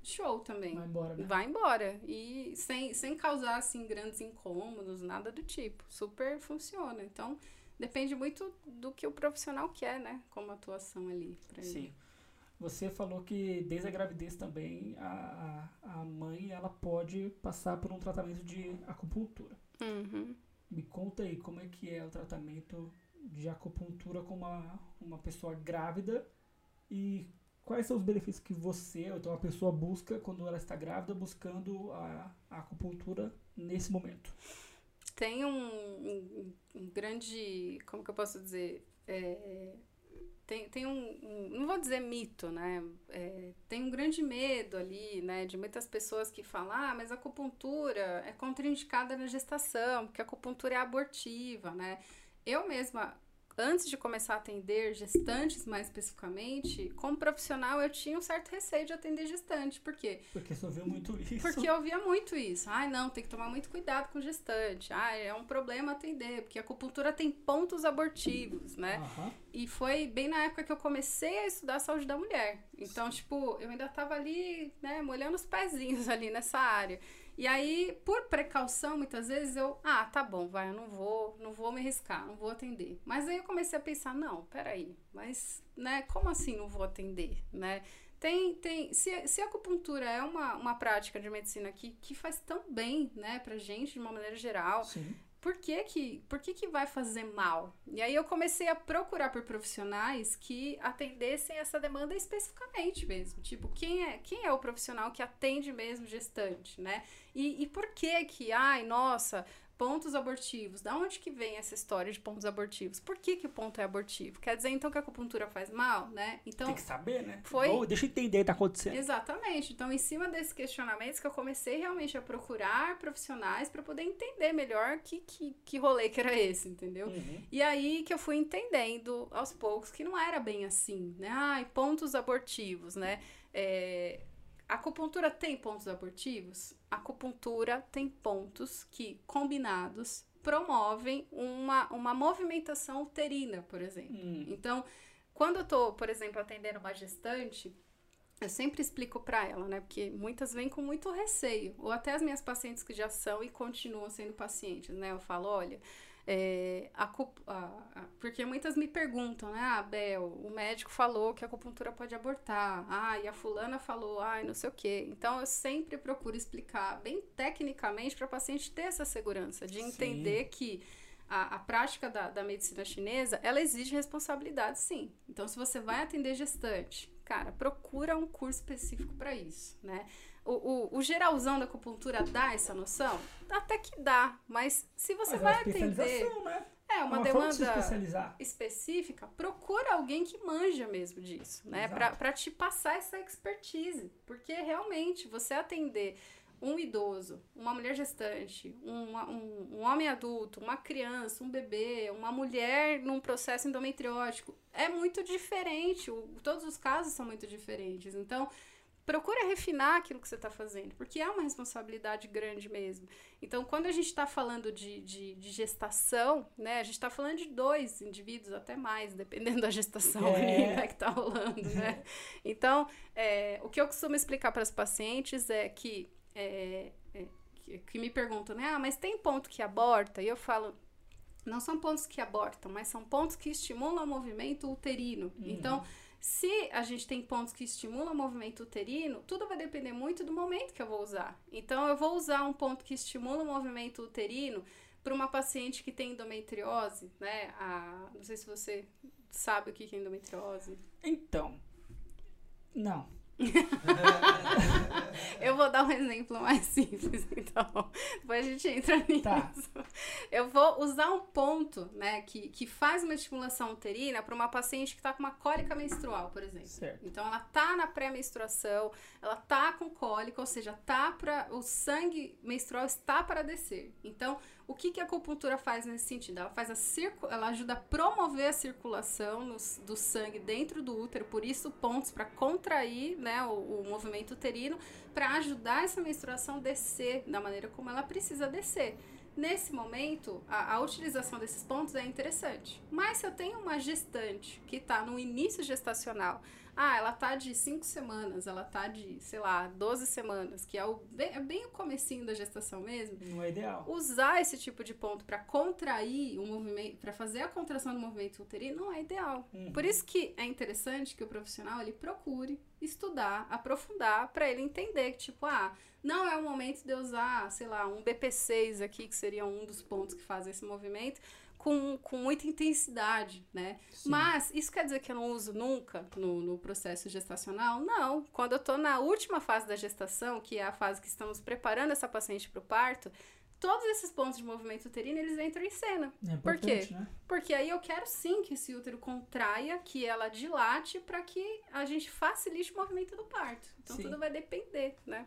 Speaker 2: show também.
Speaker 1: Vai embora, né?
Speaker 2: Vai embora. E sem, sem causar, assim, grandes incômodos, nada do tipo. Super funciona. Então, depende muito do que o profissional quer, né? Como atuação ali pra ele.
Speaker 1: Sim. Você falou que desde a gravidez também a, a, a mãe ela pode passar por um tratamento de acupuntura.
Speaker 2: Uhum.
Speaker 1: Me conta aí como é que é o tratamento de acupuntura com uma, uma pessoa grávida e quais são os benefícios que você, ou então a pessoa busca quando ela está grávida, buscando a, a acupuntura nesse momento.
Speaker 2: Tem um, um, um grande. Como que eu posso dizer? É, tem, tem um, um- Não vou dizer mito, né? É, tem um grande medo ali, né? De muitas pessoas que falam: ah, mas a acupuntura é contraindicada na gestação, porque a acupuntura é abortiva, né? Eu mesma. Antes de começar a atender gestantes mais especificamente, como profissional eu tinha um certo receio de atender gestante. Por quê?
Speaker 1: Porque você ouviu muito isso.
Speaker 2: Porque eu ouvia muito isso. Ai, não, tem que tomar muito cuidado com gestante. Ai, é um problema atender, porque a acupuntura tem pontos abortivos, né?
Speaker 1: Aham.
Speaker 2: E foi bem na época que eu comecei a estudar a saúde da mulher. Então, tipo, eu ainda tava ali, né, molhando os pezinhos ali nessa área. E aí, por precaução, muitas vezes eu, ah, tá bom, vai, eu não vou, não vou me arriscar, não vou atender. Mas aí eu comecei a pensar, não, peraí, mas, né, como assim não vou atender, né? Tem, tem, se, se a acupuntura é uma, uma prática de medicina que, que faz tão bem, né, pra gente, de uma maneira geral,
Speaker 1: Sim.
Speaker 2: Por que que, por que que vai fazer mal? E aí eu comecei a procurar por profissionais que atendessem essa demanda especificamente mesmo. Tipo, quem é, quem é o profissional que atende mesmo gestante, né? E, e por que que, ai, nossa, pontos abortivos. Da onde que vem essa história de pontos abortivos? Por que que o ponto é abortivo? Quer dizer, então, que a acupuntura faz mal, né? Então,
Speaker 1: Tem que saber, né?
Speaker 2: foi-
Speaker 1: deixa eu entender o que tá acontecendo.
Speaker 2: Exatamente. Então, em cima desses questionamentos que eu comecei realmente a procurar profissionais para poder entender melhor que, que, que rolê que era esse, entendeu?
Speaker 1: Uhum.
Speaker 2: E aí que eu fui entendendo aos poucos que não era bem assim, né? Ai, pontos abortivos, né? É, acupuntura tem pontos abortivos? A acupuntura tem pontos que, combinados, promovem uma, uma movimentação uterina, por exemplo.
Speaker 1: Hum.
Speaker 2: Então, quando eu tô, por exemplo, atendendo uma gestante, eu sempre explico pra ela, né? Porque muitas vêm com muito receio, ou até as minhas pacientes que já são e continuam sendo pacientes, né? Eu falo, olha, é, a a- porque muitas me perguntam, né? Ah, Bel, o médico falou que a acupuntura pode abortar. Ah, e a fulana falou, ai, não sei o quê. Então, eu sempre procuro explicar bem tecnicamente para a paciente ter essa segurança, de
Speaker 1: Sim.
Speaker 2: entender que a, a prática da, da medicina chinesa, ela exige responsabilidade, sim. Então, se você vai atender gestante, cara, procura um curso específico para isso, né? O, o, o geralzão da acupuntura dá essa noção? Até que dá, mas se você
Speaker 1: Mas é
Speaker 2: vai
Speaker 1: uma
Speaker 2: atender
Speaker 1: né?
Speaker 2: é uma,
Speaker 1: É de se
Speaker 2: demanda específica, procura alguém que manja mesmo disso, né? Pra te passar essa expertise. Porque realmente você atender um idoso, uma mulher gestante, uma- um, um homem adulto, uma criança, um bebê, uma mulher num processo endometriótico é muito diferente. O- todos os casos são muito diferentes. Então, procura refinar aquilo que você está fazendo, porque é uma responsabilidade grande mesmo. Então, quando a gente está falando de, de, de gestação, né, a gente está falando de dois indivíduos, até mais, dependendo da gestação
Speaker 1: É.
Speaker 2: né, que está rolando, né? Então, é, o que eu costumo explicar para as pacientes é que, é, é, que, que me perguntam, né, ah, mas tem ponto que aborta? E eu falo, não são pontos que abortam, mas são pontos que estimulam o movimento uterino.
Speaker 1: Uhum.
Speaker 2: Então, se a gente tem pontos que estimulam o movimento uterino, tudo vai depender muito do momento que eu vou usar. Então, eu vou usar um ponto que estimula o movimento uterino para uma paciente que tem endometriose, né? A, não sei se você sabe o que que é endometriose.
Speaker 1: Então, não.
Speaker 2: Eu vou dar um exemplo mais simples, então. Depois a gente entra nisso. Tá. Eu vou usar um ponto, né, que, que faz uma estimulação uterina para uma paciente que está com uma cólica menstrual, por exemplo.
Speaker 1: Certo.
Speaker 2: Então, ela tá na pré-menstruação, ela tá com cólica, ou seja, tá para o sangue menstrual está para descer. Então, o que, que a acupuntura faz nesse sentido? Ela faz a circu... ela ajuda a promover a circulação no, do sangue dentro do útero, por isso pontos para contrair né, o, o movimento uterino, para ajudar essa menstruação a descer da maneira como ela precisa descer. Nesse momento, a, a, utilização desses pontos é interessante. Mas se eu tenho uma gestante que está no início gestacional, ah, ela tá de 5 semanas, ela tá de, sei lá, 12 semanas, que é, o, bem, é bem o comecinho da gestação mesmo.
Speaker 1: Não é ideal.
Speaker 2: Usar esse tipo de ponto para contrair o movimento, para fazer a contração do movimento uterino, não é ideal. Uhum. Por isso que é interessante que o profissional ele procure estudar, aprofundar, para ele entender que, tipo, ah, não é o momento de eu usar, sei lá, um BP6 aqui, que seria um dos pontos que faz esse movimento, com, com muita intensidade, né? Sim. Mas isso quer dizer que eu não uso nunca no, no processo gestacional? Não. Quando eu tô na última fase da gestação, que é a fase que estamos preparando essa paciente para o parto, todos esses pontos de movimento uterino, eles entram em cena.
Speaker 1: É
Speaker 2: Por quê?
Speaker 1: Né?
Speaker 2: Porque aí eu quero sim que esse útero contraia, que ela dilate, para que a gente facilite o movimento do parto. Então sim. tudo vai depender, né?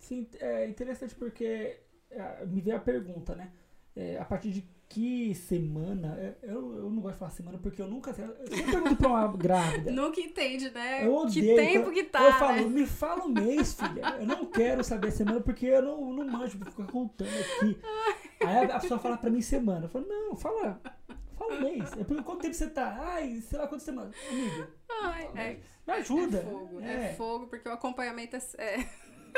Speaker 1: Sim, é interessante porque é, me veio a pergunta, né? É, a partir de que semana? É, eu, eu não gosto de falar semana porque eu nunca. Eu sempre pergunto pra uma grávida.
Speaker 2: Nunca entende, né?
Speaker 1: Eu odeio.
Speaker 2: Que tempo que tá.
Speaker 1: Eu falo, né? me fala um mês, filha. Eu não quero saber a semana porque eu não, não manjo ficar contando aqui. Aí a, pessoa fala pra mim semana. Eu falo, não, fala. Fala um mês. É porque quanto tempo você tá? Ai, sei lá quantas semanas. Amiga.
Speaker 2: Ai, é,
Speaker 1: me ajuda.
Speaker 2: É fogo, é. é fogo, porque o acompanhamento é.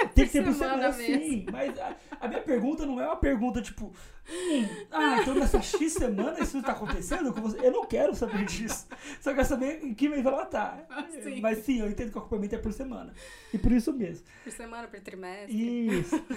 Speaker 1: tem que ser por semana, sim. Mas a, a, minha pergunta não é uma pergunta tipo, hum, ah, então nessa X semana isso tá acontecendo com você? Eu não quero saber disso. Só quero saber em que mês ela tá. Sim. Mas sim, eu entendo que o acompanhamento é por semana. E por isso mesmo.
Speaker 2: Por semana, por trimestre.
Speaker 1: Isso.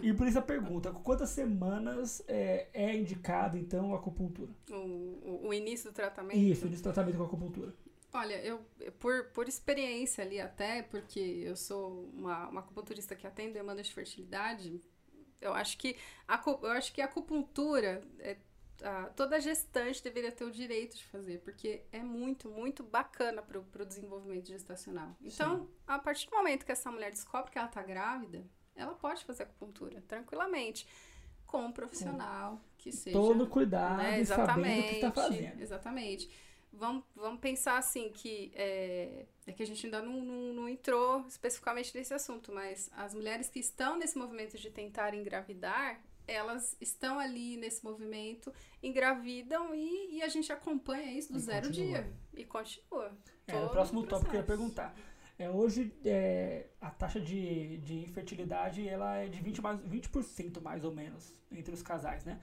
Speaker 1: E por isso a pergunta: quantas semanas é, é indicado então a acupuntura?
Speaker 2: O, o, o início do tratamento?
Speaker 1: Isso, o início do tratamento com a acupuntura.
Speaker 2: Olha, eu por, por experiência ali até, porque eu sou uma, uma acupunturista que atende demandas de fertilidade, eu acho que a, eu acho que a acupuntura, é, a, toda gestante deveria ter o direito de fazer, porque é muito, muito bacana para o desenvolvimento gestacional. Então, Sim. a partir do momento que essa mulher descobre que ela está grávida, ela pode fazer acupuntura tranquilamente com um profissional que seja.
Speaker 1: Todo cuidado, né, sabendo o que está fazendo.
Speaker 2: Exatamente vamos, vamos pensar assim que é, é que a gente ainda não, não, não, entrou especificamente nesse assunto, mas as mulheres que estão nesse movimento de tentar engravidar, elas estão ali nesse movimento, engravidam e, e a gente acompanha isso do e zero continua. dia e continua.
Speaker 1: É, o próximo tópico que eu ia perguntar. É, hoje é, a taxa de, de infertilidade ela é de 20%, mais, 20 mais ou menos entre os casais, né?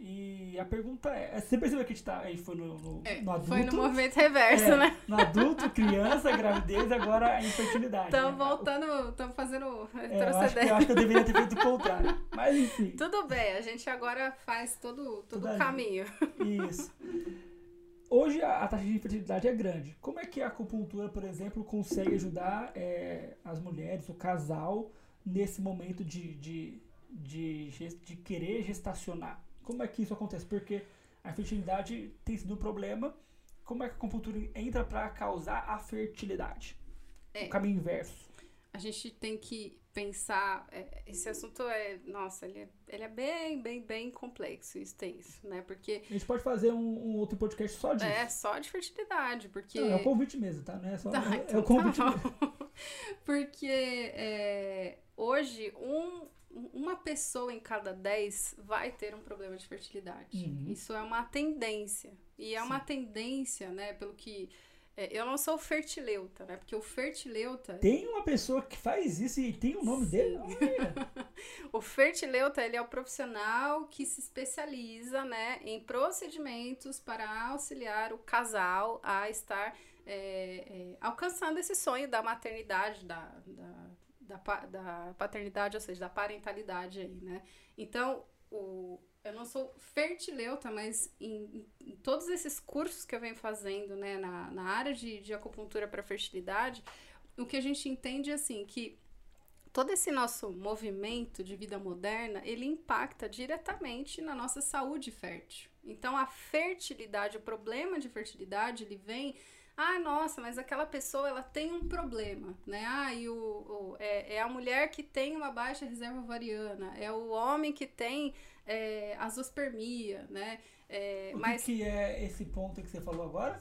Speaker 1: E a pergunta é, você percebeu que a gente tá, aí foi no, no,
Speaker 2: é,
Speaker 1: no adulto?
Speaker 2: Foi no movimento reverso, é, né?
Speaker 1: No adulto, criança, gravidez, agora a infertilidade.
Speaker 2: Estamos
Speaker 1: né?
Speaker 2: voltando, estamos fazendo
Speaker 1: é, eu, acho que, eu acho que eu deveria ter feito o contrário, mas enfim.
Speaker 2: Tudo bem, a gente agora faz todo, todo o caminho.
Speaker 1: Isso. Hoje a, a, taxa de infertilidade é grande. Como é que a acupuntura, por exemplo, consegue ajudar é, as mulheres, o casal, nesse momento de, de, de, de querer gestacionar? Como é que isso acontece? Porque a fertilidade tem sido um problema. Como é que a acupuntura entra para causar a fertilidade? É, o caminho inverso.
Speaker 2: A gente tem que pensar. É, esse assunto é. Nossa, ele é, ele é bem, bem, bem complexo e extenso, né? Porque.
Speaker 1: A gente pode fazer um, um outro podcast só disso.
Speaker 2: É, só de fertilidade, porque.
Speaker 1: Não, é o convite mesmo, tá? Não é só.
Speaker 2: Tá,
Speaker 1: é,
Speaker 2: então
Speaker 1: é o convite
Speaker 2: tá mesmo. porque hoje um uma pessoa em cada dez vai ter um problema de fertilidade. Uhum. Isso é uma tendência. E é Sim. uma tendência, né, pelo que. É, eu não sou fertileuta, né? Porque o fertileuta.
Speaker 1: Tem uma pessoa que faz isso e tem o nome Sim. dele?
Speaker 2: o fertileuta, ele é o profissional que se especializa, né, em procedimentos para auxiliar o casal a estar é, é, alcançando esse sonho da maternidade, da, da da, da paternidade, ou seja, da parentalidade aí, né? Então, o, eu não sou fertileuta, mas em, em, todos esses cursos que eu venho fazendo, né, na, na área de, de acupuntura para fertilidade, o que a gente entende é assim, que todo esse nosso movimento de vida moderna, ele impacta diretamente na nossa saúde fértil. Então, a fertilidade, o problema de fertilidade, ele vem ah, nossa, mas aquela pessoa ela tem um problema, né? Ah, e o, o é, é, a mulher que tem uma baixa reserva ovariana, é o homem que tem é, azospermia, né? É,
Speaker 1: o
Speaker 2: mas...
Speaker 1: que, é esse ponto que você falou agora?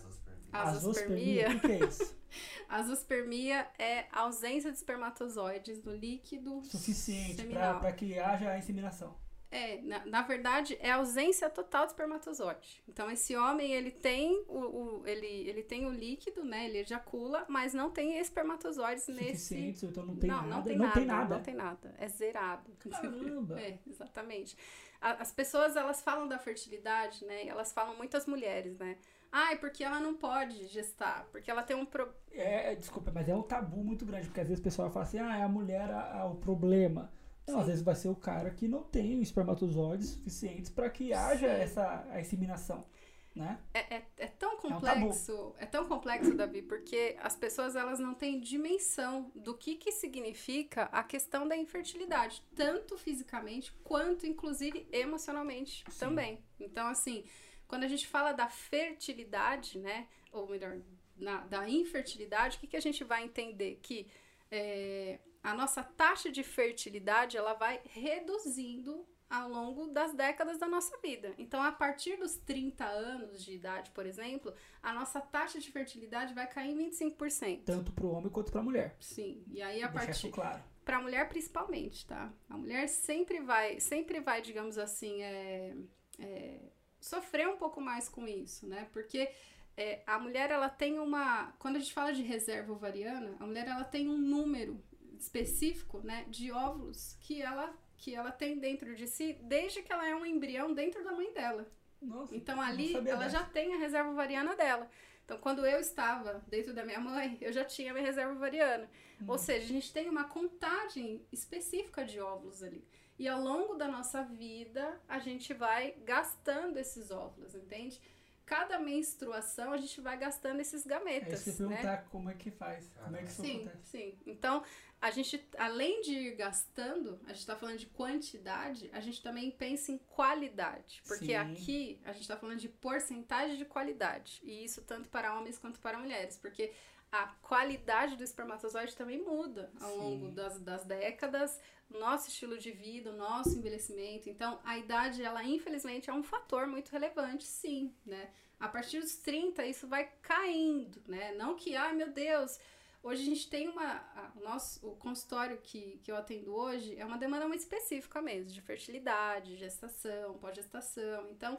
Speaker 2: Azospermia.
Speaker 1: O que é isso?
Speaker 2: Azospermia é ausência de espermatozoides no líquido
Speaker 1: suficiente para que haja a inseminação.
Speaker 2: É, na, na, verdade, é ausência total de espermatozoide. Então, esse homem, ele tem o, o, ele, ele tem o líquido, né? Ele ejacula, mas não tem espermatozoides nesse...
Speaker 1: então não tem
Speaker 2: não,
Speaker 1: nada.
Speaker 2: Não tem
Speaker 1: não
Speaker 2: nada,
Speaker 1: tem nada.
Speaker 2: Não tem nada. É zerado.
Speaker 1: Caramba!
Speaker 2: é, exatamente. A, as pessoas, elas falam da fertilidade, né? E elas falam, muitas mulheres, né? Ah, é porque ela não pode gestar, porque ela tem um pro...
Speaker 1: É, desculpa, mas é um tabu muito grande, porque às vezes o pessoal fala assim, ah, é a mulher a, a, o problema. Não, às vezes vai ser o cara que não tem espermatozoides suficientes para que haja Sim. essa a inseminação. Né?
Speaker 2: É, é, é tão complexo, é, um é, tão complexo, Davi, porque as pessoas elas não têm dimensão do que, que significa a questão da infertilidade, tanto fisicamente quanto, inclusive, emocionalmente Sim. também. Então, assim, quando a gente fala da fertilidade, né, ou melhor, na, da infertilidade, o que, que a gente vai entender? Que é, a nossa taxa de fertilidade ela vai reduzindo ao longo das décadas da nossa vida. Então, a partir dos 30 anos de idade, por exemplo, a nossa taxa de fertilidade vai cair em 25%.
Speaker 1: Tanto para o homem quanto para a mulher.
Speaker 2: Sim. E aí a partir
Speaker 1: claro.
Speaker 2: para a mulher principalmente, tá? A mulher sempre vai, sempre vai, digamos assim, é, é, sofrer um pouco mais com isso, né? Porque é, a mulher ela tem uma, quando a gente fala de reserva ovariana, a mulher ela tem um número específico, né, de óvulos que ela que ela tem dentro de si desde que ela é um embrião dentro da mãe dela.
Speaker 1: Nossa,
Speaker 2: então ali ela
Speaker 1: dessa.
Speaker 2: já tem a reserva ovariana dela. Então quando eu estava dentro da minha mãe, eu já tinha minha reserva ovariana. Hum. Ou seja, a gente tem uma contagem específica de óvulos ali. E ao longo da nossa vida, a gente vai gastando esses óvulos, entende? cada menstruação a gente vai gastando esses gametas. É isso
Speaker 1: que eu
Speaker 2: né?
Speaker 1: como é que faz, como é que isso
Speaker 2: sim,
Speaker 1: acontece.
Speaker 2: Sim, então a gente, além de ir gastando, a gente está falando de quantidade, a gente também pensa em qualidade. Porque
Speaker 1: sim.
Speaker 2: aqui a gente está falando de porcentagem de qualidade. E isso tanto para homens quanto para mulheres. Porque a qualidade do espermatozoide também muda ao sim. longo das, das décadas, nosso estilo de vida, o nosso envelhecimento. Então, a idade, ela infelizmente é um fator muito relevante, sim, né? A partir dos 30, isso vai caindo, né? Não que, ai meu Deus, hoje a gente tem uma. A, o nosso o consultório que, que eu atendo hoje é uma demanda muito específica mesmo, de fertilidade, gestação, pós-gestação. Então,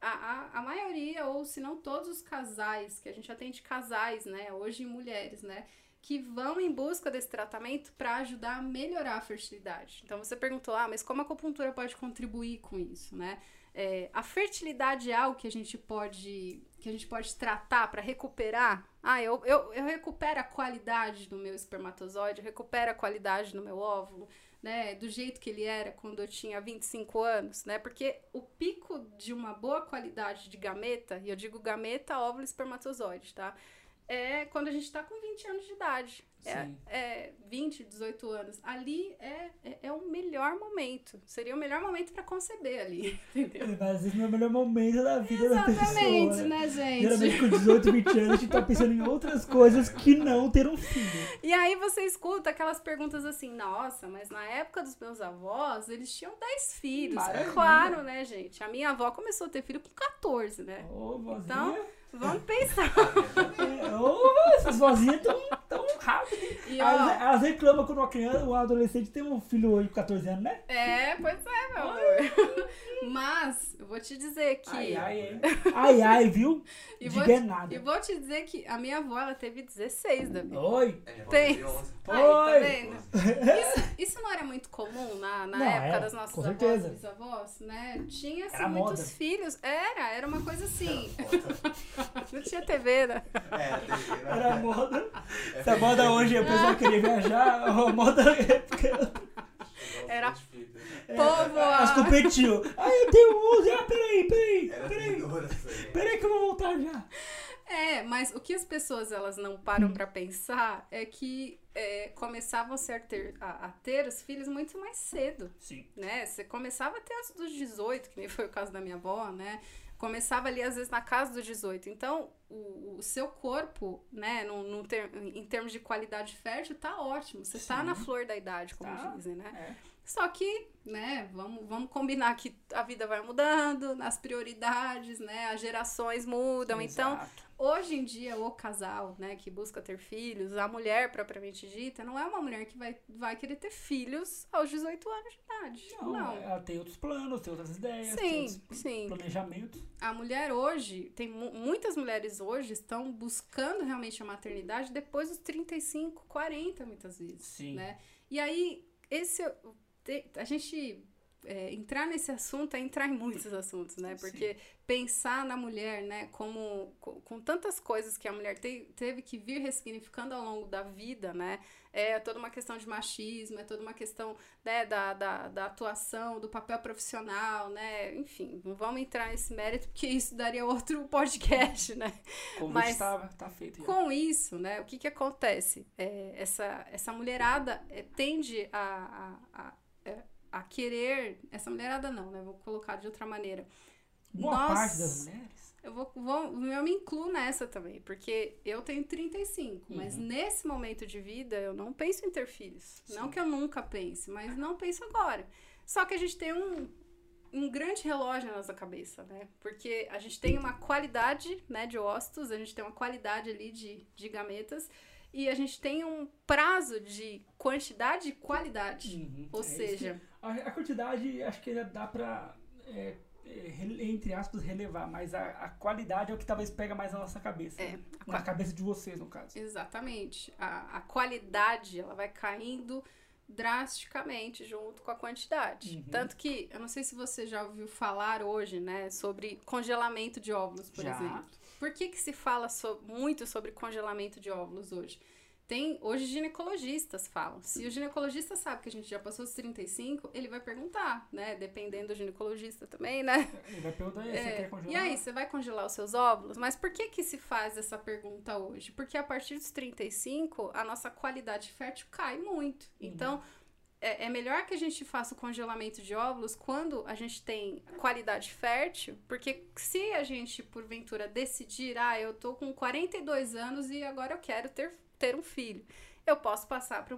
Speaker 2: a, a, a maioria, ou se não todos os casais, que a gente atende casais, né? Hoje mulheres, né? que vão em busca desse tratamento para ajudar a melhorar a fertilidade. Então você perguntou, ah, mas como a acupuntura pode contribuir com isso, né? É, a fertilidade é algo que a gente pode que a gente pode tratar para recuperar. Ah, eu, eu, eu recupero a qualidade do meu espermatozoide, eu recupero a qualidade do meu óvulo, né? Do jeito que ele era quando eu tinha 25 anos, né? Porque o pico de uma boa qualidade de gameta, e eu digo gameta, óvulo e espermatozoide, tá? é quando a gente está com 20 anos de idade. É, é 20, 18 anos. Ali é, é, é, o melhor momento. Seria o melhor momento para conceber ali, entendeu?
Speaker 1: Mas às vezes não é o melhor momento da vida
Speaker 2: Exatamente,
Speaker 1: da pessoa. Exatamente,
Speaker 2: né, gente?
Speaker 1: Geralmente com 18, 20 anos a gente tá pensando em outras coisas que não ter um filho.
Speaker 2: E aí você escuta aquelas perguntas assim, nossa, mas na época dos meus avós, eles tinham 10 filhos.
Speaker 1: Maravilha.
Speaker 2: Claro, né, gente? A minha avó começou a ter filho com 14, né?
Speaker 1: Ô, vozinha.
Speaker 2: Então... Vamos pensar.
Speaker 1: oh, essas vozinhas estão tão rápidas. E, elas, elas, reclamam quando uma criança, um adolescente tem um filho hoje com 14 anos, né?
Speaker 2: É, pois é, meu amor. Mas, eu vou te dizer que.
Speaker 1: Ai, ai, hein? Ai, ai, viu?
Speaker 2: E vou, te,
Speaker 1: nada.
Speaker 2: e vou te dizer que a minha avó, ela teve 16, Davi.
Speaker 1: Oi.
Speaker 2: Tem.
Speaker 3: Oi.
Speaker 2: Aí, tá vendo? Isso, isso não era muito comum na, na
Speaker 1: Não,
Speaker 2: época
Speaker 1: era,
Speaker 2: das nossas
Speaker 1: com
Speaker 2: avós
Speaker 1: certeza.
Speaker 2: e bisavós, né? Tinha, assim,
Speaker 1: Era
Speaker 2: muitos
Speaker 1: moda.
Speaker 2: filhos. Era, era uma coisa assim. não tinha TV, né?
Speaker 3: É, TV, né?
Speaker 1: Era moda.
Speaker 3: É
Speaker 1: Se a moda hoje a pessoa queria viajar, a moda
Speaker 2: Era
Speaker 1: é,
Speaker 2: Povo,
Speaker 1: As
Speaker 2: ah.
Speaker 1: competiam. Ah, eu tenho 11. Ah, peraí, peraí.
Speaker 3: Era
Speaker 1: Peraí.
Speaker 3: aí.
Speaker 1: Peraí que eu vou voltar já.
Speaker 2: É, mas o que as pessoas elas não param para pensar é que é, começavam a ter, a, a, ter os filhos muito mais cedo.
Speaker 1: Sim.
Speaker 2: Né? Você começava a ter antes dos 18, que nem foi o caso da minha avó, né? Começava ali, às vezes, na casa dos 18. Então, o, o seu corpo, né, no, no ter, em termos de qualidade fértil, tá ótimo. Você tá na flor da idade, como tá. dizem, né? É. Só que, né, vamos, vamos combinar que a vida vai mudando, as prioridades, né, as gerações mudam. Então, Exato. Então, hoje em dia, o casal, né, que busca ter filhos, a mulher propriamente dita, não é uma mulher que vai, vai querer ter filhos aos 18 anos de idade. Não, não.
Speaker 1: ela tem outros planos, tem outras ideias,
Speaker 2: sim,
Speaker 1: tem outros
Speaker 2: sim.
Speaker 1: planejamentos.
Speaker 2: A mulher hoje, tem muitas mulheres hoje estão buscando realmente a maternidade depois dos 35, 40 muitas vezes,
Speaker 1: sim.
Speaker 2: né? E aí, esse a gente é, entrar nesse assunto é entrar em muitos assuntos, né? Porque Sim. pensar na mulher, né, como com, com tantas coisas que a mulher te, teve que vir ressignificando ao longo da vida, né? É toda uma questão de machismo, é toda uma questão né, da, da, da atuação, do papel profissional, né? Enfim, não vamos entrar nesse mérito, porque isso daria outro podcast, né?
Speaker 1: Como Mas tá, tá feito.
Speaker 2: Já. Com isso, né, o que que acontece? É, essa, essa mulherada é, tende a, a, a a querer. Essa mulherada não, né? Vou colocar de outra maneira.
Speaker 1: Boa Nós, parte das mulheres.
Speaker 2: Eu, vou, vou, eu me incluo nessa também, porque eu tenho 35, uhum. mas nesse momento de vida eu não penso em ter filhos. Sim. Não que eu nunca pense, mas não penso agora. Só que a gente tem um, um grande relógio na nossa cabeça, né? Porque a gente tem uma qualidade né, de ostos, a gente tem uma qualidade ali de, de gametas e a gente tem um prazo de quantidade e qualidade. Uhum, Ou é seja.
Speaker 1: A, a, quantidade acho que dá pra. É, é, entre aspas, relevar, mas a, a, qualidade é o que talvez pega mais na nossa cabeça.
Speaker 2: É,
Speaker 1: na cabeça de vocês, no caso.
Speaker 2: Exatamente. A, a qualidade, ela vai caindo drasticamente junto com a quantidade. Uhum. Tanto que, eu não sei se você já ouviu falar hoje, né, sobre congelamento de óvulos, por
Speaker 1: já.
Speaker 2: exemplo. Por que, que se fala so, muito sobre congelamento de óvulos hoje? Tem, hoje ginecologistas falam. Se o ginecologista sabe que a gente já passou dos 35, ele vai perguntar, né? Dependendo do ginecologista também, né?
Speaker 1: Ele vai perguntar, e aí, é, você quer congelar?
Speaker 2: E aí, você vai congelar os seus óvulos? Mas por que que se faz essa pergunta hoje? Porque a partir dos 35, a nossa qualidade fértil cai muito. Uhum. Então, é, é, melhor que a gente faça o congelamento de óvulos quando a gente tem qualidade fértil, porque se a gente, porventura, decidir, ah, eu tô com 42 anos e agora eu quero ter, ter um filho, eu posso passar por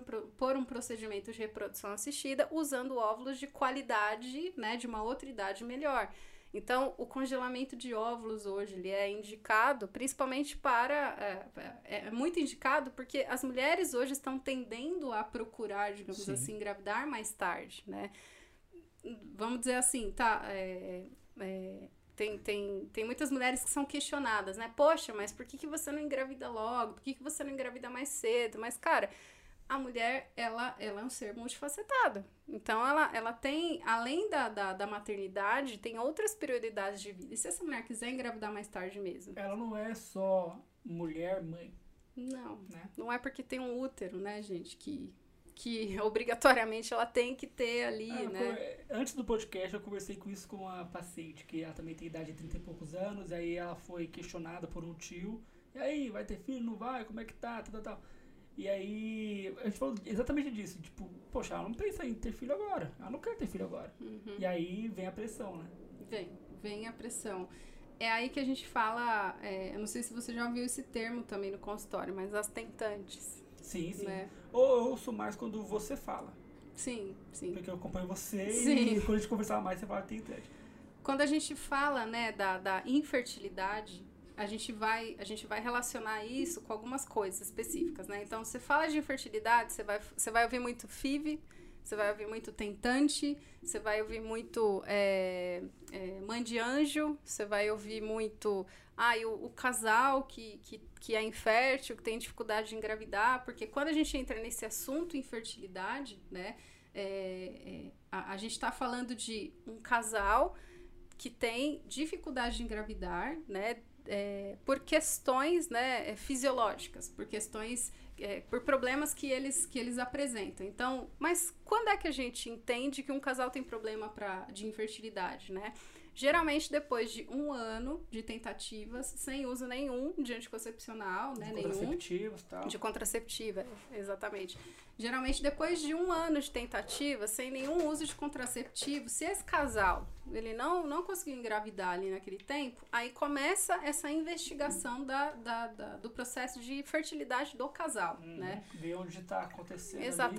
Speaker 2: um, um procedimento de reprodução assistida usando óvulos de qualidade, né, de uma outra idade melhor. Então, o congelamento de óvulos hoje ele é indicado principalmente para. É, é, é, muito indicado porque as mulheres hoje estão tendendo a procurar, digamos Sim. assim, engravidar mais tarde, né? Vamos dizer assim, tá? É, é, tem, tem, tem muitas mulheres que são questionadas, né? Poxa, mas por que, que você não engravida logo? Por que, que você não engravida mais cedo? Mas, cara, a mulher, ela, ela é um ser multifacetado. Então, ela, ela tem, além da, da, da, maternidade, tem outras prioridades de vida. E se essa mulher quiser engravidar mais tarde mesmo?
Speaker 1: Ela não é só mulher, mãe.
Speaker 2: Não, né? não é porque tem um útero, né, gente, que, que obrigatoriamente ela tem que ter ali, ah, né?
Speaker 1: Antes do podcast, eu conversei com isso com uma paciente, que ela também tem idade de 30 e poucos anos, aí ela foi questionada por um tio, e aí, vai ter filho, não vai, como é que tá, tal, tal, tal. E aí, a gente falou exatamente disso. Tipo, poxa, ela não pensa em ter filho agora. Ela não quer ter filho agora.
Speaker 2: Uhum.
Speaker 1: E aí vem a pressão, né?
Speaker 2: Vem, vem a pressão. É aí que a gente fala, é, eu não sei se você já ouviu esse termo também no consultório, mas as tentantes.
Speaker 1: Sim, sim. Né? Ou eu ouço mais quando você fala.
Speaker 2: Sim, sim.
Speaker 1: Porque eu acompanho você sim. e quando a gente conversava mais, você fala tentante.
Speaker 2: Quando a gente fala, né, da, da infertilidade, a gente vai a gente vai relacionar isso com algumas coisas específicas, né? Então, você fala de infertilidade, você vai você vai ouvir muito FIV, você vai ouvir muito tentante, você vai ouvir muito é, é, mãe de anjo, você vai ouvir muito ah, o, o, casal que, que, que é infértil, que tem dificuldade de engravidar, porque quando a gente entra nesse assunto infertilidade, né, é, é a, a gente está falando de um casal que tem dificuldade de engravidar, né, é, por questões né, é, fisiológicas, por questões, é, por problemas que eles, que eles apresentam. Então, mas quando é que a gente entende que um casal tem problema pra, de infertilidade, né? Geralmente depois de um ano de tentativas, sem uso nenhum de anticoncepcional, né?
Speaker 1: De
Speaker 2: Nenhum.
Speaker 1: contraceptivos tal.
Speaker 2: De contraceptiva, exatamente. Geralmente, depois de um ano de tentativa, sem nenhum uso de contraceptivo, se esse casal ele não, não conseguiu engravidar ali naquele tempo, aí começa essa investigação da, da, da- do processo de fertilidade do casal,
Speaker 1: Uhum.
Speaker 2: né?
Speaker 1: Ver onde está acontecendo. ali.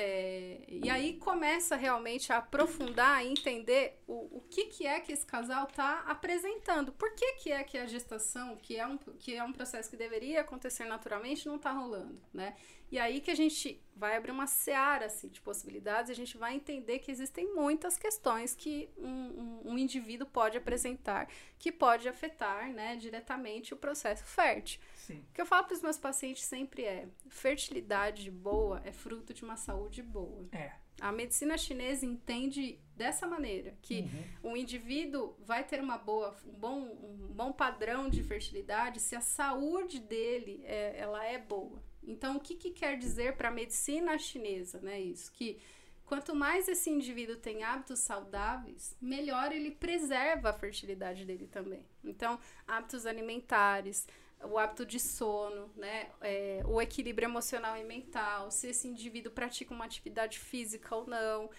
Speaker 2: É, e aí começa realmente a aprofundar e entender o, o que, que é que esse casal está apresentando. Por que, que é que a gestação, que é, um, que é um processo que deveria acontecer naturalmente, não está rolando, né? E aí que a gente vai abrir uma seara assim, de possibilidades e a gente vai entender que existem muitas questões que um, um, um indivíduo pode apresentar que pode afetar né, diretamente o processo fértil.
Speaker 1: Sim.
Speaker 2: O que eu falo para os meus pacientes sempre é: fertilidade boa é fruto de uma saúde boa.
Speaker 1: É.
Speaker 2: A medicina chinesa entende dessa maneira que
Speaker 1: Uhum.
Speaker 2: o indivíduo vai ter uma boa, um bom, um bom padrão de fertilidade se a saúde dele é, ela é boa. Então, o que, que quer dizer para a medicina chinesa, né? Isso que quanto mais esse indivíduo tem hábitos saudáveis, melhor ele preserva a fertilidade dele também. Então, hábitos alimentares, o hábito de sono, né? É, o equilíbrio emocional e mental, se esse indivíduo pratica uma atividade física ou não.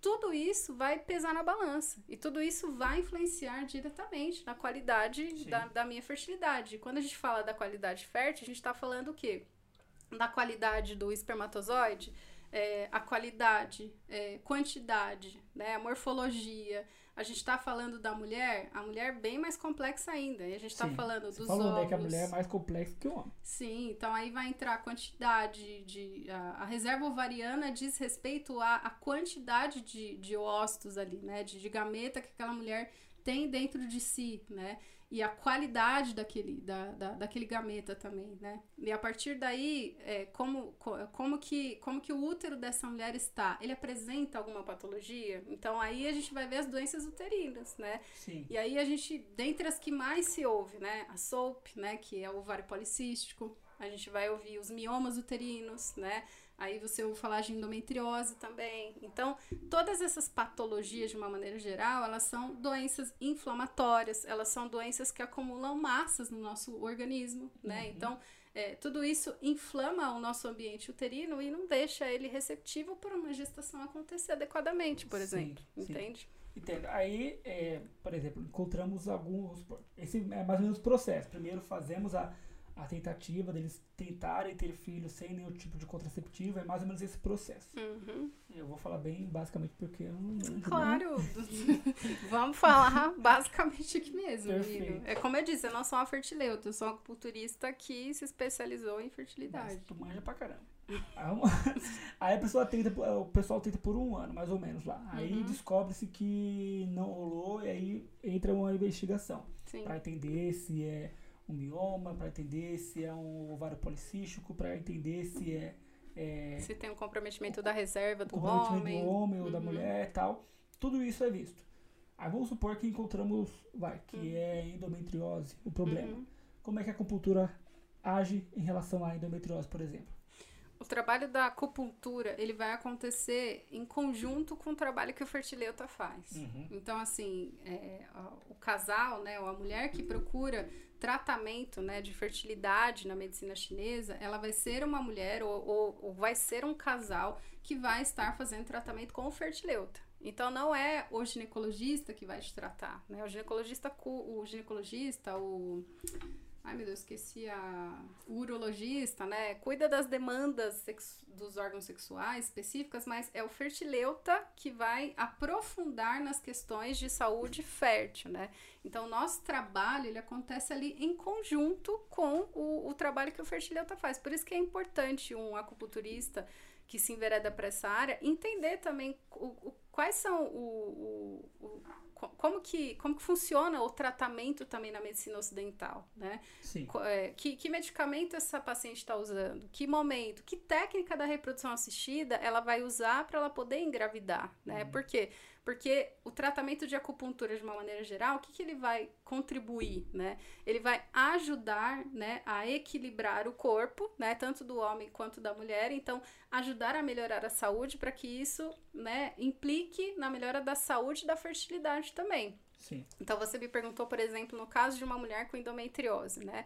Speaker 2: Tudo isso vai pesar na balança. E tudo isso vai influenciar diretamente na qualidade da, da minha fertilidade. Quando a gente fala da qualidade fértil, a gente está falando o quê? Da qualidade do espermatozoide, é, a qualidade, é, quantidade, né, a morfologia. A gente está falando da mulher, a mulher bem mais complexa ainda. E a gente está falando dos
Speaker 1: falou,
Speaker 2: ovos.
Speaker 1: né, que a mulher é mais complexa que o homem.
Speaker 2: Sim, então aí vai entrar a quantidade de. A, a reserva ovariana diz respeito à, à quantidade de, de ócitos ali, né? De, de gameta que aquela mulher tem dentro de si, né? E a qualidade daquele, da, da, daquele gameta também, né? E a partir daí, é, como, co- como, que, como que o útero dessa mulher está? Ele apresenta alguma patologia? Então aí a gente vai ver as doenças uterinas, né?
Speaker 1: Sim.
Speaker 2: E aí a gente, dentre as que mais se ouve, né, a SOAP, né, que é o ovário policístico, a gente vai ouvir os miomas uterinos, né, aí você ouve falar de endometriose também. Então, todas essas patologias, de uma maneira geral, elas são doenças inflamatórias, elas são doenças que acumulam massas no nosso organismo, né,
Speaker 1: Uhum.
Speaker 2: então... é, tudo isso inflama o nosso ambiente uterino e não deixa ele receptivo para uma gestação acontecer adequadamente, por exemplo.
Speaker 1: sim.
Speaker 2: Entende?
Speaker 1: Entendo. Aí, é, por exemplo, encontramos alguns. Esse é mais ou menos o processo. Primeiro fazemos a, a tentativa deles tentarem ter filhos sem nenhum tipo de contraceptivo. É mais ou menos esse processo.
Speaker 2: Uhum.
Speaker 1: Eu vou falar bem basicamente porque eu não. manjo, né?
Speaker 2: Claro, vamos falar basicamente aqui mesmo. É como eu disse, eu não sou uma fertileuta, eu sou uma acupunturista que se especializou em
Speaker 1: Mas
Speaker 2: fertilidade.
Speaker 1: tu manja pra caramba. Aí, uma- aí a pessoa tenta, o pessoal tenta por um ano, mais ou menos lá. Aí
Speaker 2: Uhum.
Speaker 1: descobre-se que não rolou e aí entra uma investigação. Para entender se é um mioma, para entender se é um ovário policístico, para entender se é, é
Speaker 2: Se tem um comprometimento da reserva do
Speaker 1: comprometimento
Speaker 2: homem.
Speaker 1: do homem ou da
Speaker 2: Uhum.
Speaker 1: mulher e tal. Tudo isso é visto. Aí vamos supor que encontramos, vai, que
Speaker 2: Uhum.
Speaker 1: é endometriose, o problema.
Speaker 2: Uhum.
Speaker 1: Como é que a acupuntura age em relação à endometriose, por exemplo?
Speaker 2: O trabalho da acupuntura, ele vai acontecer em conjunto com o trabalho que o fertileuta faz.
Speaker 1: Uhum.
Speaker 2: Então, assim, é, o casal, né, ou a mulher que procura tratamento, né, de fertilidade na medicina chinesa, ela vai ser uma mulher ou, ou- ou vai ser um casal que vai estar fazendo tratamento com o fertileuta. Então, não é o ginecologista que vai te tratar, né? O ginecologista, o ginecologista, o... Ai, meu Deus, esqueci a... Urologista, né? Cuida das demandas dos órgãos sexuais específicas, mas é o fertileuta que vai aprofundar nas questões de saúde fértil, né? Então, o nosso trabalho, ele acontece ali em conjunto com o, o trabalho que o fertileuta faz. Por isso que é importante um acupunturista que se envereda para essa área entender também o, o- quais são o, o- o- co- como que como que funciona o tratamento também na medicina ocidental, né?
Speaker 1: Sim.
Speaker 2: É, que, que medicamento essa paciente está usando? Que momento? Que técnica da reprodução assistida ela vai usar para ela poder engravidar, né?
Speaker 1: Uhum.
Speaker 2: Por quê? Porque o tratamento de acupuntura, de uma maneira geral, o que, que ele vai contribuir, né? Ele vai ajudar, né, a equilibrar o corpo, né, tanto do homem quanto da mulher. Então, ajudar a melhorar a saúde para que isso, né, implique na melhora da saúde e da fertilidade também.
Speaker 1: Sim.
Speaker 2: Então você me perguntou, por exemplo, no caso de uma mulher com endometriose, né?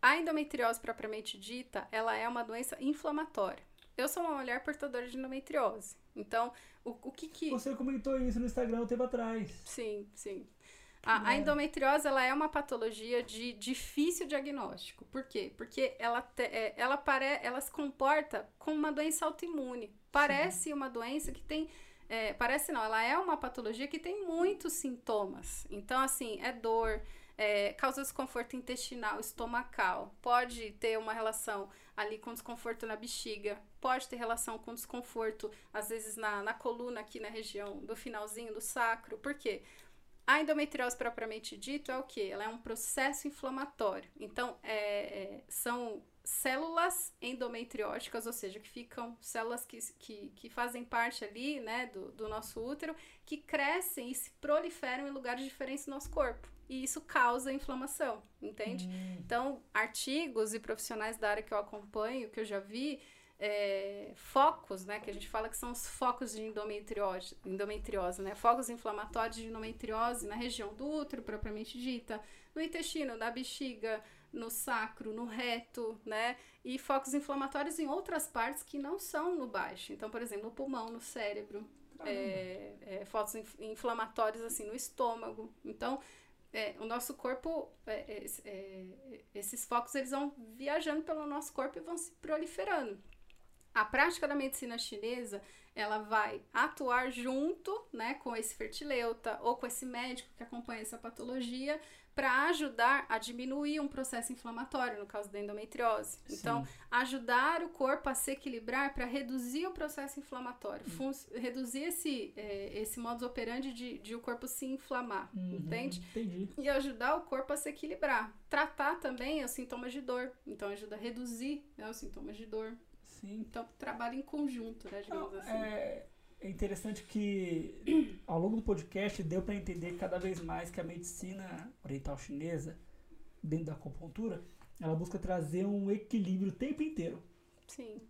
Speaker 2: A endometriose propriamente dita, ela é uma doença inflamatória. Eu sou uma mulher portadora de endometriose. Então, o, o que que...
Speaker 1: Você comentou isso no Instagram um tempo atrás.
Speaker 2: Sim, sim. A, a
Speaker 1: É.
Speaker 2: endometriose ela é uma patologia de difícil diagnóstico. Por quê? Porque ela, te- é, ela, pare, ela se comporta como uma doença autoimune. Parece uma doença que tem. é, parece não, ela é uma patologia que tem muitos sintomas. Então, assim, é dor, é, causa desconforto intestinal, estomacal, pode ter uma relação ali com desconforto na bexiga, pode ter relação com desconforto, às vezes, na, na coluna, aqui na região do finalzinho do sacro. Por quê? A endometriose propriamente dito é o que? Ela é um processo inflamatório. Então, é, é, são células endometrióticas, ou seja, que ficam, células que, que, que fazem parte ali, né, do, do nosso útero, que crescem e se proliferam em lugares diferentes do nosso corpo. E isso causa inflamação, entende?
Speaker 1: Hum,
Speaker 2: Então, artigos e profissionais da área que eu acompanho, que eu já vi, é, focos, né, que a gente fala que são os focos de endometriose, endometriose, né, focos inflamatórios de endometriose na região do útero, propriamente dita, no intestino, na bexiga, no sacro, no reto, né, e focos inflamatórios em outras partes que não são no baixo. Então, por exemplo, no pulmão, no cérebro, é, é, focos inf- inflamatórios assim no estômago. Então, é, o nosso corpo, é, é, é, esses focos eles vão viajando pelo nosso corpo e vão se proliferando. A prática da medicina chinesa, ela vai atuar junto, né, com esse fertileuta ou com esse médico que acompanha essa patologia para ajudar a diminuir um processo inflamatório, no caso da endometriose. Então,
Speaker 1: sim.
Speaker 2: ajudar o corpo a se equilibrar para reduzir o processo inflamatório, fun- reduzir esse, é, esse modus operandi de, de o corpo se inflamar,
Speaker 1: Uhum,
Speaker 2: entende?
Speaker 1: Entendi.
Speaker 2: E ajudar o corpo a se equilibrar. Tratar também os sintomas de dor, então ajuda a reduzir né, os sintomas de dor.
Speaker 1: Sim.
Speaker 2: Então, trabalha em conjunto, né, digamos
Speaker 1: Não,
Speaker 2: assim.
Speaker 1: é, é interessante que ao longo do podcast deu para entender cada vez mais que a medicina oriental chinesa, dentro da acupuntura, ela busca trazer um equilíbrio o tempo inteiro.
Speaker 2: Sim,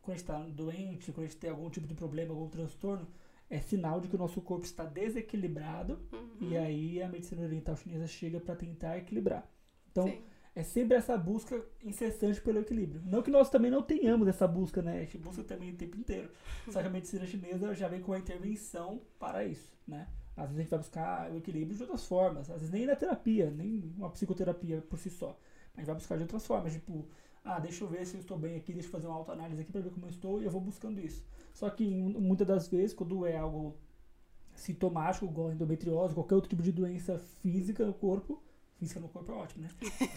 Speaker 1: Quando a gente está doente, quando a gente tem algum tipo de problema, algum transtorno, é sinal de que o nosso corpo está desequilibrado
Speaker 2: Uhum.
Speaker 1: e aí a medicina oriental chinesa chega para tentar equilibrar. Então,
Speaker 2: sim.
Speaker 1: É sempre essa busca incessante pelo equilíbrio. Não que nós também não tenhamos essa busca, né? A gente busca também o tempo inteiro. Só que a medicina chinesa já vem com uma intervenção para isso, né? Às vezes a gente vai buscar o equilíbrio de outras formas. Às vezes nem na terapia, nem uma psicoterapia por si só. A gente vai buscar de outras formas, tipo, ah, deixa eu ver se eu estou bem aqui, deixa eu fazer uma autoanálise aqui para ver como eu estou e eu vou buscando isso. Só que muitas das vezes, quando é algo sintomático, igual a endometriose, qualquer outro tipo de doença física no corpo, física no corpo é ótimo, né?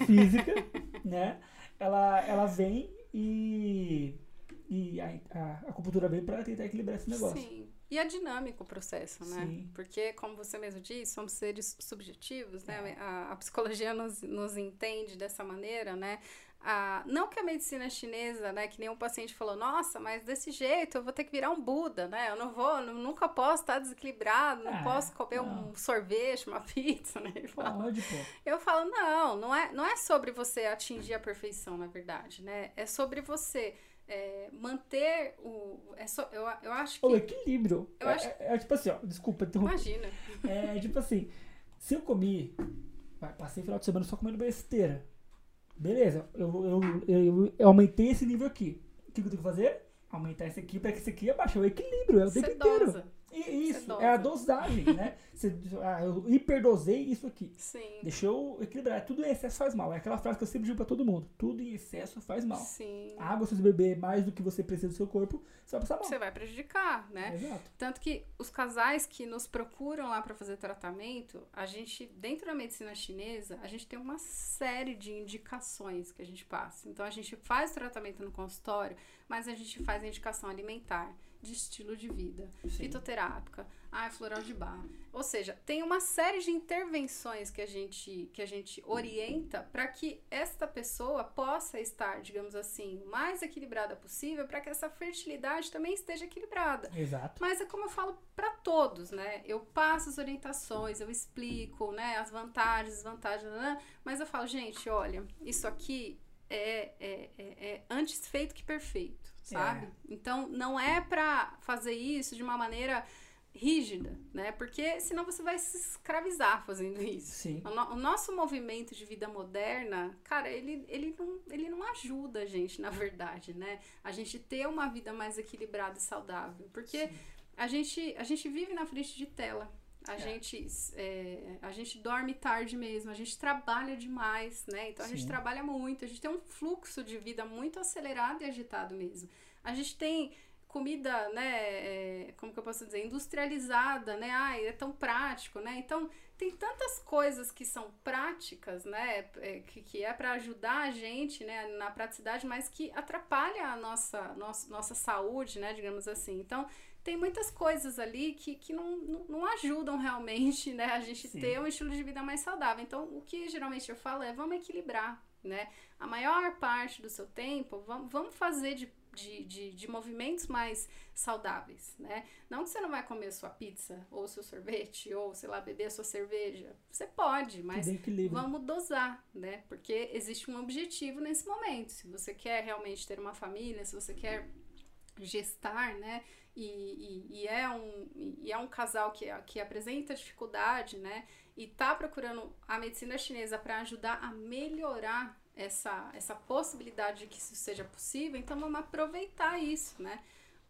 Speaker 1: Física, né? Ela, ela vem e, e a, a acupuntura vem para tentar equilibrar esse negócio.
Speaker 2: Sim. E é dinâmico o processo, né?
Speaker 1: Sim.
Speaker 2: Porque, como você mesmo disse, somos seres subjetivos, né?
Speaker 1: É.
Speaker 2: A, a psicologia nos, nos entende dessa maneira, né? Ah, não que a medicina chinesa, né? Que nenhum paciente falou, nossa, mas desse jeito eu vou ter que virar um Buda, né? Eu não vou, nu- nunca posso estar desequilibrado, não
Speaker 1: Ah,
Speaker 2: posso comer
Speaker 1: não.
Speaker 2: um sorvete, uma pizza, né? Ele fala.
Speaker 1: Pode, pô.
Speaker 2: Eu falo, não, não é, não é sobre você atingir a perfeição, na verdade, né? É sobre você é, manter o. É só, eu, eu acho que.
Speaker 1: O equilíbrio.
Speaker 2: Eu
Speaker 1: é,
Speaker 2: acho-
Speaker 1: é- é tipo assim, ó, desculpa interromper.
Speaker 2: Imagina.
Speaker 1: É tipo assim, se eu comi, passei o final de semana só comendo besteira. Beleza, eu, eu, eu, eu aumentei esse nível aqui. O que, eu tenho que fazer? Aumentar esse aqui para que esse aqui abaixe. É o equilíbrio, é o tempo inteiro. E isso, é a
Speaker 2: dosa.
Speaker 1: dosagem, né? Você, ah, eu hiperdosei isso aqui.
Speaker 2: Sim.
Speaker 1: Deixa eu equilibrar. Tudo em excesso faz mal. É aquela frase que eu sempre digo pra todo mundo. Tudo em excesso faz mal.
Speaker 2: Sim.
Speaker 1: A água, se você beber mais do que você precisa do seu corpo, você vai passar mal.
Speaker 2: Você vai prejudicar, né?
Speaker 1: Exato.
Speaker 2: Tanto que os casais que nos procuram lá para fazer tratamento, a gente, dentro da medicina chinesa, a gente tem uma série de indicações que a gente passa. Então, a gente faz o tratamento no consultório, mas a gente faz a indicação alimentar, de estilo de vida,
Speaker 1: Sim.
Speaker 2: fitoterápica, ah, floral de bar. Ou seja, tem uma série de intervenções que a gente, que a gente orienta para que esta pessoa possa estar, digamos assim, o mais equilibrada possível, para que essa fertilidade também esteja equilibrada.
Speaker 1: Exato.
Speaker 2: Mas é como eu falo para todos, né? Eu passo as orientações, eu explico, né, as vantagens, desvantagens, né? mas eu falo, gente, olha, isso aqui é, é, é, é antes feito que perfeito, sabe?
Speaker 1: É.
Speaker 2: Então, não é para fazer isso de uma maneira rígida, né? Porque senão você vai se escravizar fazendo isso.
Speaker 1: Sim.
Speaker 2: O, no- o nosso movimento de vida moderna, cara, ele, ele, não, ele não ajuda a gente, na verdade, né? A gente ter uma vida mais equilibrada e saudável. Porque a gente, a gente vive na frente de tela. A,
Speaker 1: É.
Speaker 2: gente, é, a gente dorme tarde mesmo, a gente trabalha demais, né? Então a gente
Speaker 1: Sim.
Speaker 2: trabalha muito, a gente tem um fluxo de vida muito acelerado e agitado mesmo. A gente tem comida, né, é, como que eu posso dizer, industrializada, né, ai, é tão prático, né, então tem tantas coisas que são práticas, né, é, que, que é para ajudar a gente, né, na praticidade, mas que atrapalha a nossa, nossa, nossa saúde, né, digamos assim, então tem muitas coisas ali que, que não, não, não ajudam realmente, né, a gente
Speaker 1: Sim.
Speaker 2: ter um estilo de vida mais saudável, então o que geralmente eu falo é, vamos equilibrar, né, a maior parte do seu tempo, vamos, vamos fazer de de, de, de movimentos mais saudáveis, né? Não que você não vai comer sua pizza, ou seu sorvete, ou, sei lá, beber a sua cerveja. Você pode, mas vamos dosar, né? Porque existe um objetivo nesse momento. Se você quer realmente ter uma família, se você quer gestar, né? E, e, e é, um, e é um casal que, que apresenta dificuldade, né? E tá procurando a medicina chinesa para ajudar a melhorar essa, essa possibilidade de que isso seja possível, então vamos aproveitar isso, né?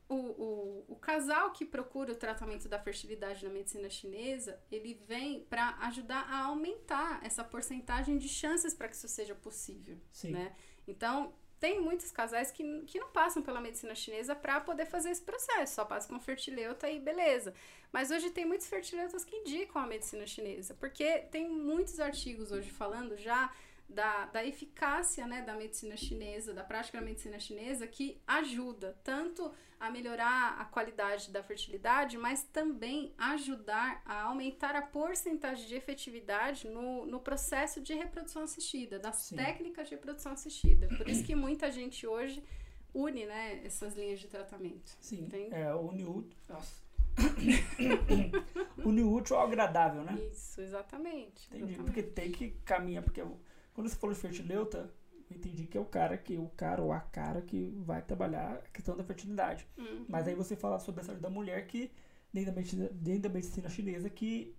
Speaker 2: O, o, o casal que procura o tratamento da fertilidade na medicina chinesa, ele vem para ajudar a aumentar essa porcentagem de chances para que isso seja possível,
Speaker 1: Sim.
Speaker 2: né? Então, tem muitos casais que, que não passam pela medicina chinesa para poder fazer esse processo, só passam com fertileuta e beleza. Mas hoje tem muitos fertileutas que indicam a medicina chinesa, porque tem muitos artigos hoje falando já da, da eficácia né, da medicina chinesa, da prática da medicina chinesa, que ajuda tanto a melhorar a qualidade da fertilidade, mas também ajudar a aumentar a porcentagem de efetividade no, no processo de reprodução assistida, das
Speaker 1: Sim.
Speaker 2: técnicas de reprodução assistida. Por isso que muita gente hoje une né, essas linhas de tratamento.
Speaker 1: Sim.
Speaker 2: Entende?
Speaker 1: É, une o útil. Nossa. une útil ao agradável, né?
Speaker 2: Isso, exatamente.
Speaker 1: Entendi.
Speaker 2: exatamente.
Speaker 1: Porque tem que caminhar, porque eu- quando você falou de fertileuta, eu entendi que é o cara que o cara ou a cara que vai trabalhar a questão da fertilidade.
Speaker 2: Uhum.
Speaker 1: Mas aí você fala sobre a saúde da mulher que dentro da medicina, dentro da medicina chinesa que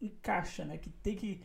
Speaker 1: encaixa, né? Que tem que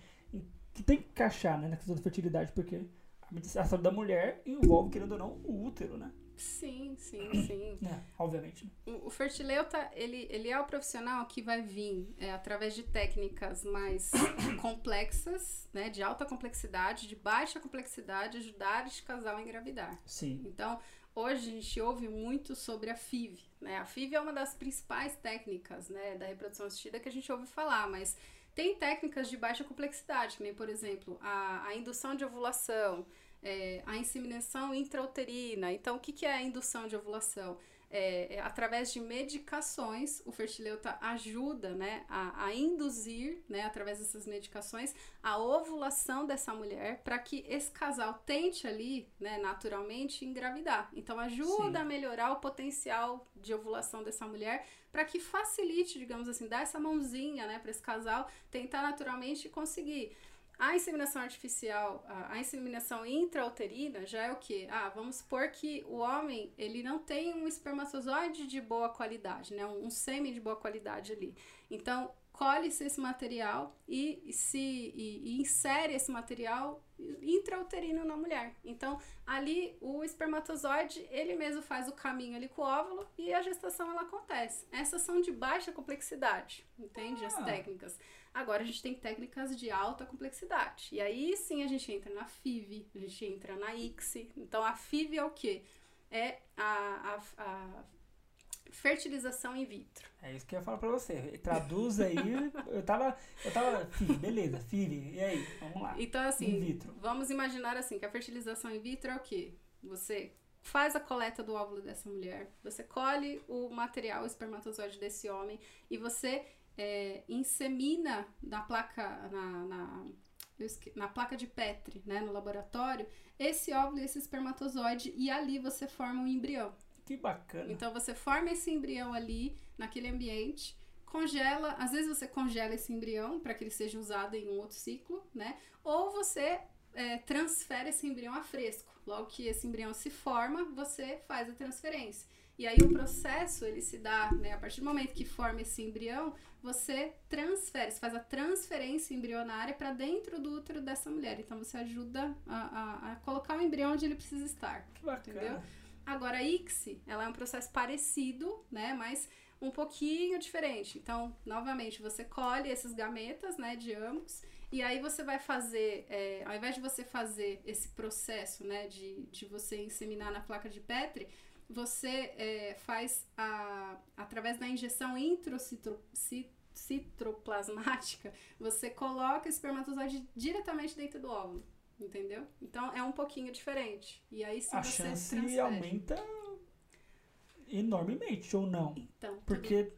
Speaker 1: que tem que encaixar, né, na questão da fertilidade, porque a, medici- a saúde da mulher envolve, querendo ou não, o útero, né?
Speaker 2: Sim, sim, sim.
Speaker 1: né? Obviamente.
Speaker 2: O, o fertileuta, ele, ele é o profissional que vai vir é, através de técnicas mais complexas, né, de alta complexidade, de baixa complexidade, ajudar este casal a engravidar.
Speaker 1: Sim.
Speaker 2: Então, hoje a gente ouve muito sobre a FIV, né? A FIV é uma das principais técnicas, né, da reprodução assistida que a gente ouve falar, mas tem técnicas de baixa complexidade, que nem, por exemplo, a, a indução de ovulação, é, a inseminação intrauterina. Então, o que, que é a indução de ovulação? É, é, através de medicações, o fertileuta ajuda né, a, a induzir, né, através dessas medicações, a ovulação dessa mulher para que esse casal tente ali, né, naturalmente, engravidar. Então, ajuda
Speaker 1: Sim.
Speaker 2: a melhorar o potencial de ovulação dessa mulher para que facilite, digamos assim, dar essa mãozinha né, para esse casal tentar naturalmente conseguir. A inseminação artificial, a, a inseminação intrauterina já é o quê? Ah, vamos supor que o homem, ele não tem um espermatozoide de boa qualidade, né? Um, um sêmen de boa qualidade ali. Então, colhe-se esse material e, se, e, e insere esse material intrauterino na mulher. Então, ali o espermatozoide, ele mesmo faz o caminho ali com o óvulo e a gestação ela acontece. Essas são de baixa complexidade, entende? As
Speaker 1: Ah.
Speaker 2: técnicas. Agora a gente tem técnicas de alta complexidade. E aí sim a gente entra na FIV, a gente entra na ICSI. Então a FIV é o quê? É a, a, a fertilização in vitro.
Speaker 1: É isso que eu ia falar pra você. Traduz aí. eu tava. Eu tava. Filho, beleza, filho. E aí? Vamos lá.
Speaker 2: Então,
Speaker 1: In
Speaker 2: assim,
Speaker 1: vitro.
Speaker 2: vamos imaginar assim, que a fertilização in vitro é o quê? Você faz a coleta do óvulo dessa mulher, você colhe o material, o espermatozoide desse homem, e você é, insemina na placa, na, na, na placa de Petri, né, no laboratório, esse óvulo e esse espermatozoide, e ali você forma um embrião.
Speaker 1: Que bacana.
Speaker 2: Então você forma esse embrião ali, naquele ambiente, congela, às vezes você congela esse embrião para que ele seja usado em um outro ciclo, né? Ou você é, transfere esse embrião a fresco. Logo que esse embrião se forma, você faz a transferência. E aí o processo, ele se dá, né, a partir do momento que forma esse embrião, você transfere, você faz a transferência embrionária para dentro do útero dessa mulher. Então você ajuda a, a, a, colocar o embrião onde ele precisa estar. Entendeu? Agora a ICSI, ela é um processo parecido, né, mas um pouquinho diferente. Então, novamente, você colhe esses gametas, né, de ambos, e aí você vai fazer, é, ao invés de você fazer esse processo, né, de, de você inseminar na placa de Petri, você é, faz a, através da injeção introcitoplasmática, você coloca o espermatozoide diretamente dentro do óvulo. Entendeu? Então é um pouquinho diferente. E aí sim
Speaker 1: A
Speaker 2: você
Speaker 1: chance
Speaker 2: transfere.
Speaker 1: aumenta enormemente, ou não?
Speaker 2: Então,
Speaker 1: Porque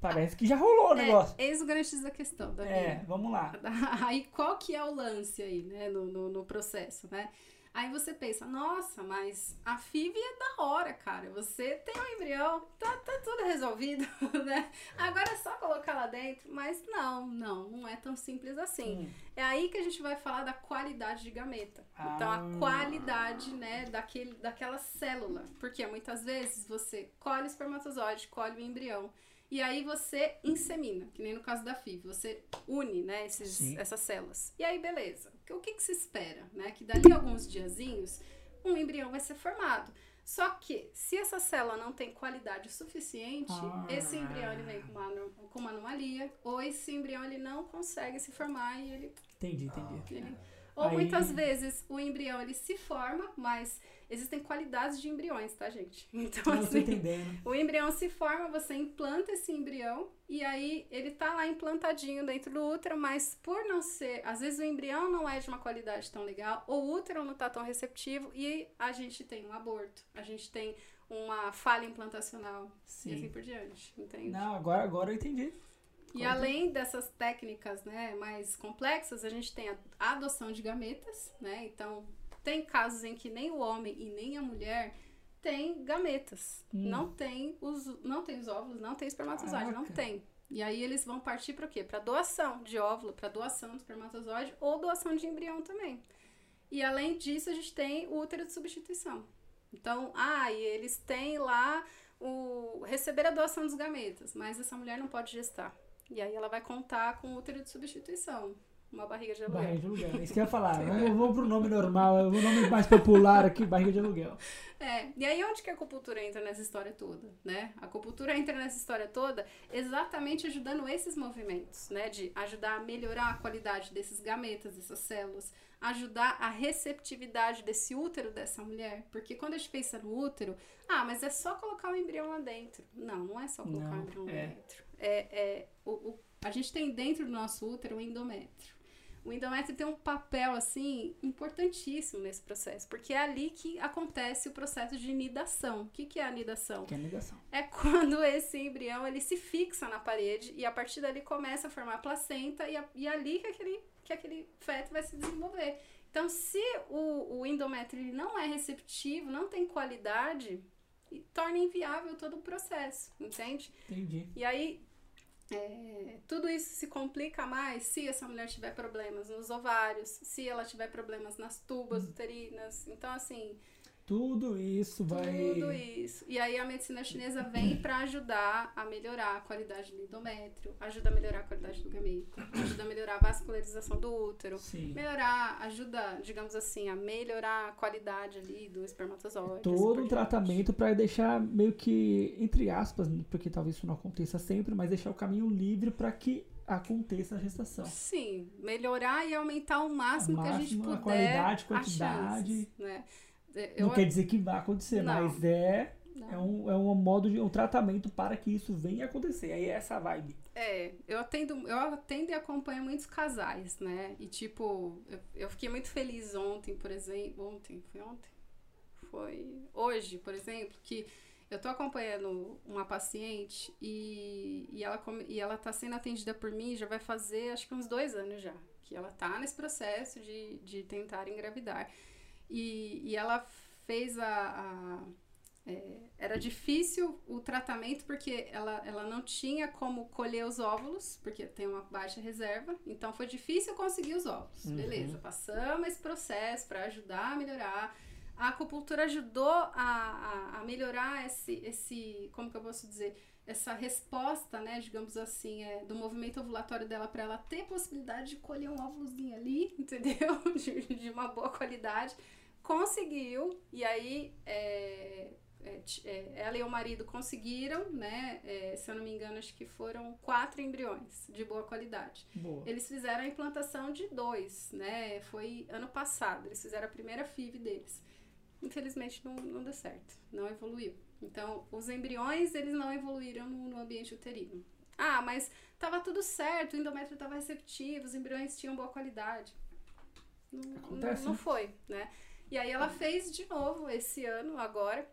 Speaker 1: parece que já rolou o negócio.
Speaker 2: É, eis o grande da questão, Davi.
Speaker 1: É, vamos lá.
Speaker 2: Aí qual que é o lance aí, né, no, no, no processo, né? Aí você pensa, nossa, mas a FIV é da hora, cara. Você tem um embrião, tá, tá tudo resolvido, né? Agora é só colocar lá dentro. Mas não, não, não é tão simples assim.
Speaker 1: Hum.
Speaker 2: É aí que a gente vai falar da qualidade de gameta. Então,
Speaker 1: Ah.
Speaker 2: a qualidade, né, daquele, daquela célula. Porque muitas vezes você colhe o espermatozoide, colhe o embrião. E aí você insemina, que nem no caso da FIV. Você une, né, esses,
Speaker 1: Sim.
Speaker 2: essas células. E aí, beleza. O que, que se espera? Né? Que dali a alguns diazinhos, um embrião vai ser formado. Só que, se essa célula não tem qualidade suficiente,
Speaker 1: Ah.
Speaker 2: esse embrião ele vem com uma, com uma anomalia, ou esse embrião ele não consegue se formar e ele
Speaker 1: Entendi, entendi.
Speaker 2: ele- Ou
Speaker 1: Aí-
Speaker 2: muitas vezes o embrião ele se forma, mas existem qualidades de embriões, tá, gente? Então,
Speaker 1: tô
Speaker 2: assim,
Speaker 1: entendendo.
Speaker 2: o embrião se forma, você implanta esse embrião e aí ele tá lá implantadinho dentro do útero, mas por não ser, às vezes o embrião não é de uma qualidade tão legal, ou o útero não tá tão receptivo e a gente tem um aborto, a gente tem uma falha implantacional e assim
Speaker 1: Sim.
Speaker 2: por diante, entende?
Speaker 1: Não, agora, agora eu entendi.
Speaker 2: E além dessas técnicas né, mais complexas, a gente tem a adoção de gametas, né? Então, tem casos em que nem o homem e nem a mulher tem gametas.
Speaker 1: Hum.
Speaker 2: Não tem os não tem os óvulos, não tem espermatozoide, não
Speaker 1: Caraca.
Speaker 2: tem. E aí eles vão partir para o quê? Para doação de óvulo, para doação do espermatozoide ou doação de embrião também. E além disso, a gente tem o útero de substituição. Então, ah, e eles têm lá o receber a doação dos gametas, mas essa mulher não pode gestar. E aí ela vai contar com o útero de substituição, uma barriga de aluguel.
Speaker 1: Barriga de aluguel. Isso que eu ia falar. Vamos, vamos pro nome normal, o nome mais popular aqui, barriga de aluguel.
Speaker 2: É, e aí onde que a acupuntura entra nessa história toda, né? A acupuntura entra nessa história toda exatamente ajudando esses movimentos, né? De ajudar a melhorar a qualidade desses gametas, dessas células, ajudar a receptividade desse útero dessa mulher, porque quando a gente pensa no útero, ah, mas é só colocar o embrião lá dentro. Não, não é só colocar
Speaker 1: Não,
Speaker 2: o embrião lá
Speaker 1: é.
Speaker 2: dentro. É, é, o, o- a gente tem dentro do nosso útero o endométrio. O endométrio tem um papel, assim, importantíssimo nesse processo, porque é ali que acontece o processo de nidação. O que, que é a nidação?
Speaker 1: Que é negação.
Speaker 2: É quando esse embrião, ele se fixa na parede e a partir dali começa a formar a placenta e, a- e é ali que aquele, que aquele feto vai se desenvolver. Então, se o, o endométrio não é receptivo, não tem qualidade, torna inviável todo o processo, entende?
Speaker 1: Entendi.
Speaker 2: E aí, é, tudo isso se complica mais se essa mulher tiver problemas nos ovários, se ela tiver problemas nas tubas uterinas. Então, assim,
Speaker 1: Tudo isso vai.
Speaker 2: tudo isso. E aí a medicina chinesa vem para ajudar a melhorar a qualidade do endométrio, ajuda a melhorar a qualidade do gameta, ajuda a melhorar a vascularização do útero,
Speaker 1: Sim.
Speaker 2: melhorar, ajuda, digamos assim, a melhorar a qualidade ali do espermatozoide.
Speaker 1: Todo um tratamento para deixar meio que, entre aspas, porque talvez isso não aconteça sempre, mas deixar o caminho livre para que aconteça a gestação.
Speaker 2: Sim, melhorar e aumentar o máximo,
Speaker 1: Ao
Speaker 2: que a gente
Speaker 1: máximo, a
Speaker 2: puder.
Speaker 1: qualidade, quantidade.
Speaker 2: chances, né?
Speaker 1: Não
Speaker 2: Eu,
Speaker 1: quer dizer que vai acontecer,
Speaker 2: Não.
Speaker 1: mas é,
Speaker 2: não.
Speaker 1: é, um, é um modo de um tratamento para que isso venha a acontecer. Aí é essa vibe.
Speaker 2: É, eu atendo, eu atendo e acompanho muitos casais, né? E tipo, eu, eu fiquei muito feliz ontem, por exemplo. Ontem, foi ontem? Foi hoje, por exemplo, que eu tô acompanhando uma paciente e, e, ela, e ela tá sendo atendida por mim já vai fazer acho que uns dois anos já. Que ela tá nesse processo de, de tentar engravidar. E, e ela fez a. a- é, era difícil o tratamento porque ela, ela não tinha como colher os óvulos, porque tem uma baixa reserva. Então foi difícil conseguir os óvulos.
Speaker 1: Uhum.
Speaker 2: Beleza, passamos esse processo para ajudar a melhorar a acupuntura ajudou a, a, a, melhorar esse, esse, como que eu posso dizer, essa resposta, né, digamos assim, é, do movimento ovulatório dela para ela ter possibilidade de colher um óvulozinho ali, entendeu? De, de uma boa qualidade. Conseguiu, e aí é, é, é, ela e o marido conseguiram, né? É, se eu não me engano, acho que foram quatro embriões de boa qualidade.
Speaker 1: Boa.
Speaker 2: Eles fizeram a implantação de dois, né? Foi ano passado. Eles fizeram a primeira FIV deles. Infelizmente não, não deu certo, não evoluiu. Então, os embriões, eles não evoluíram no, no ambiente uterino. Ah, mas tava tudo certo, o endométrio estava receptivo, os embriões tinham boa qualidade. Não,
Speaker 1: Acontece,
Speaker 2: não, não
Speaker 1: né?
Speaker 2: foi, né? E aí ela fez de novo esse ano, agora,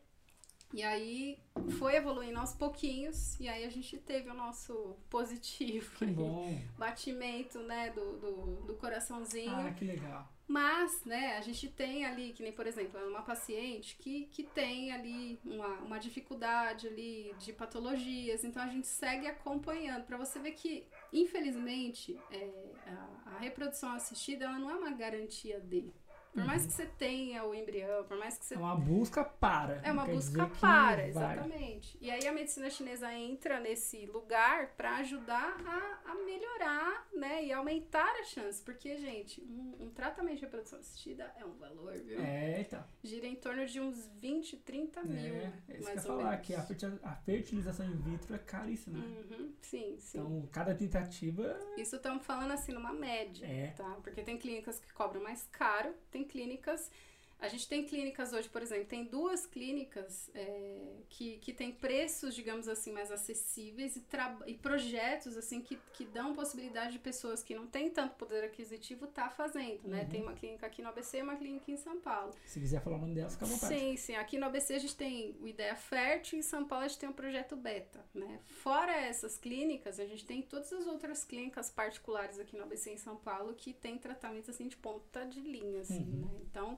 Speaker 2: e aí foi evoluindo aos pouquinhos, e aí a gente teve o nosso positivo. Aí.
Speaker 1: bom.
Speaker 2: Batimento, né, do, do, do coraçãozinho.
Speaker 1: Ah, que legal.
Speaker 2: Mas, né, a gente tem ali, que nem, por exemplo, uma paciente que, que tem ali uma, uma dificuldade ali de patologias, então a gente segue acompanhando, para você ver que, infelizmente, é, a, a reprodução assistida, ela não é uma garantia de. Por mais que você tenha o embrião, por mais que você
Speaker 1: É uma busca para.
Speaker 2: é uma busca para,
Speaker 1: vai.
Speaker 2: exatamente. E aí a medicina chinesa entra nesse lugar para ajudar a, a melhorar, né, e aumentar a chance, porque gente, um, um tratamento de reprodução assistida é um valor, viu?
Speaker 1: É, então.
Speaker 2: Gira em torno de uns 20, 30 mil,
Speaker 1: É, é isso que eu
Speaker 2: mais ou
Speaker 1: falar,
Speaker 2: menos.
Speaker 1: que a fertilização in vitro é caríssima.
Speaker 2: Uhum, sim, sim.
Speaker 1: Então, cada tentativa
Speaker 2: Isso estamos falando assim numa média,
Speaker 1: É.
Speaker 2: tá? Porque tem clínicas que cobram mais caro, tem clínicas. A gente tem clínicas hoje, por exemplo, tem duas clínicas é, que, que tem preços, digamos assim, mais acessíveis e, e projetos assim que, que dão possibilidade de pessoas que não têm tanto poder aquisitivo tá fazendo, né?
Speaker 1: Uhum.
Speaker 2: Tem uma clínica aqui no ABC e uma clínica em São Paulo.
Speaker 1: se quiser falar o nome delas, fica à vontade.
Speaker 2: Sim, sim. Aqui no ABC a gente tem o Ideia Fértil e em São Paulo a gente tem o Projeto Beta, né? Fora essas clínicas, a gente tem todas as outras clínicas particulares aqui no ABC em São Paulo que tem tratamentos assim de ponta de linha, assim,
Speaker 1: Uhum.
Speaker 2: né? Então,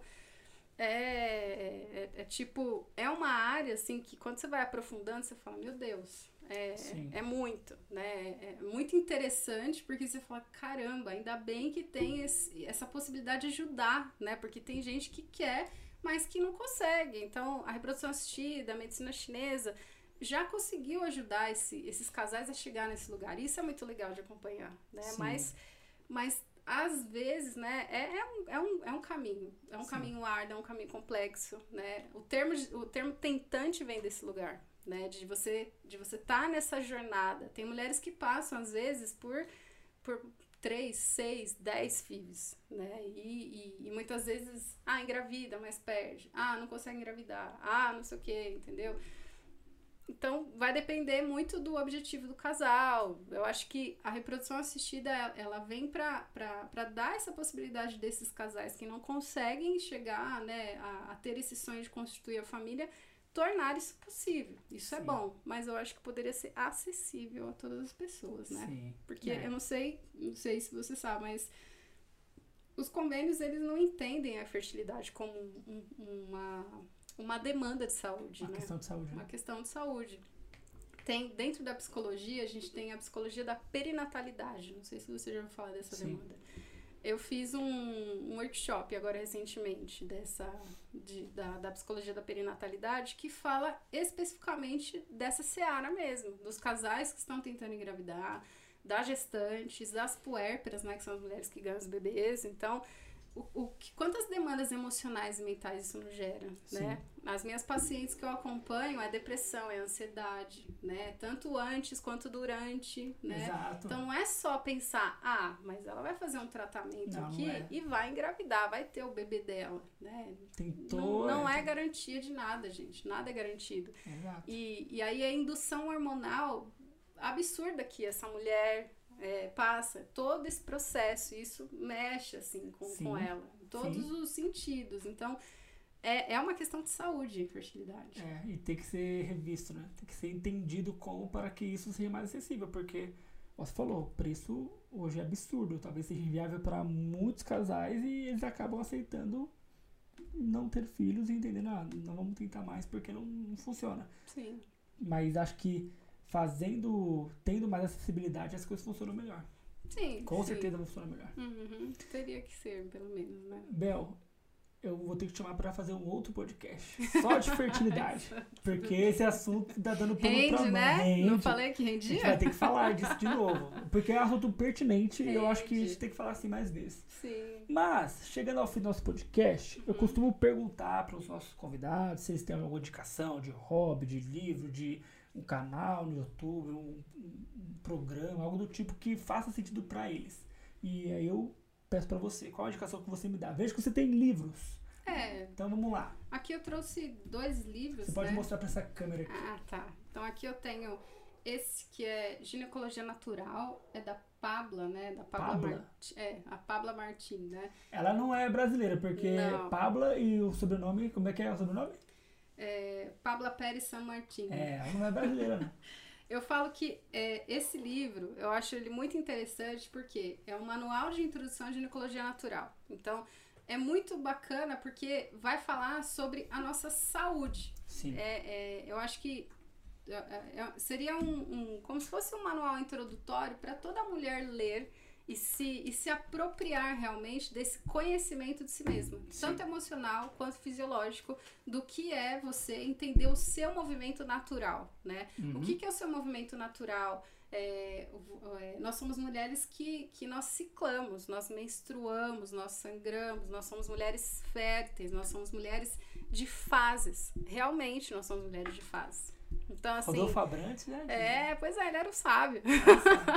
Speaker 2: é, é, é tipo, é uma área assim que quando você vai aprofundando, você fala, meu Deus, é,
Speaker 1: Sim.
Speaker 2: é muito, né? É muito interessante porque você fala, caramba, ainda bem que tem esse- essa possibilidade de ajudar, né? Porque tem gente que quer, mas que não consegue. Então, a reprodução assistida, a medicina chinesa já conseguiu ajudar esse- esses casais a chegar nesse lugar. Isso é muito legal de acompanhar, né?
Speaker 1: Sim.
Speaker 2: Mas, mas às vezes, né, é, é, um, é, um, é um caminho. É um
Speaker 1: Sim.
Speaker 2: caminho árduo, é um caminho complexo, né? O termo, o termo tentante vem desse lugar, né? De você de você estar nessa jornada. Tem mulheres que passam, às vezes, por, por três, seis, dez filhos, né? E, e, e muitas vezes, ah, engravida, mas perde. Ah, não consegue engravidar. Ah, não sei o que, entendeu? Então, vai depender muito do objetivo do casal. Eu acho que a reprodução assistida, ela vem para dar essa possibilidade desses casais que não conseguem chegar né, a, a ter esse sonho de constituir a família, tornar isso possível. Isso é
Speaker 1: Sim.
Speaker 2: bom, mas eu acho que poderia ser acessível a todas as pessoas, né?
Speaker 1: Sim.
Speaker 2: Porque
Speaker 1: É.
Speaker 2: eu não sei, não sei se você sabe, mas os convênios eles não entendem a fertilidade como um- uma, uma demanda de saúde,
Speaker 1: Uma
Speaker 2: né?
Speaker 1: questão de saúde.
Speaker 2: Uma
Speaker 1: Né?
Speaker 2: questão de saúde. Tem, dentro da psicologia, a gente tem a psicologia da perinatalidade. Não sei se você já ouviu falar dessa
Speaker 1: Sim.
Speaker 2: demanda. Eu fiz um, um workshop agora recentemente dessa, de- da, da psicologia da perinatalidade que fala especificamente dessa seara mesmo, dos casais que estão tentando engravidar, das gestantes, das puérperas, né, que são as mulheres que ganham os bebês. Então, o, o que, quantas demandas emocionais e mentais isso não gera, né? As minhas pacientes que eu acompanho é depressão, é ansiedade, né? Tanto antes quanto durante, né?
Speaker 1: Exato.
Speaker 2: Então não é só pensar, ah, mas ela vai fazer um tratamento
Speaker 1: Não, não
Speaker 2: aqui
Speaker 1: é.
Speaker 2: e vai engravidar, vai ter o bebê dela, né?
Speaker 1: Tem
Speaker 2: Não,
Speaker 1: todo.
Speaker 2: não é garantia de nada, gente. Nada é garantido.
Speaker 1: Exato.
Speaker 2: E, e aí a indução hormonal absurda que essa mulher é, passa, todo esse processo, isso mexe assim com,
Speaker 1: Sim,
Speaker 2: com ela, em todos
Speaker 1: sim.
Speaker 2: os sentidos. Então, é, é uma questão de saúde, infertilidade.
Speaker 1: É, e tem que ser revisto, né? Tem que ser entendido como para que isso seja mais acessível, porque, você falou, o preço hoje é absurdo, talvez seja inviável para muitos casais e eles acabam aceitando não ter filhos e entendendo, ah, não vamos tentar mais porque não, não funciona.
Speaker 2: Sim.
Speaker 1: Mas acho que fazendo, tendo mais acessibilidade, as coisas funcionam melhor.
Speaker 2: Sim.
Speaker 1: Com
Speaker 2: sim.
Speaker 1: certeza funcionam melhor.
Speaker 2: Uhum, Teria que ser, pelo menos, né?
Speaker 1: Bel, eu vou ter que te chamar pra fazer um outro podcast só de fertilidade. porque esse assunto tá dando pano
Speaker 2: Rende,
Speaker 1: pra mão.
Speaker 2: né?
Speaker 1: Rende.
Speaker 2: Não falei que
Speaker 1: A gente
Speaker 2: rendia?
Speaker 1: vai ter que falar disso de novo. Porque é um assunto pertinente e eu acho que a gente
Speaker 2: Rende.
Speaker 1: tem que falar assim mais vezes.
Speaker 2: Sim.
Speaker 1: Mas, chegando ao fim do nosso podcast, eu costumo perguntar para os nossos convidados se eles têm alguma indicação de hobby, de livro, de um canal no YouTube, um, um- programa, algo do tipo que faça sentido para eles. E aí eu peço para você, qual a indicação que você me dá? Vejo que você tem livros.
Speaker 2: É,
Speaker 1: Então vamos lá.
Speaker 2: aqui eu trouxe dois livros,
Speaker 1: Você pode
Speaker 2: né?
Speaker 1: mostrar para essa câmera aqui.
Speaker 2: Ah, tá. Então aqui eu tenho esse que é Ginecologia Natural, é da Pabla, né? Da Pabla
Speaker 1: Pabla?
Speaker 2: É, a Pabla Martin, né?
Speaker 1: Ela não é brasileira, porque
Speaker 2: Não.
Speaker 1: Pabla e o sobrenome, como é que é o sobrenome?
Speaker 2: É, Pabla Pérez San Martin.
Speaker 1: É, ela não é brasileira, não.
Speaker 2: Eu falo que é, esse livro, eu acho ele muito interessante porque é um manual de introdução à ginecologia natural. Então, é muito bacana porque vai falar sobre a nossa saúde.
Speaker 1: Sim.
Speaker 2: É, é, eu acho que é, é, seria um, um- como se fosse um manual introdutório para toda mulher ler e se, e se apropriar realmente desse conhecimento de si mesma,
Speaker 1: Sim.
Speaker 2: tanto emocional quanto fisiológico, do que é você entender o seu movimento natural, né?
Speaker 1: Uhum.
Speaker 2: O que, que é o seu movimento natural? É, é, nós somos mulheres que, que nós ciclamos, nós menstruamos, nós sangramos, nós somos mulheres férteis, nós somos mulheres de fases. Realmente, nós somos mulheres de fases. Então, assim.
Speaker 1: Rodolfo Abrantes, né?
Speaker 2: É, pois é, ele era o sábio.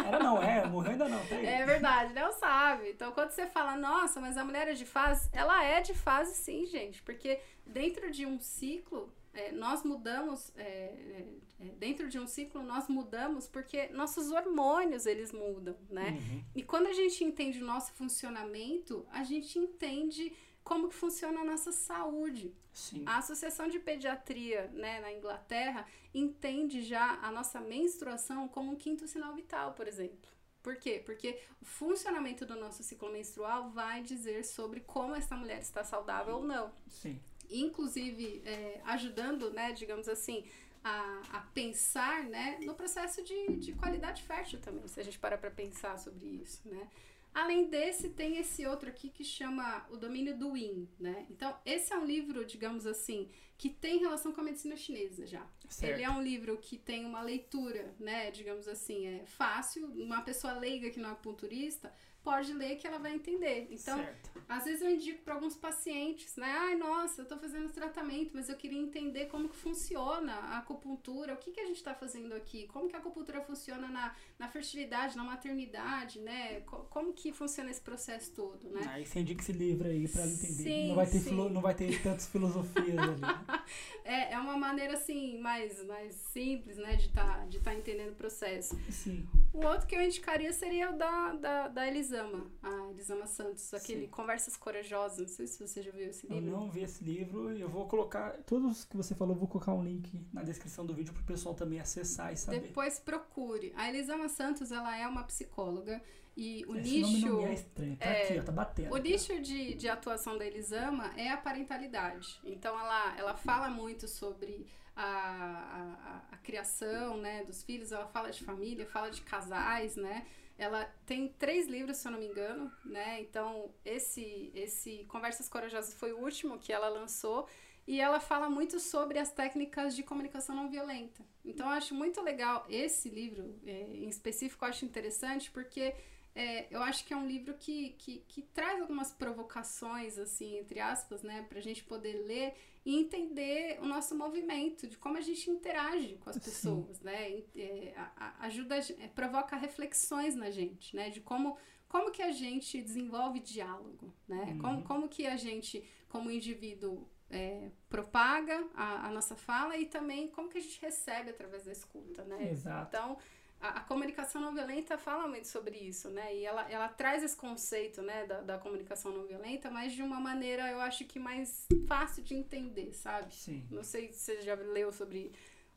Speaker 1: Era não, é, morreu ainda não, tá.
Speaker 2: É verdade, ele é o sábio. Então, quando você fala, nossa, mas a mulher é de fase, ela é de fase sim, gente. Porque dentro de um ciclo, é, nós mudamos, é, é, dentro de um ciclo, nós mudamos porque nossos hormônios, eles mudam, né?
Speaker 1: Uhum.
Speaker 2: E quando a gente entende o nosso funcionamento, a gente entende como que funciona a nossa saúde.
Speaker 1: Sim.
Speaker 2: A Associação de Pediatria né, na Inglaterra entende já a nossa menstruação como um quinto sinal vital, por exemplo. Por quê? Porque o funcionamento do nosso ciclo menstrual vai dizer sobre como essa mulher está saudável ou não.
Speaker 1: Sim.
Speaker 2: Inclusive, é, ajudando, né, digamos assim, a, a pensar né, no processo de, de qualidade fértil também, se a gente parar para pensar sobre isso, né? Além desse, tem esse outro aqui que chama O Domínio do Yin, né? Então, esse é um livro, digamos assim, que tem relação com a medicina chinesa já.
Speaker 1: Certo.
Speaker 2: Ele é um livro que tem uma leitura, né, digamos assim, é fácil, uma pessoa leiga que não é acupunturista pode ler que ela vai entender. Então,
Speaker 1: certo.
Speaker 2: às vezes eu indico para alguns pacientes, né? Ai, nossa, eu tô fazendo tratamento, mas eu queria entender como que funciona a acupuntura, o que, que a gente está fazendo aqui, como que a acupuntura funciona na, na fertilidade, na maternidade, né? Co- como que funciona esse processo todo, né?
Speaker 1: Aí você indica esse livro aí pra ela entender.
Speaker 2: Sim,
Speaker 1: não, vai ter filo- não vai ter tantas filosofias ali. né?
Speaker 2: É, é uma maneira, assim, mais, mais simples, né? De estar de tá entendendo o processo.
Speaker 1: Sim.
Speaker 2: O outro que eu indicaria seria o da, da, da Elisama, a Elisama Santos, aquele
Speaker 1: Sim.
Speaker 2: Conversas Corajosas. Não sei se você já viu esse
Speaker 1: Eu
Speaker 2: livro.
Speaker 1: não vi esse livro e eu vou colocar. Todos que você falou, eu vou colocar um link na descrição do vídeo pro pessoal também acessar e saber.
Speaker 2: Depois procure. A Elisama Santos, ela é uma psicóloga e o
Speaker 1: Esse nome
Speaker 2: nicho...
Speaker 1: não me é estranho. Tá
Speaker 2: é,
Speaker 1: aqui, ó, tá batendo.
Speaker 2: O nicho de, de atuação da Elisama é a parentalidade. Então, ela, ela fala muito sobre a, a, a- a criação né, dos filhos, ela fala de família, fala de casais, né? Ela tem três livros, se eu não me engano, né? Então, esse, esse Conversas Corajosas foi o último que ela lançou. E ela fala muito sobre as técnicas de comunicação não violenta. Então, eu acho muito legal esse livro, é, em específico, eu acho interessante, porque é, eu acho que é um livro que, que, que traz algumas provocações, assim, entre aspas, né, pra gente poder ler e entender o nosso movimento, de como a gente interage com as
Speaker 1: Sim.
Speaker 2: pessoas, né, e, é, ajuda, é, provoca reflexões na gente, né, de como, como que a gente desenvolve diálogo, né,
Speaker 1: Uhum.
Speaker 2: como, como que a gente, como indivíduo, é, propaga a, a nossa fala e também como que a gente recebe através da escuta, né,
Speaker 1: Exato.
Speaker 2: então, a, a comunicação não violenta fala muito sobre isso, né? E ela, ela traz esse conceito, né, da, da comunicação não violenta, mas de uma maneira, eu acho que mais fácil de entender, sabe?
Speaker 1: Sim.
Speaker 2: Não sei se você já leu sobre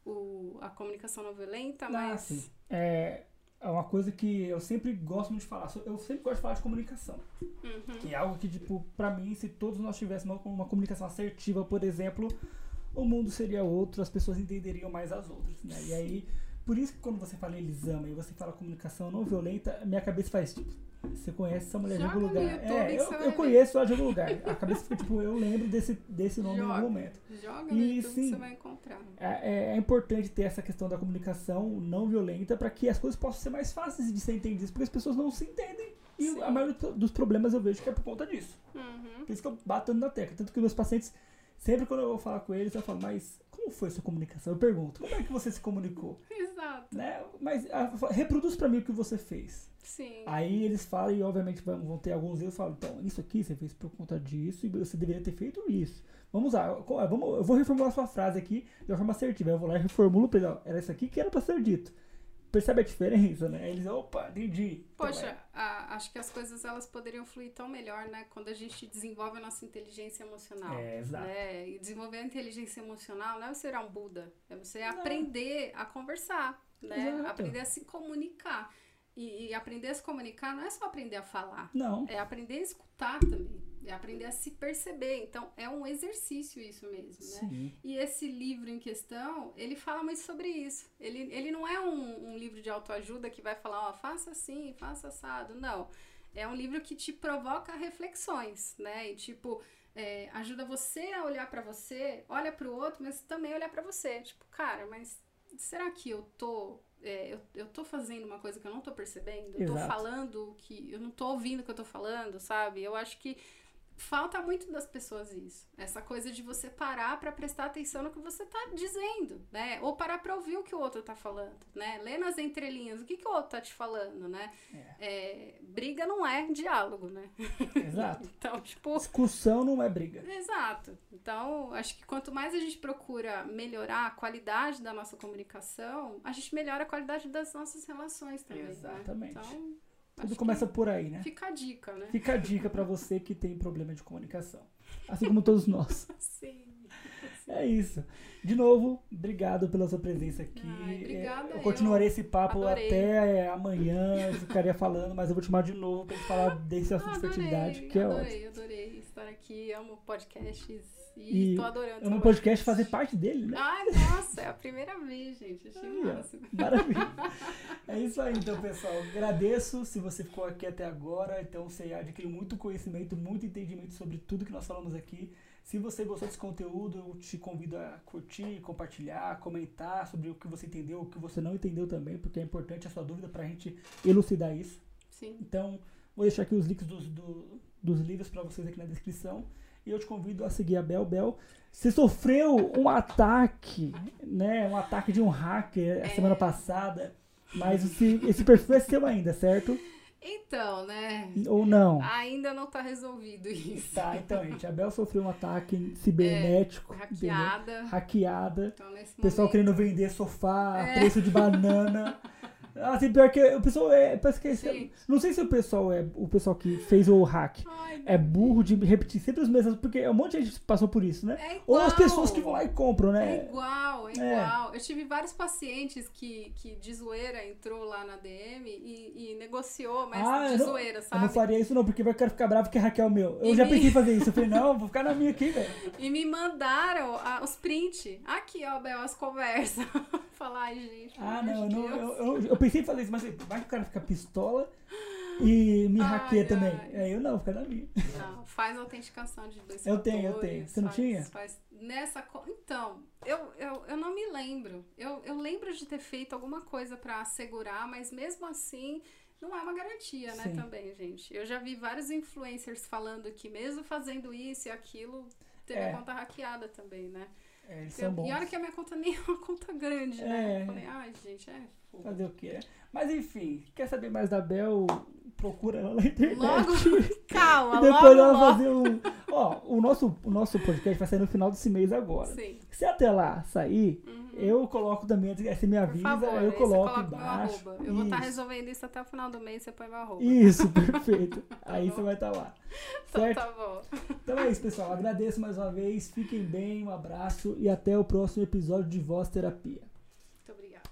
Speaker 2: o, a comunicação não violenta,
Speaker 1: Ah,
Speaker 2: mas...
Speaker 1: sim. É, é uma coisa que eu sempre gosto muito de falar. Eu sempre gosto de falar de comunicação.
Speaker 2: Uhum.
Speaker 1: Que é algo que, tipo, pra mim, se todos nós tivéssemos uma, uma comunicação assertiva, por exemplo, o mundo seria outro, as pessoas entenderiam mais as outras, né? E aí, por isso que quando você fala Elisama e você fala comunicação não violenta, minha cabeça faz tipo, Você conhece essa mulher de
Speaker 2: Joga
Speaker 1: algum
Speaker 2: no
Speaker 1: lugar?
Speaker 2: YouTube
Speaker 1: é, eu, eu conheço ela de algum lugar. A cabeça fica tipo, eu lembro desse, desse nome em
Speaker 2: Joga.
Speaker 1: algum momento.
Speaker 2: Joga no
Speaker 1: E
Speaker 2: YouTube
Speaker 1: sim.
Speaker 2: que você vai encontrar.
Speaker 1: É, é- é importante ter essa questão da comunicação não violenta para que as coisas possam ser mais fáceis de ser entendidas, porque as pessoas não se entendem. E
Speaker 2: Sim.
Speaker 1: a maioria do- dos problemas eu vejo que é por conta disso.
Speaker 2: Uhum.
Speaker 1: Por isso que eu bato na tecla. Tanto que meus pacientes, sempre quando eu vou falar com eles, eu falo, mas como foi a sua comunicação? Eu pergunto, como é que você se comunicou?
Speaker 2: Exato.
Speaker 1: Né? Mas ah, falo, reproduz para mim o que você fez.
Speaker 2: Sim.
Speaker 1: Aí eles falam e obviamente vão, ter alguns erros. Falo, então, isso aqui você fez por conta disso e você deveria ter feito isso. Vamos lá, eh, vamos, eu vou reformular sua frase aqui de uma forma assertiva. Eu vou lá e reformulo pra ele, ó, era isso aqui que era pra ser dito. Percebe a diferença, né? Eles, opa, entendi. Então,
Speaker 2: Poxa,
Speaker 1: é,
Speaker 2: a- acho que as coisas elas poderiam fluir tão melhor, né? Quando a gente desenvolve a nossa inteligência emocional.
Speaker 1: É, exato.
Speaker 2: né? E desenvolver a inteligência emocional não é você virar um Buda, é você aprender a conversar, né?
Speaker 1: Exato.
Speaker 2: Aprender a se comunicar. E, e aprender a se comunicar não é só aprender a falar,
Speaker 1: Não,
Speaker 2: é aprender a escutar também, é aprender a se perceber. Então, é um exercício isso mesmo, né?
Speaker 1: sim.
Speaker 2: E esse livro em questão, ele fala muito sobre isso. Ele, ele não é um, um livro de autoajuda que vai falar, ó, faça assim, faça assado. Não. É um livro que te provoca reflexões, né? E tipo, é, ajuda você a olhar pra você, olha pro outro, mas também olhar pra você. Tipo, cara, mas será que eu tô. é, eu, eu tô fazendo uma coisa que eu não tô percebendo? Eu tô
Speaker 1: Exato.
Speaker 2: falando que. Eu não tô ouvindo o que eu tô falando, sabe? Eu acho que falta muito das pessoas isso. Essa coisa de você parar pra prestar atenção no que você tá dizendo, né? Ou parar pra ouvir o que o outro tá falando, né? Ler nas entrelinhas o que, que o outro tá te falando, né? É, briga não é diálogo, né?
Speaker 1: Exato.
Speaker 2: Então, tipo.
Speaker 1: Discussão não é briga.
Speaker 2: Exato. Então, acho que quanto mais a gente procura melhorar a qualidade da nossa comunicação, a gente melhora a qualidade das nossas relações também. né?
Speaker 1: Exatamente.
Speaker 2: Então,
Speaker 1: Tudo começa por aí, né?
Speaker 2: fica a dica, né?
Speaker 1: Fica a dica pra você que tem problema de comunicação. Assim como todos nós.
Speaker 2: Sim.
Speaker 1: É isso. De novo, obrigado pela sua presença aqui.
Speaker 2: Ai, obrigada,
Speaker 1: eu continuarei
Speaker 2: eu
Speaker 1: esse papo
Speaker 2: adorei.
Speaker 1: até amanhã. Eu ficaria falando, mas eu vou te chamar de novo pra gente falar desse assunto de fertilidade, que é ótimo.
Speaker 2: adorei, adorei estar aqui. Amo podcasts e,
Speaker 1: E
Speaker 2: tô adorando.
Speaker 1: No
Speaker 2: trabalhar
Speaker 1: podcast fazer parte dele, né?
Speaker 2: Ai, nossa, é a primeira vez, gente. Achei
Speaker 1: ó.
Speaker 2: máximo.
Speaker 1: Maravilha. É isso aí, então, pessoal. Agradeço se você ficou aqui até agora. Então, você adquiriu muito conhecimento, muito entendimento sobre tudo que nós falamos aqui. Se você gostou desse conteúdo, eu te convido a curtir, compartilhar, comentar sobre o que você entendeu, o que você não entendeu também, porque é importante a sua dúvida para a gente elucidar isso.
Speaker 2: Sim.
Speaker 1: Então, vou deixar aqui os links dos, do- dos livros para vocês aqui na descrição. E eu te convido a seguir a Bel Bel. Você sofreu um ataque, né? Um ataque de um hacker a
Speaker 2: É.
Speaker 1: semana passada. Mas esse, esse perfil é seu ainda, certo?
Speaker 2: Então, né?
Speaker 1: Ou não?
Speaker 2: Ainda não tá resolvido isso.
Speaker 1: Tá, então, gente. A Bel sofreu um ataque cibernético. entendeu?
Speaker 2: Hackeada.
Speaker 1: Hackeada.
Speaker 2: Então, nesse
Speaker 1: pessoal
Speaker 2: momento.
Speaker 1: querendo vender sofá,
Speaker 2: É.
Speaker 1: preço de banana. Assim, pior que o pessoal é. Parece que é não sei se o pessoal é. O pessoal que fez o hack
Speaker 2: Ai,
Speaker 1: é burro de repetir sempre os mesmos, porque um monte de gente passou por isso, né?
Speaker 2: É igual.
Speaker 1: Ou as pessoas que vão lá e compram,
Speaker 2: É
Speaker 1: né?
Speaker 2: igual, é
Speaker 1: É.
Speaker 2: igual. Eu tive vários pacientes que, que de zoeira entrou lá na DM e, e negociou, mas
Speaker 1: Ah,
Speaker 2: de
Speaker 1: não-
Speaker 2: zoeira,
Speaker 1: Eu não
Speaker 2: sabe?
Speaker 1: faria isso não, porque vai ficar bravo que Raquel é o meu. Eu
Speaker 2: E
Speaker 1: já
Speaker 2: me-
Speaker 1: pensei em fazer isso. Eu falei, não, vou ficar na minha aqui, velho.
Speaker 2: E me mandaram ah, os prints. Aqui, ó, Bel, as conversas. Falar, ai, gente.
Speaker 1: Ah, não, não eu, eu, eu pensei em fazer isso, mas vai que o cara fica pistola e me
Speaker 2: Ai,
Speaker 1: hackeia também.
Speaker 2: ai.
Speaker 1: É, eu não, vou ficar na minha.
Speaker 2: Não, faz autenticação de dois
Speaker 1: Eu tenho, eu tenho. Você não
Speaker 2: faz-
Speaker 1: tinha?
Speaker 2: faz- nessa Então, eu, eu, eu não me lembro. Eu, eu lembro de ter feito alguma coisa pra assegurar, mas mesmo assim não é uma garantia, né,
Speaker 1: Sim.
Speaker 2: também, gente. Eu já vi vários influencers falando que mesmo fazendo isso e aquilo, teve
Speaker 1: É.
Speaker 2: a conta hackeada também, né?
Speaker 1: É, eles
Speaker 2: Eu-
Speaker 1: são bons.
Speaker 2: e olha que a minha conta nem é uma conta grande,
Speaker 1: É.
Speaker 2: né? Eu falei, ai, gente, é fogo.
Speaker 1: Fazer o quê? Mas enfim, quer saber mais da Bel? Procura ela na internet.
Speaker 2: Logo, calma,
Speaker 1: E depois
Speaker 2: logo,
Speaker 1: ela
Speaker 2: logo.
Speaker 1: fazer um. Ó, o nosso, o nosso podcast vai sair no final desse mês agora.
Speaker 2: Sim.
Speaker 1: Se até lá sair,
Speaker 2: Uhum.
Speaker 1: Eu coloco também, você me avisa,
Speaker 2: favor,
Speaker 1: eu coloco embaixo.
Speaker 2: Eu tá isso. vou estar resolvendo isso até o final do mês, você põe meu arroba.
Speaker 1: Isso, perfeito. Tá aí
Speaker 2: bom.
Speaker 1: você vai estar lá. Certo?
Speaker 2: Então, tá bom.
Speaker 1: Então é isso, pessoal. Agradeço mais uma vez. Fiquem bem, um abraço e até o próximo episódio de Voz Terapia. Muito obrigada.